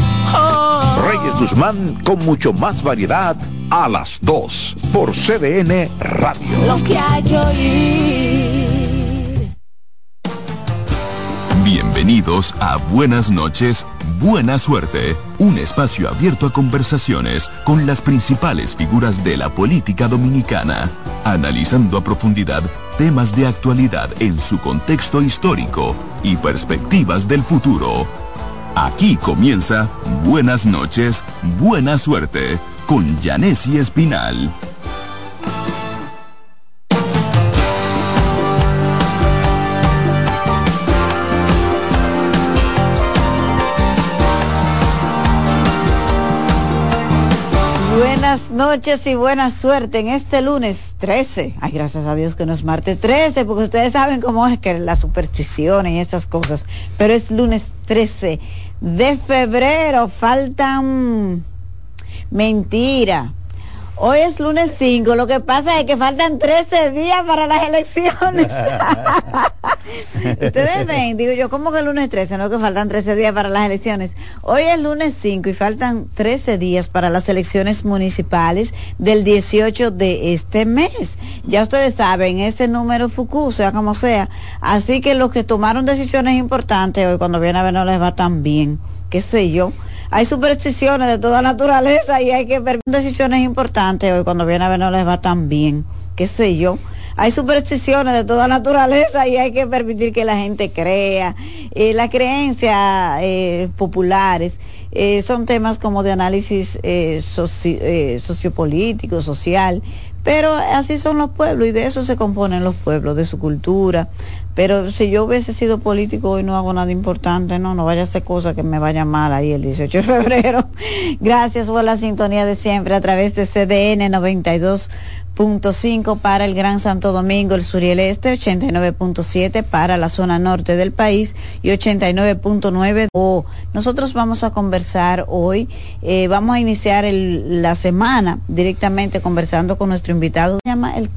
Reyes Guzmán con mucho más variedad a las 2 por CDN Radio. Lo que hay que oír. Bienvenidos a Buenas noches, Buena Suerte, un espacio abierto a conversaciones con las principales figuras de la política dominicana, analizando a profundidad temas de actualidad en su contexto histórico y perspectivas del futuro. Aquí comienza Buenas noches, buena suerte con Janessi Espinal. Buenas noches y buena suerte en este lunes 13. Ay, gracias a Dios que no es martes 13, porque ustedes saben cómo es que las supersticiones y esas cosas. Pero es lunes 13 de febrero. Faltan mentira. Hoy es lunes 5, lo que pasa es que faltan 13 días para las elecciones. Ustedes ven, digo yo, ¿cómo que el lunes 13? No que faltan 13 días para las elecciones. Hoy es lunes 5 y faltan 13 días para las elecciones municipales del 18 de este mes. Ya ustedes saben, ese número FUCU, sea como sea. Así que los que tomaron decisiones importantes hoy, cuando viene a ver, no les va tan bien. ¿Qué sé yo? Hay supersticiones de toda naturaleza y hay que ver decisiones importantes hoy cuando viene a ver no les va tan bien, qué sé yo. Hay supersticiones de toda naturaleza y hay que permitir que la gente crea. Eh, las creencias eh, populares eh, son temas como de análisis eh, eh, sociopolítico, social, pero así son los pueblos y de eso se componen los pueblos, de su cultura, pero si yo hubiese sido político y no hago nada importante, no, no vaya a hacer cosas que me vayan mal ahí el 18 de febrero. Gracias por la sintonía de siempre a través de CDN 92.5 para el Gran Santo Domingo, el sur y el este, 89.7 para la zona norte del país y 89.9. Oh, nosotros vamos a conversar hoy, eh, vamos a iniciar el, la semana directamente conversando con nuestro invitado. Se llama el